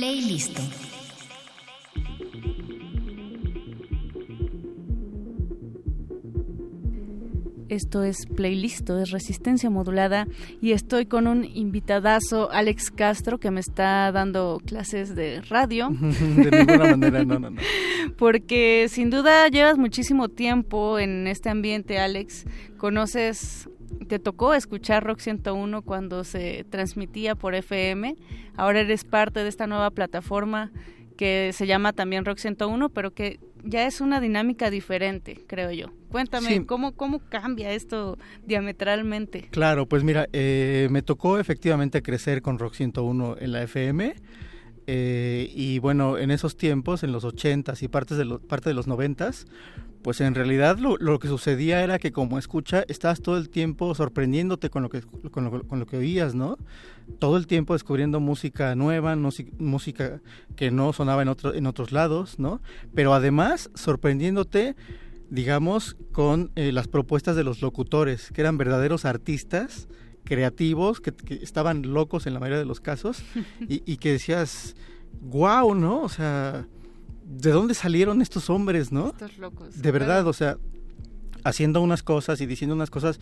Playlist. Esto es Playlist, es Resistencia Modulada y estoy con un invitadazo, Alex Castro, que me está dando clases de radio. de ninguna manera, no, no, no. Porque sin duda llevas muchísimo tiempo en este ambiente, Alex. Conoces, te tocó escuchar Rock 101 cuando se transmitía por FM. Ahora eres parte de esta nueva plataforma que se llama también Rock 101, pero que ya es una dinámica diferente, creo yo. Cuéntame, ¿cómo, ¿cómo cambia esto diametralmente? Claro, pues mira, eh, me tocó efectivamente crecer con Rock 101 en la FM. Eh, y bueno, en esos tiempos, en los 80s y partes de lo, parte de los 90s, pues en realidad lo, lo, que sucedía era que como escucha, estabas todo el tiempo sorprendiéndote con lo que, con lo, con lo que oías, ¿no? Todo el tiempo descubriendo música nueva, no, música que no sonaba en, otro, en otros lados, ¿no? Pero además sorprendiéndote, digamos, con eh, las propuestas de los locutores, que eran verdaderos artistas, creativos, que, que estaban locos en la mayoría de los casos, y, y que decías, wow, ¿no? O sea ¿de dónde salieron estos hombres, no? Estos locos. De verdad, o sea, haciendo unas cosas y diciendo unas cosas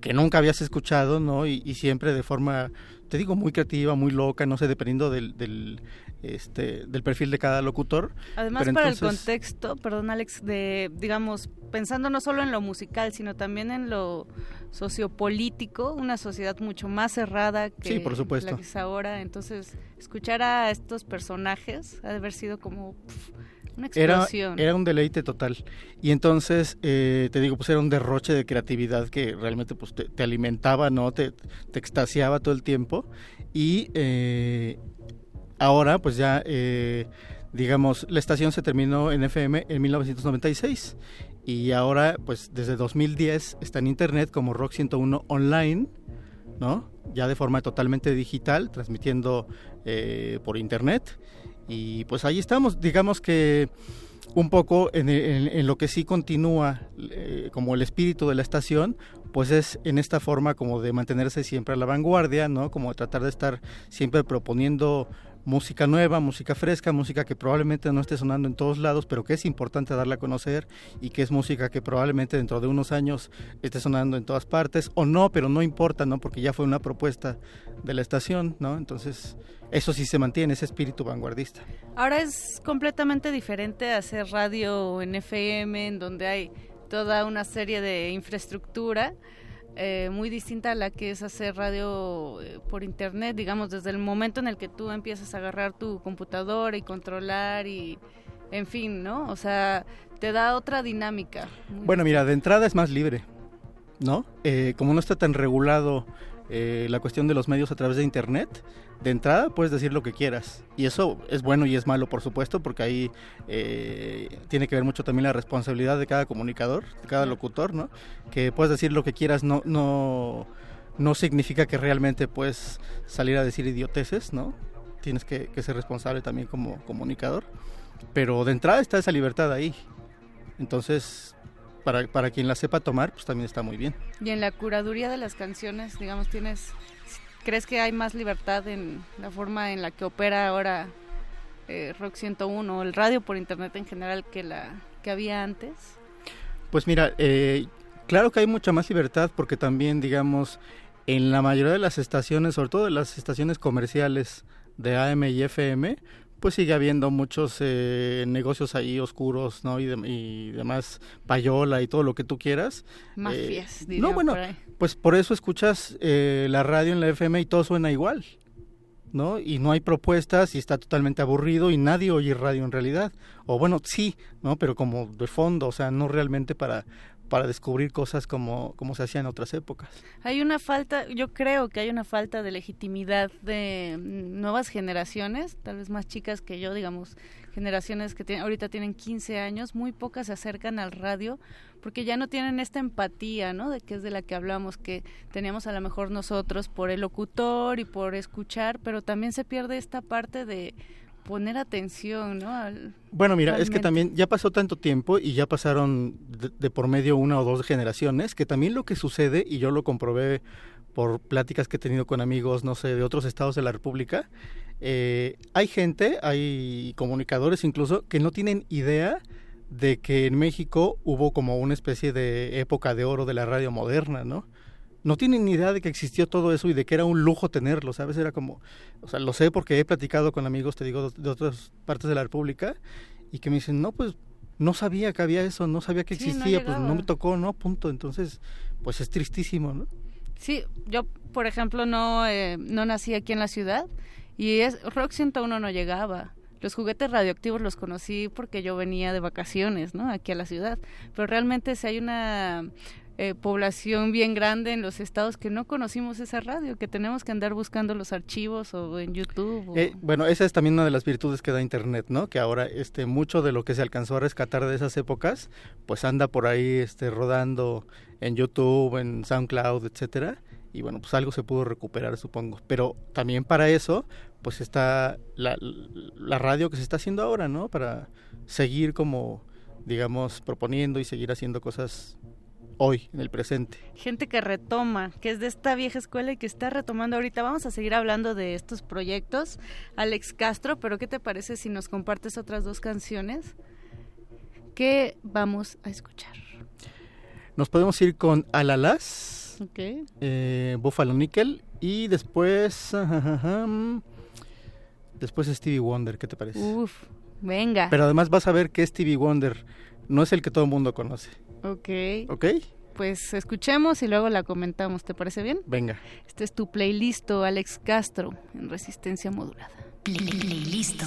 que nunca habías escuchado, ¿no? Y, y siempre de forma, te digo, muy creativa, muy loca, no sé, dependiendo del, del, este, del perfil de cada locutor. Además, Pero para entonces, el contexto, perdón Alex, de, digamos, pensando no solo en lo musical, sino también en lo sociopolítico, una sociedad mucho más cerrada que sí, por supuesto. la que es ahora. Entonces, escuchar a estos personajes ha de haber sido como pff, una explosión. Era, era, un deleite total. Y entonces, eh, te digo, pues era un derroche de creatividad que realmente pues te, te alimentaba, ¿no? Te, te, extasiaba todo el tiempo. Y eh, ahora, pues ya, eh, digamos, la estación se terminó en FM en 1996 y ahora pues desde 2010 está en internet como Rock 101 online, ¿no? Ya de forma totalmente digital, transmitiendo eh, por internet y pues ahí estamos, digamos que un poco en, en, en lo que sí continúa eh, como el espíritu de la estación, pues es en esta forma como de mantenerse siempre a la vanguardia, ¿no? Como de tratar de estar siempre proponiendo música nueva, música fresca, música que probablemente no esté sonando en todos lados, pero que es importante darla a conocer y que es música que probablemente dentro de unos años esté sonando en todas partes o no, pero no importa, ¿no? Porque ya fue una propuesta de la estación, ¿no? Entonces, eso sí se mantiene, ese espíritu vanguardista. Ahora es completamente diferente hacer radio en FM, en donde hay toda una serie de infraestructura eh, muy distinta a la que es hacer radio eh, por internet, digamos, desde el momento en el que tú empiezas a agarrar tu computadora y controlar y, en fin, ¿no? O sea, te da otra dinámica. Bueno, mira, de entrada es más libre, ¿no? Eh, como no está tan regulado la cuestión de los medios a través de internet, de entrada puedes decir lo que quieras. Y eso es bueno y es malo, por supuesto, porque ahí eh, tiene que ver mucho también la responsabilidad de cada comunicador, de cada locutor, ¿no? Que puedes decir lo que quieras, no, no, no significa que realmente puedes salir a decir idioteces, ¿no? Tienes que, que ser responsable también como comunicador. Pero de entrada está esa libertad ahí. Entonces, para, para quien la sepa tomar, pues también está muy bien. Y en la curaduría de las canciones, digamos, tienes ¿Crees que hay más libertad en la forma en la que opera ahora eh, Rock 101 o el radio por internet en general que la que había antes? Pues mira, eh, claro que hay mucha más libertad porque también, digamos, en la mayoría de las estaciones, sobre todo en las estaciones comerciales de AM y FM, pues sigue habiendo muchos eh, negocios ahí oscuros, ¿no? Y, de, y, demás, payola y todo lo que tú quieras. Mafias, eh, No, bueno, por pues por eso escuchas eh, la radio en la FM y todo suena igual, ¿no? Y no hay propuestas y está totalmente aburrido y nadie oye radio en realidad. O bueno, sí, ¿no? Pero como de fondo, o sea, no realmente para para descubrir cosas como, como se hacía en otras épocas. Hay una falta, yo creo que hay una falta de legitimidad de nuevas generaciones, tal vez más chicas que yo, digamos, generaciones que tienen, ahorita tienen 15 años, muy pocas se acercan al radio porque ya no tienen esta empatía, ¿no? De que es de la que hablamos, que teníamos a lo mejor nosotros por el locutor y por escuchar, pero también se pierde esta parte de poner atención, ¿no? Al, bueno, mira, realmente. es que también ya pasó tanto tiempo y ya pasaron de, de, por medio una o dos generaciones que también lo que sucede y yo lo comprobé por pláticas que he tenido con amigos, no sé, de otros estados de la República, eh, hay gente, hay comunicadores incluso, que no tienen idea de que en México hubo como una especie de época de oro de la radio moderna, ¿no? No tienen ni idea de que existió todo eso y de que era un lujo tenerlo, ¿sabes? Era como, o sea, lo sé porque he platicado con amigos, te digo, de otras partes de la República y que me dicen, no, pues no sabía que había eso, no sabía que existía, pues no me tocó, ¿no? Punto. Entonces, pues es tristísimo, ¿no? Sí, yo, por ejemplo, no, eh, no nací aquí en la ciudad y es Rock 101 no llegaba. Los juguetes radioactivos los conocí porque yo venía de vacaciones, ¿no? Aquí a la ciudad. Pero realmente si hay una eh, población bien grande en los estados que no conocimos esa radio, que tenemos que andar buscando los archivos o en YouTube. Eh, bueno, esa es también una de las virtudes que da Internet, ¿no? Que ahora este mucho de lo que se alcanzó a rescatar de esas épocas, pues anda por ahí este rodando en YouTube, en SoundCloud, etcétera. Y bueno, pues algo se pudo recuperar, supongo. Pero también para eso, pues está la radio que se está haciendo ahora, ¿no? Para seguir como, digamos, proponiendo y seguir haciendo cosas hoy, en el presente. Gente que retoma, que es de esta vieja escuela y que está retomando ahorita. Vamos a seguir hablando de estos proyectos. Alex Castro, pero ¿qué te parece si nos compartes otras dos canciones que vamos a escuchar? Nos podemos ir con Alalas, okay. eh, Buffalo Nickel y después... después Stevie Wonder, ¿qué te parece? Uf, venga. Pero además vas a ver que Stevie Wonder no es el que todo el mundo conoce. Ok. ¿Ok? Pues escuchemos y luego la comentamos, ¿te parece bien? Venga. Este es tu playlist, Alex Castro, en resistencia modulada. Playlist.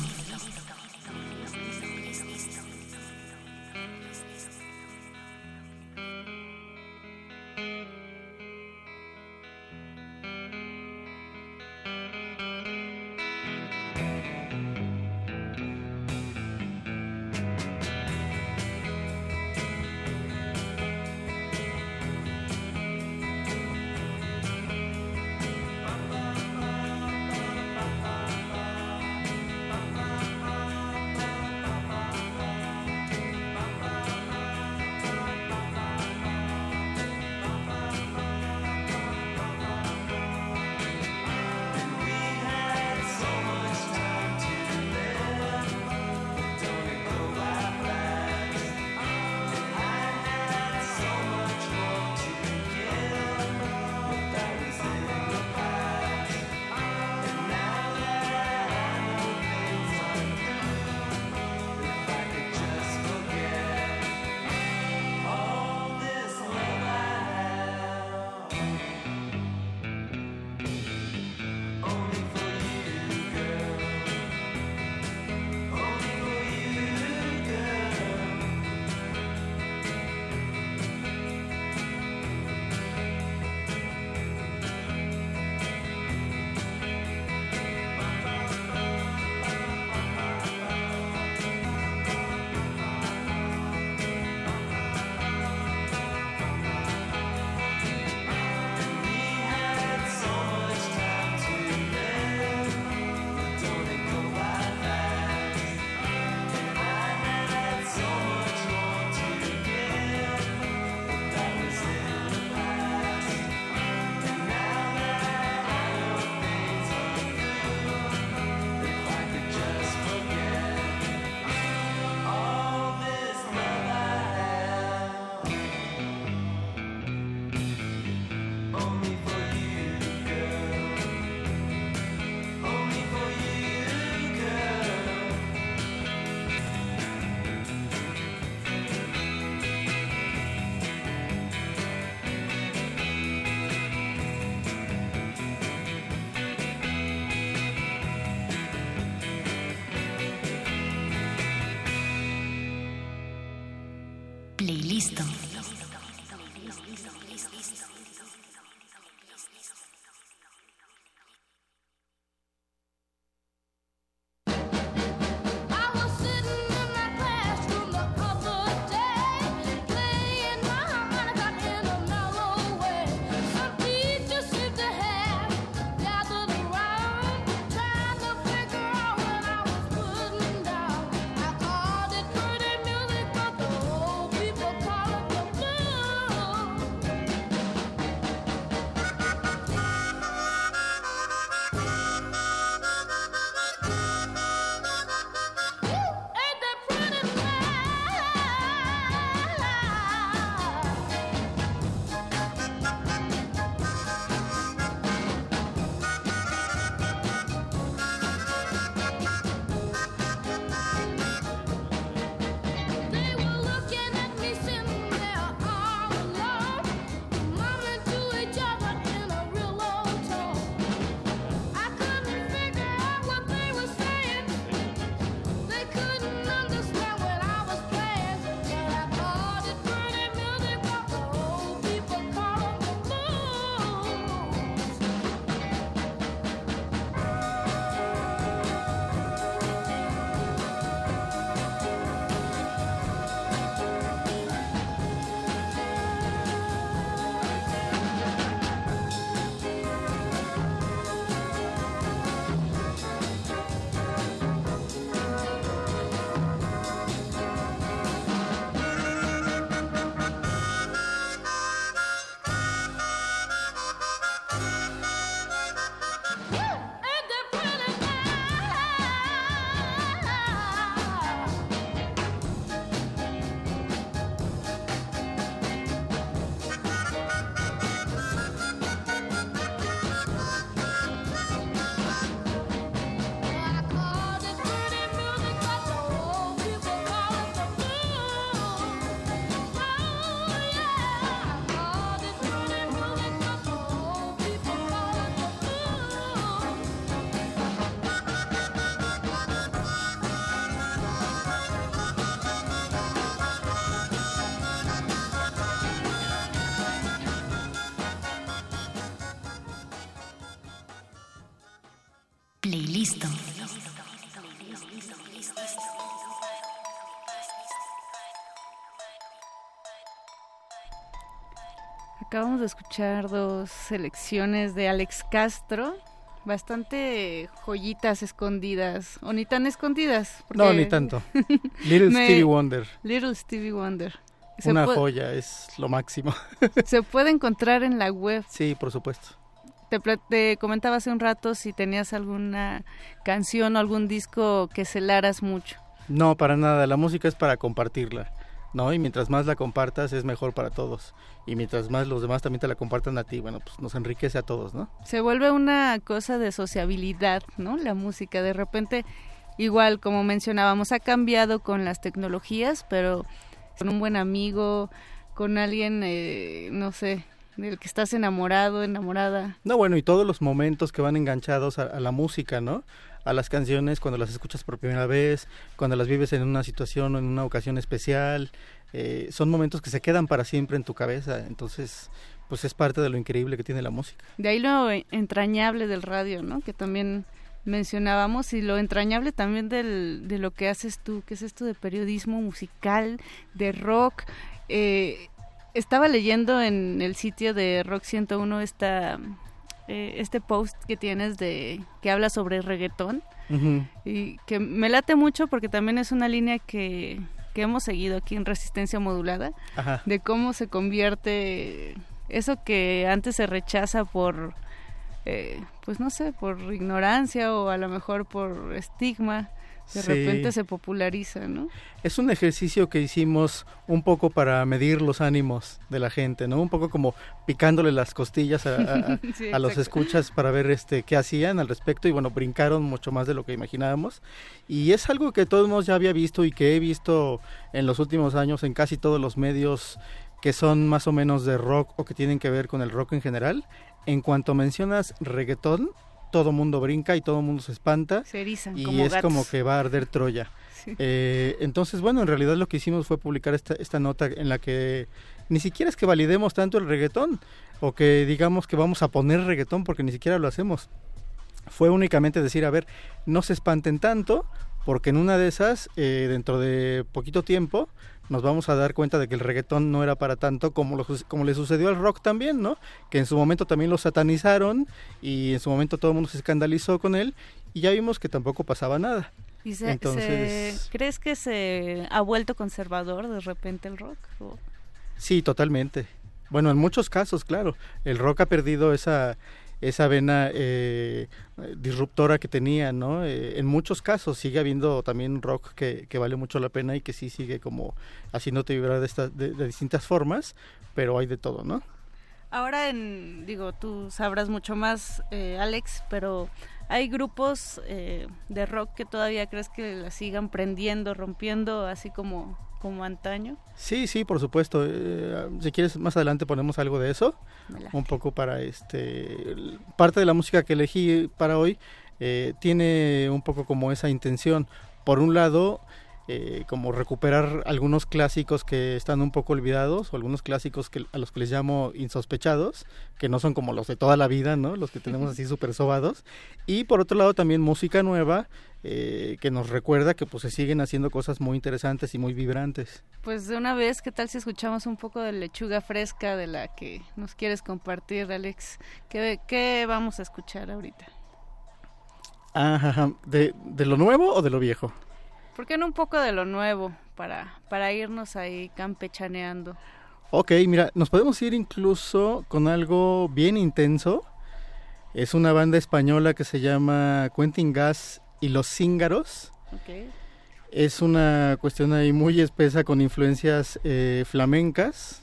Acabamos de escuchar dos selecciones de Alex Castro, bastante joyitas escondidas, o ni tan escondidas. No, ni tanto. Little Stevie Wonder. Little Stevie Wonder. Una joya, es lo máximo. se puede encontrar en la web. Sí, por supuesto. Te, te, comentaba hace un rato si tenías alguna canción o algún disco que celaras mucho. No, para nada. La música es para compartirla. ¿No? Y mientras más la compartas es mejor para todos. Y mientras más los demás también te la compartan a ti, bueno, pues nos enriquece a todos, ¿no? Se vuelve una cosa de sociabilidad, ¿no? La música, de repente, igual como mencionábamos, ha cambiado con las tecnologías, pero con un buen amigo, con alguien, eh, no sé, del que estás enamorado, enamorada. No, bueno, y todos los momentos que van enganchados a, a la música, ¿no? A las canciones cuando las escuchas por primera vez, cuando las vives en una situación o en una ocasión especial. Eh, son momentos que se quedan para siempre en tu cabeza. Entonces, pues es parte de lo increíble que tiene la música. De ahí lo entrañable del radio, ¿no? Que también mencionábamos y lo entrañable también del, de lo que haces tú, que es esto de periodismo musical, de rock. Eh, estaba leyendo en el sitio de Rock 101 esta eh, este post que tienes de que habla sobre reggaetón y que me late mucho porque también es una línea que, que hemos seguido aquí en Resistencia Modulada de cómo se convierte eso que antes se rechaza por eh, pues no sé por ignorancia o a lo mejor por estigma de repente se populariza, ¿no? Es un ejercicio que hicimos un poco para medir los ánimos de la gente, ¿no? Un poco como picándole las costillas a, los escuchas para ver este qué hacían al respecto y bueno, brincaron mucho más de lo que imaginábamos y es algo que todos ya había visto y que he visto en los últimos años en casi todos los medios que son más o menos de rock o que tienen que ver con el rock en general. En cuanto mencionas reggaetón, todo mundo brinca y todo mundo se espanta. Se erizan y es como que va a arder Troya. Eh, entonces, bueno, en realidad lo que hicimos fue publicar esta, esta nota en la que ni siquiera es que validemos tanto el reggaetón o que digamos que vamos a poner reggaetón porque ni siquiera lo hacemos. Fue únicamente decir, a ver, no se espanten tanto porque en una de esas, eh, dentro de poquito tiempo, nos vamos a dar cuenta de que el reggaetón no era para tanto como, como le sucedió al rock también, ¿no? Que en su momento también lo satanizaron y en su momento todo el mundo se escandalizó con él y ya vimos que tampoco pasaba nada. ¿Y Entonces, ¿Crees que se ha vuelto conservador de repente el rock? Sí, totalmente. Bueno, en muchos casos, claro. El rock ha perdido esa esa vena eh, disruptora que tenía, ¿no? Eh, en muchos casos sigue habiendo también rock que, vale mucho la pena y que sí sigue como haciéndote vibrar de, esta, de, distintas formas, pero hay de todo, ¿no? Ahora, en, digo, tú sabrás mucho más, eh, Alex, pero hay grupos de rock que todavía crees que la sigan prendiendo, rompiendo, así como como antaño? Sí, sí, por supuesto. Eh, si quieres más adelante ponemos algo de eso, un poco para este parte de la música que elegí para hoy eh, tiene un poco como esa intención. Por un lado, eh, como recuperar algunos clásicos que están un poco olvidados o algunos clásicos que, a los que les llamo insospechados, que no son como los de toda la vida, ¿no? Los que tenemos así súper sobados. Y por otro lado también música nueva eh, que nos recuerda que pues se siguen haciendo cosas muy interesantes y muy vibrantes. Pues de una vez, ¿qué tal si escuchamos un poco de lechuga fresca de la que nos quieres compartir, Alex? ¿Qué, qué vamos a escuchar ahorita? Ajá, ¿De, ¿De lo nuevo o de lo viejo? ¿Por qué no un poco de lo nuevo para, para irnos ahí campechaneando? Ok, mira, nos podemos ir incluso con algo bien intenso. Es una banda española que se llama Quentin Gas y los cíngaros. Es una cuestión ahí muy espesa con influencias eh, flamencas.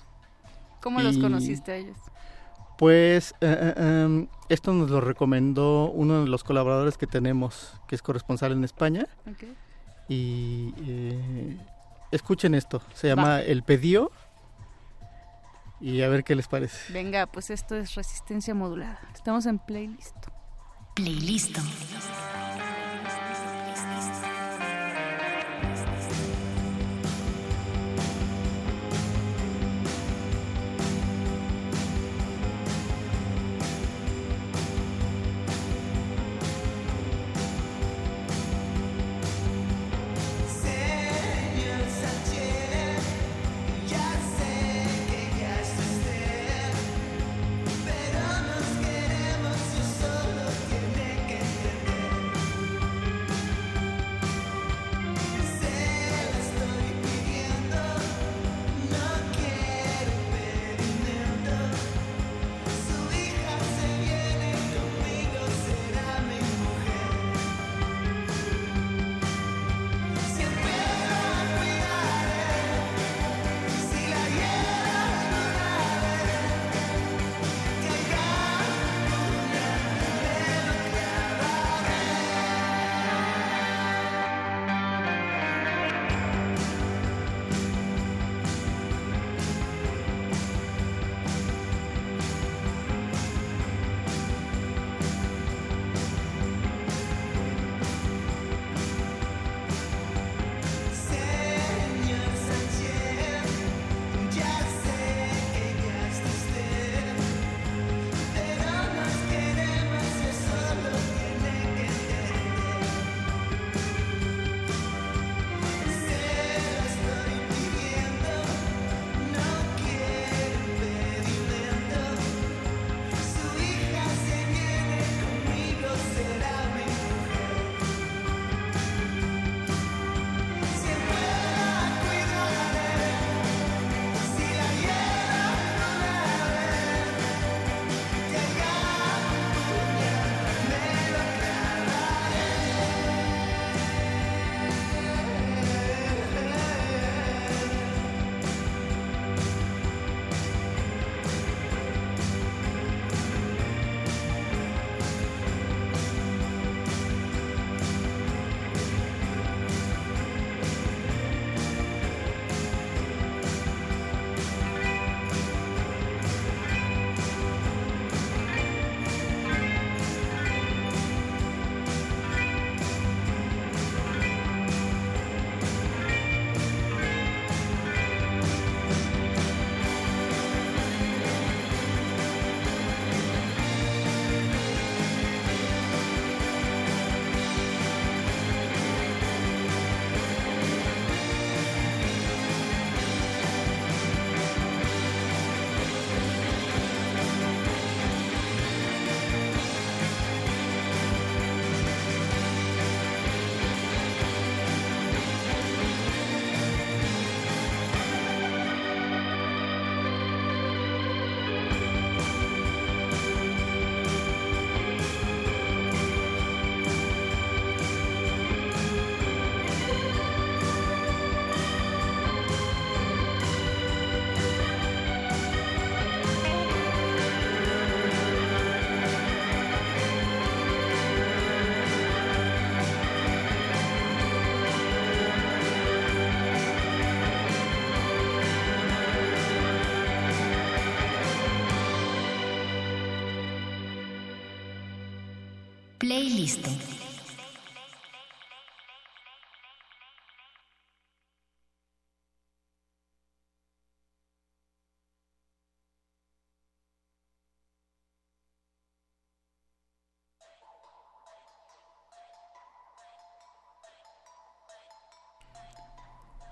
¿Cómo los conociste a ellos? Pues eh, em, esto nos lo recomendó uno de los colaboradores que tenemos, que es corresponsal en España. Y escuchen esto, se llama El Pedío. Y a ver qué les parece. Venga, pues esto es resistencia modulada. Estamos en playlist. Playlist. Playlist.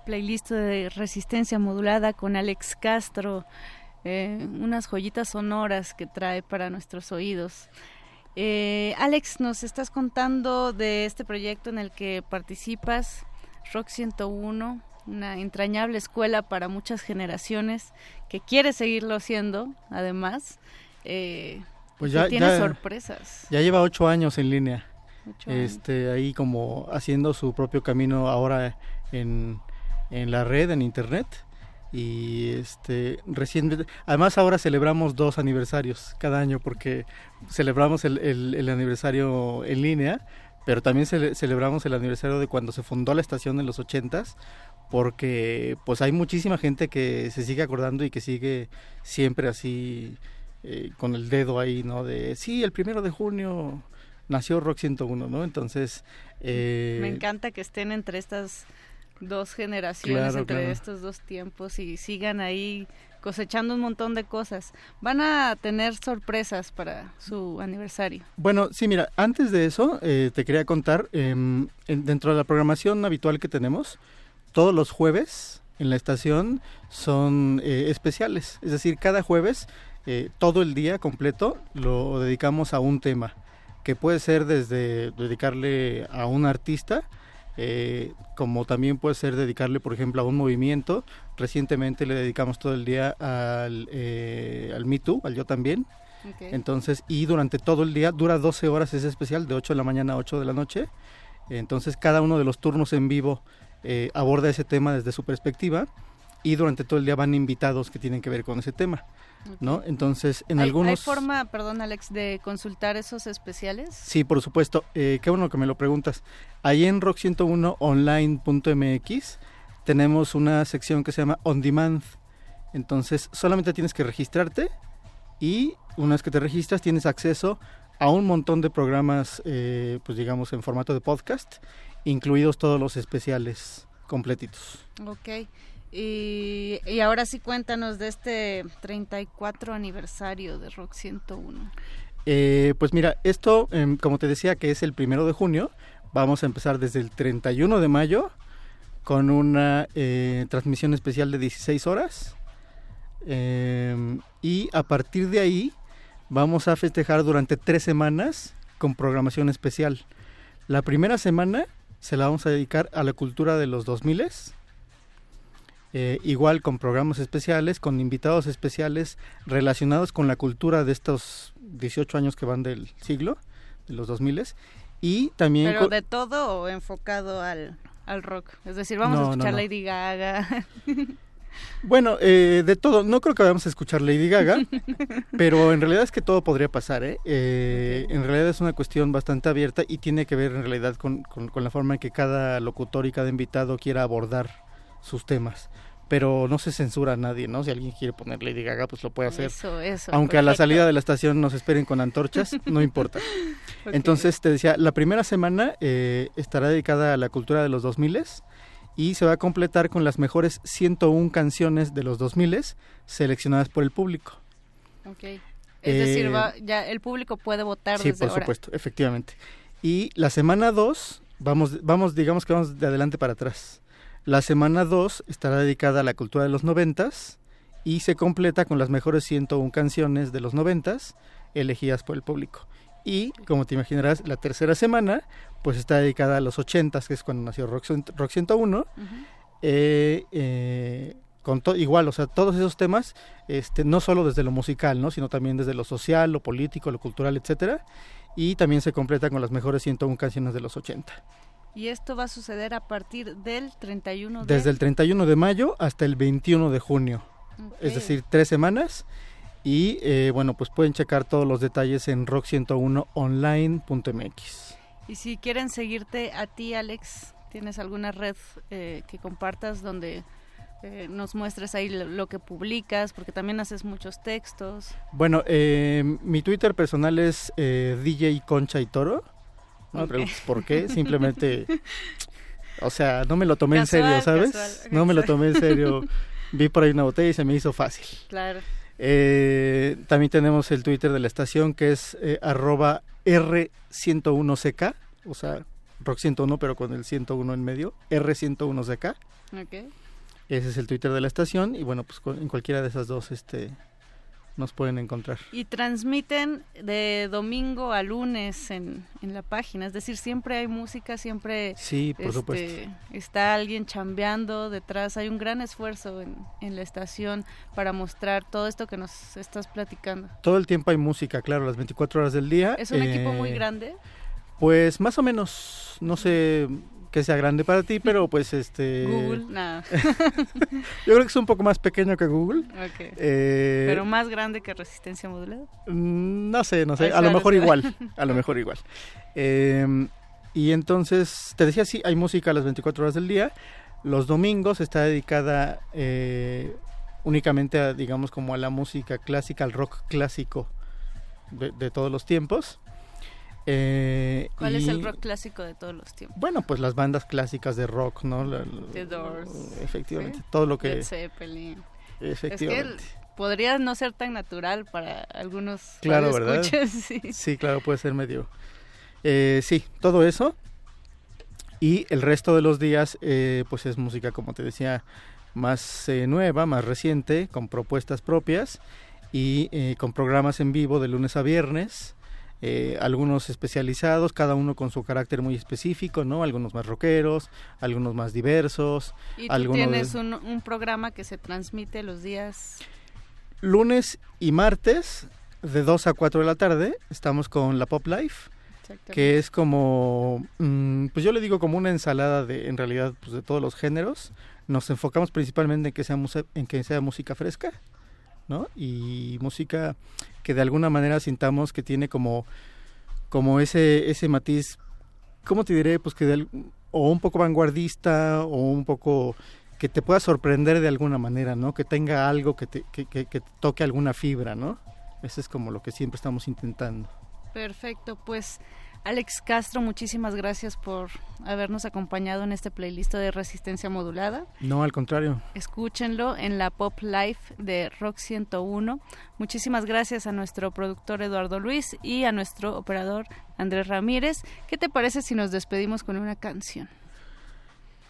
Playlist de resistencia modulada con Alex Castro, eh, unas joyitas sonoras que trae para nuestros oídos. Eh, Alex, nos estás contando de este proyecto en el que participas, Rock 101, una entrañable escuela para muchas generaciones que quiere seguirlo siendo, además. Eh, pues ya tiene sorpresas. Ya lleva ocho años en línea. Este, ahí como haciendo su propio camino ahora en, en la red, en internet. Y este recién, además ahora celebramos dos aniversarios cada año porque celebramos el, el, aniversario en línea, pero también celebramos el aniversario de cuando se fundó la estación en los ochentas, porque pues hay muchísima gente que se sigue acordando y que sigue siempre así eh, con el dedo ahí, ¿no? De sí, el primero de junio nació Rock 101, ¿no? Entonces... Eh, Me encanta que estén entre estas dos generaciones entre estos dos tiempos y sigan ahí cosechando un montón de cosas. Van a tener sorpresas para su aniversario. Bueno, sí, mira, antes de eso eh, te quería contar, em, dentro de la programación habitual que tenemos, todos los jueves en la estación son eh, especiales, es decir, cada jueves, eh, todo el día completo lo dedicamos a un tema, que puede ser desde dedicarle a un artista, eh, como también puede ser dedicarle, por ejemplo, a un movimiento. Recientemente le dedicamos todo el día al, eh, al Me Too, al Yo también. Entonces, y durante todo el día, dura 12 horas ese especial, de 8 de la mañana a 8 de la noche. Entonces, cada uno de los turnos en vivo eh, aborda ese tema desde su perspectiva y durante todo el día van invitados que tienen que ver con ese tema. ¿no? Entonces, en algunos... ¿Hay forma, perdón Alex, de consultar esos especiales? Sí, por supuesto. Eh, qué bueno que me lo preguntas. Ahí en rock101online.mx tenemos una sección que se llama On Demand. Entonces, solamente tienes que registrarte y una vez que te registras tienes acceso a un montón de programas, eh, pues digamos, en formato de podcast, incluidos todos los especiales completitos. Ok. Y, ahora sí cuéntanos de este 34 aniversario de Rock 101. Eh, pues mira, esto, em, como te decía, que es el primero de junio, vamos a empezar desde el 31 de mayo con una eh, transmisión especial de 16 horas. Em, y a partir de ahí vamos a festejar durante tres semanas con programación especial. La primera semana se la vamos a dedicar a la cultura de los 2000 eh, igual con programas especiales, con invitados especiales relacionados con la cultura de estos 18 años que van del siglo, de los 2000 y también... Pero de todo o enfocado al, al rock, es decir, vamos a escuchar Lady Gaga. Bueno, eh, de todo, no creo que vayamos a escuchar Lady Gaga, pero en realidad es que todo podría pasar, ¿eh? eh en realidad es una cuestión bastante abierta y tiene que ver en realidad con, con la forma en que cada locutor y cada invitado quiera abordar sus temas pero no se censura a nadie, ¿no? Si alguien quiere poner Lady Gaga, pues lo puede hacer. Eso, eso, Aunque a la salida de la estación nos esperen con antorchas, no importa. Entonces, te decía, la primera semana eh, estará dedicada a la cultura de los 2000 y se va a completar con las mejores 101 canciones de los 2000 seleccionadas por el público. Ok. Es decir, eh, ya el público puede votar sí, por supuesto, efectivamente. Y la semana 2, vamos, vamos, digamos que vamos de adelante para atrás. La semana 2 estará dedicada a la cultura de los noventas y se completa con las mejores 101 canciones de los noventas elegidas por el público. Y, como te imaginarás, la tercera semana pues está dedicada a los ochentas, que es cuando nació Rock, 101. Eh, eh, con igual, o sea, todos esos temas, este, no solo desde lo musical, ¿no? sino también desde lo social, lo político, lo cultural, etcétera. Y también se completa con las mejores 101 canciones de los 80. Y esto va a suceder a partir del 31 de... Desde el 31 de mayo hasta el 21 de junio. Es decir, tres semanas. Y eh, bueno, pues pueden checar todos los detalles en rock101online.mx. Y si quieren seguirte a ti, Alex, ¿tienes alguna red eh, que compartas donde eh, nos muestres ahí lo, que publicas? Porque también haces muchos textos. Bueno, mi Twitter personal es DJ Concha y Toro No me preguntes por qué, simplemente, o sea, no me lo tomé en serio, ¿sabes? no me lo tomé en serio. Vi por ahí una botella y se me hizo fácil. Claro. Eh, también tenemos el Twitter de la estación que es eh, arroba R101CK, o sea, Rock 101 pero con el 101 en medio, R101CK. Ok. Ese es el Twitter de la estación y bueno, pues en cualquiera de esas dos este nos pueden encontrar. Y transmiten de domingo a lunes en, en la página, es decir, siempre hay música, siempre sí, por este, supuesto. está alguien chambeando detrás, hay un gran esfuerzo en, en, la estación para mostrar todo esto que nos estás platicando. Todo el tiempo hay música, claro, las 24 horas del día. ¿Es un eh, equipo muy grande? Pues más o menos, no sé que sea grande para ti, pero pues este... Google, nada. Yo creo que es un poco más pequeño que Google. Okay. Eh... Pero más grande que Resistencia Modulada. Mm, no sé, no sé, a lo mejor igual, a lo mejor igual. Eh, y entonces, te decía, sí, hay música a las 24 horas del día. Los domingos está dedicada eh, únicamente a, digamos, como a la música clásica, al rock clásico de, de todos los tiempos. Eh, ¿Cuál y, es el rock clásico de todos los tiempos? Bueno, pues las bandas clásicas de rock, ¿no? La, The Doors. Efectivamente, ¿sí? todo lo que... Led Zeppelin. Efectivamente. Es que podría no ser tan natural para algunos claro, ¿verdad? Sí. sí, claro, puede ser medio... Eh, sí, todo eso. Y el resto de los días, eh, pues es música, como te decía, más eh, nueva, más reciente, con propuestas propias y eh, con programas en vivo de lunes a viernes. Eh, algunos especializados, cada uno con su carácter muy específico, ¿no? Algunos más rockeros, algunos más diversos. ¿Y tú tienes de... un, un, programa que se transmite los días? Lunes y martes, de 2 a 4 de la tarde, estamos con la Pop Life, que es como, mmm, pues yo le digo como una ensalada de, en realidad, pues de todos los géneros. Nos enfocamos principalmente en que sea, en que sea música fresca, ¿no? Y música que de alguna manera sintamos que tiene como, como ese, ese matiz, ¿cómo te diré? Pues que de, o un poco vanguardista o un poco que te pueda sorprender de alguna manera, ¿no? Que tenga algo que que, que, que toque alguna fibra, ¿no? Eso es como lo que siempre estamos intentando. Perfecto, pues Alex Castro, muchísimas gracias por habernos acompañado en este playlist de Resistencia Modulada. No, al contrario. Escúchenlo en la Pop Life de Rock 101. Muchísimas gracias a nuestro productor Eduardo Luis y a nuestro operador Andrés Ramírez. ¿Qué te parece si nos despedimos con una canción?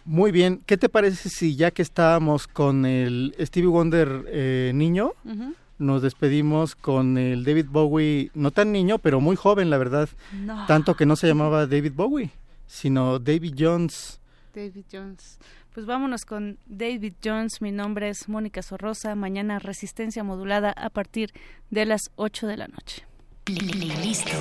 Muy bien, ¿qué te parece si ya que estábamos con el Stevie Wonder eh, niño, uh -huh nos despedimos con el David Bowie, no tan niño, pero muy joven, la verdad. No. Tanto que no se llamaba David Bowie, sino David Jones. David Jones. Pues vámonos con David Jones. Mi nombre es Mónica Sorrosa. Mañana resistencia modulada a partir de las 8 de la noche. Listo.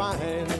fine.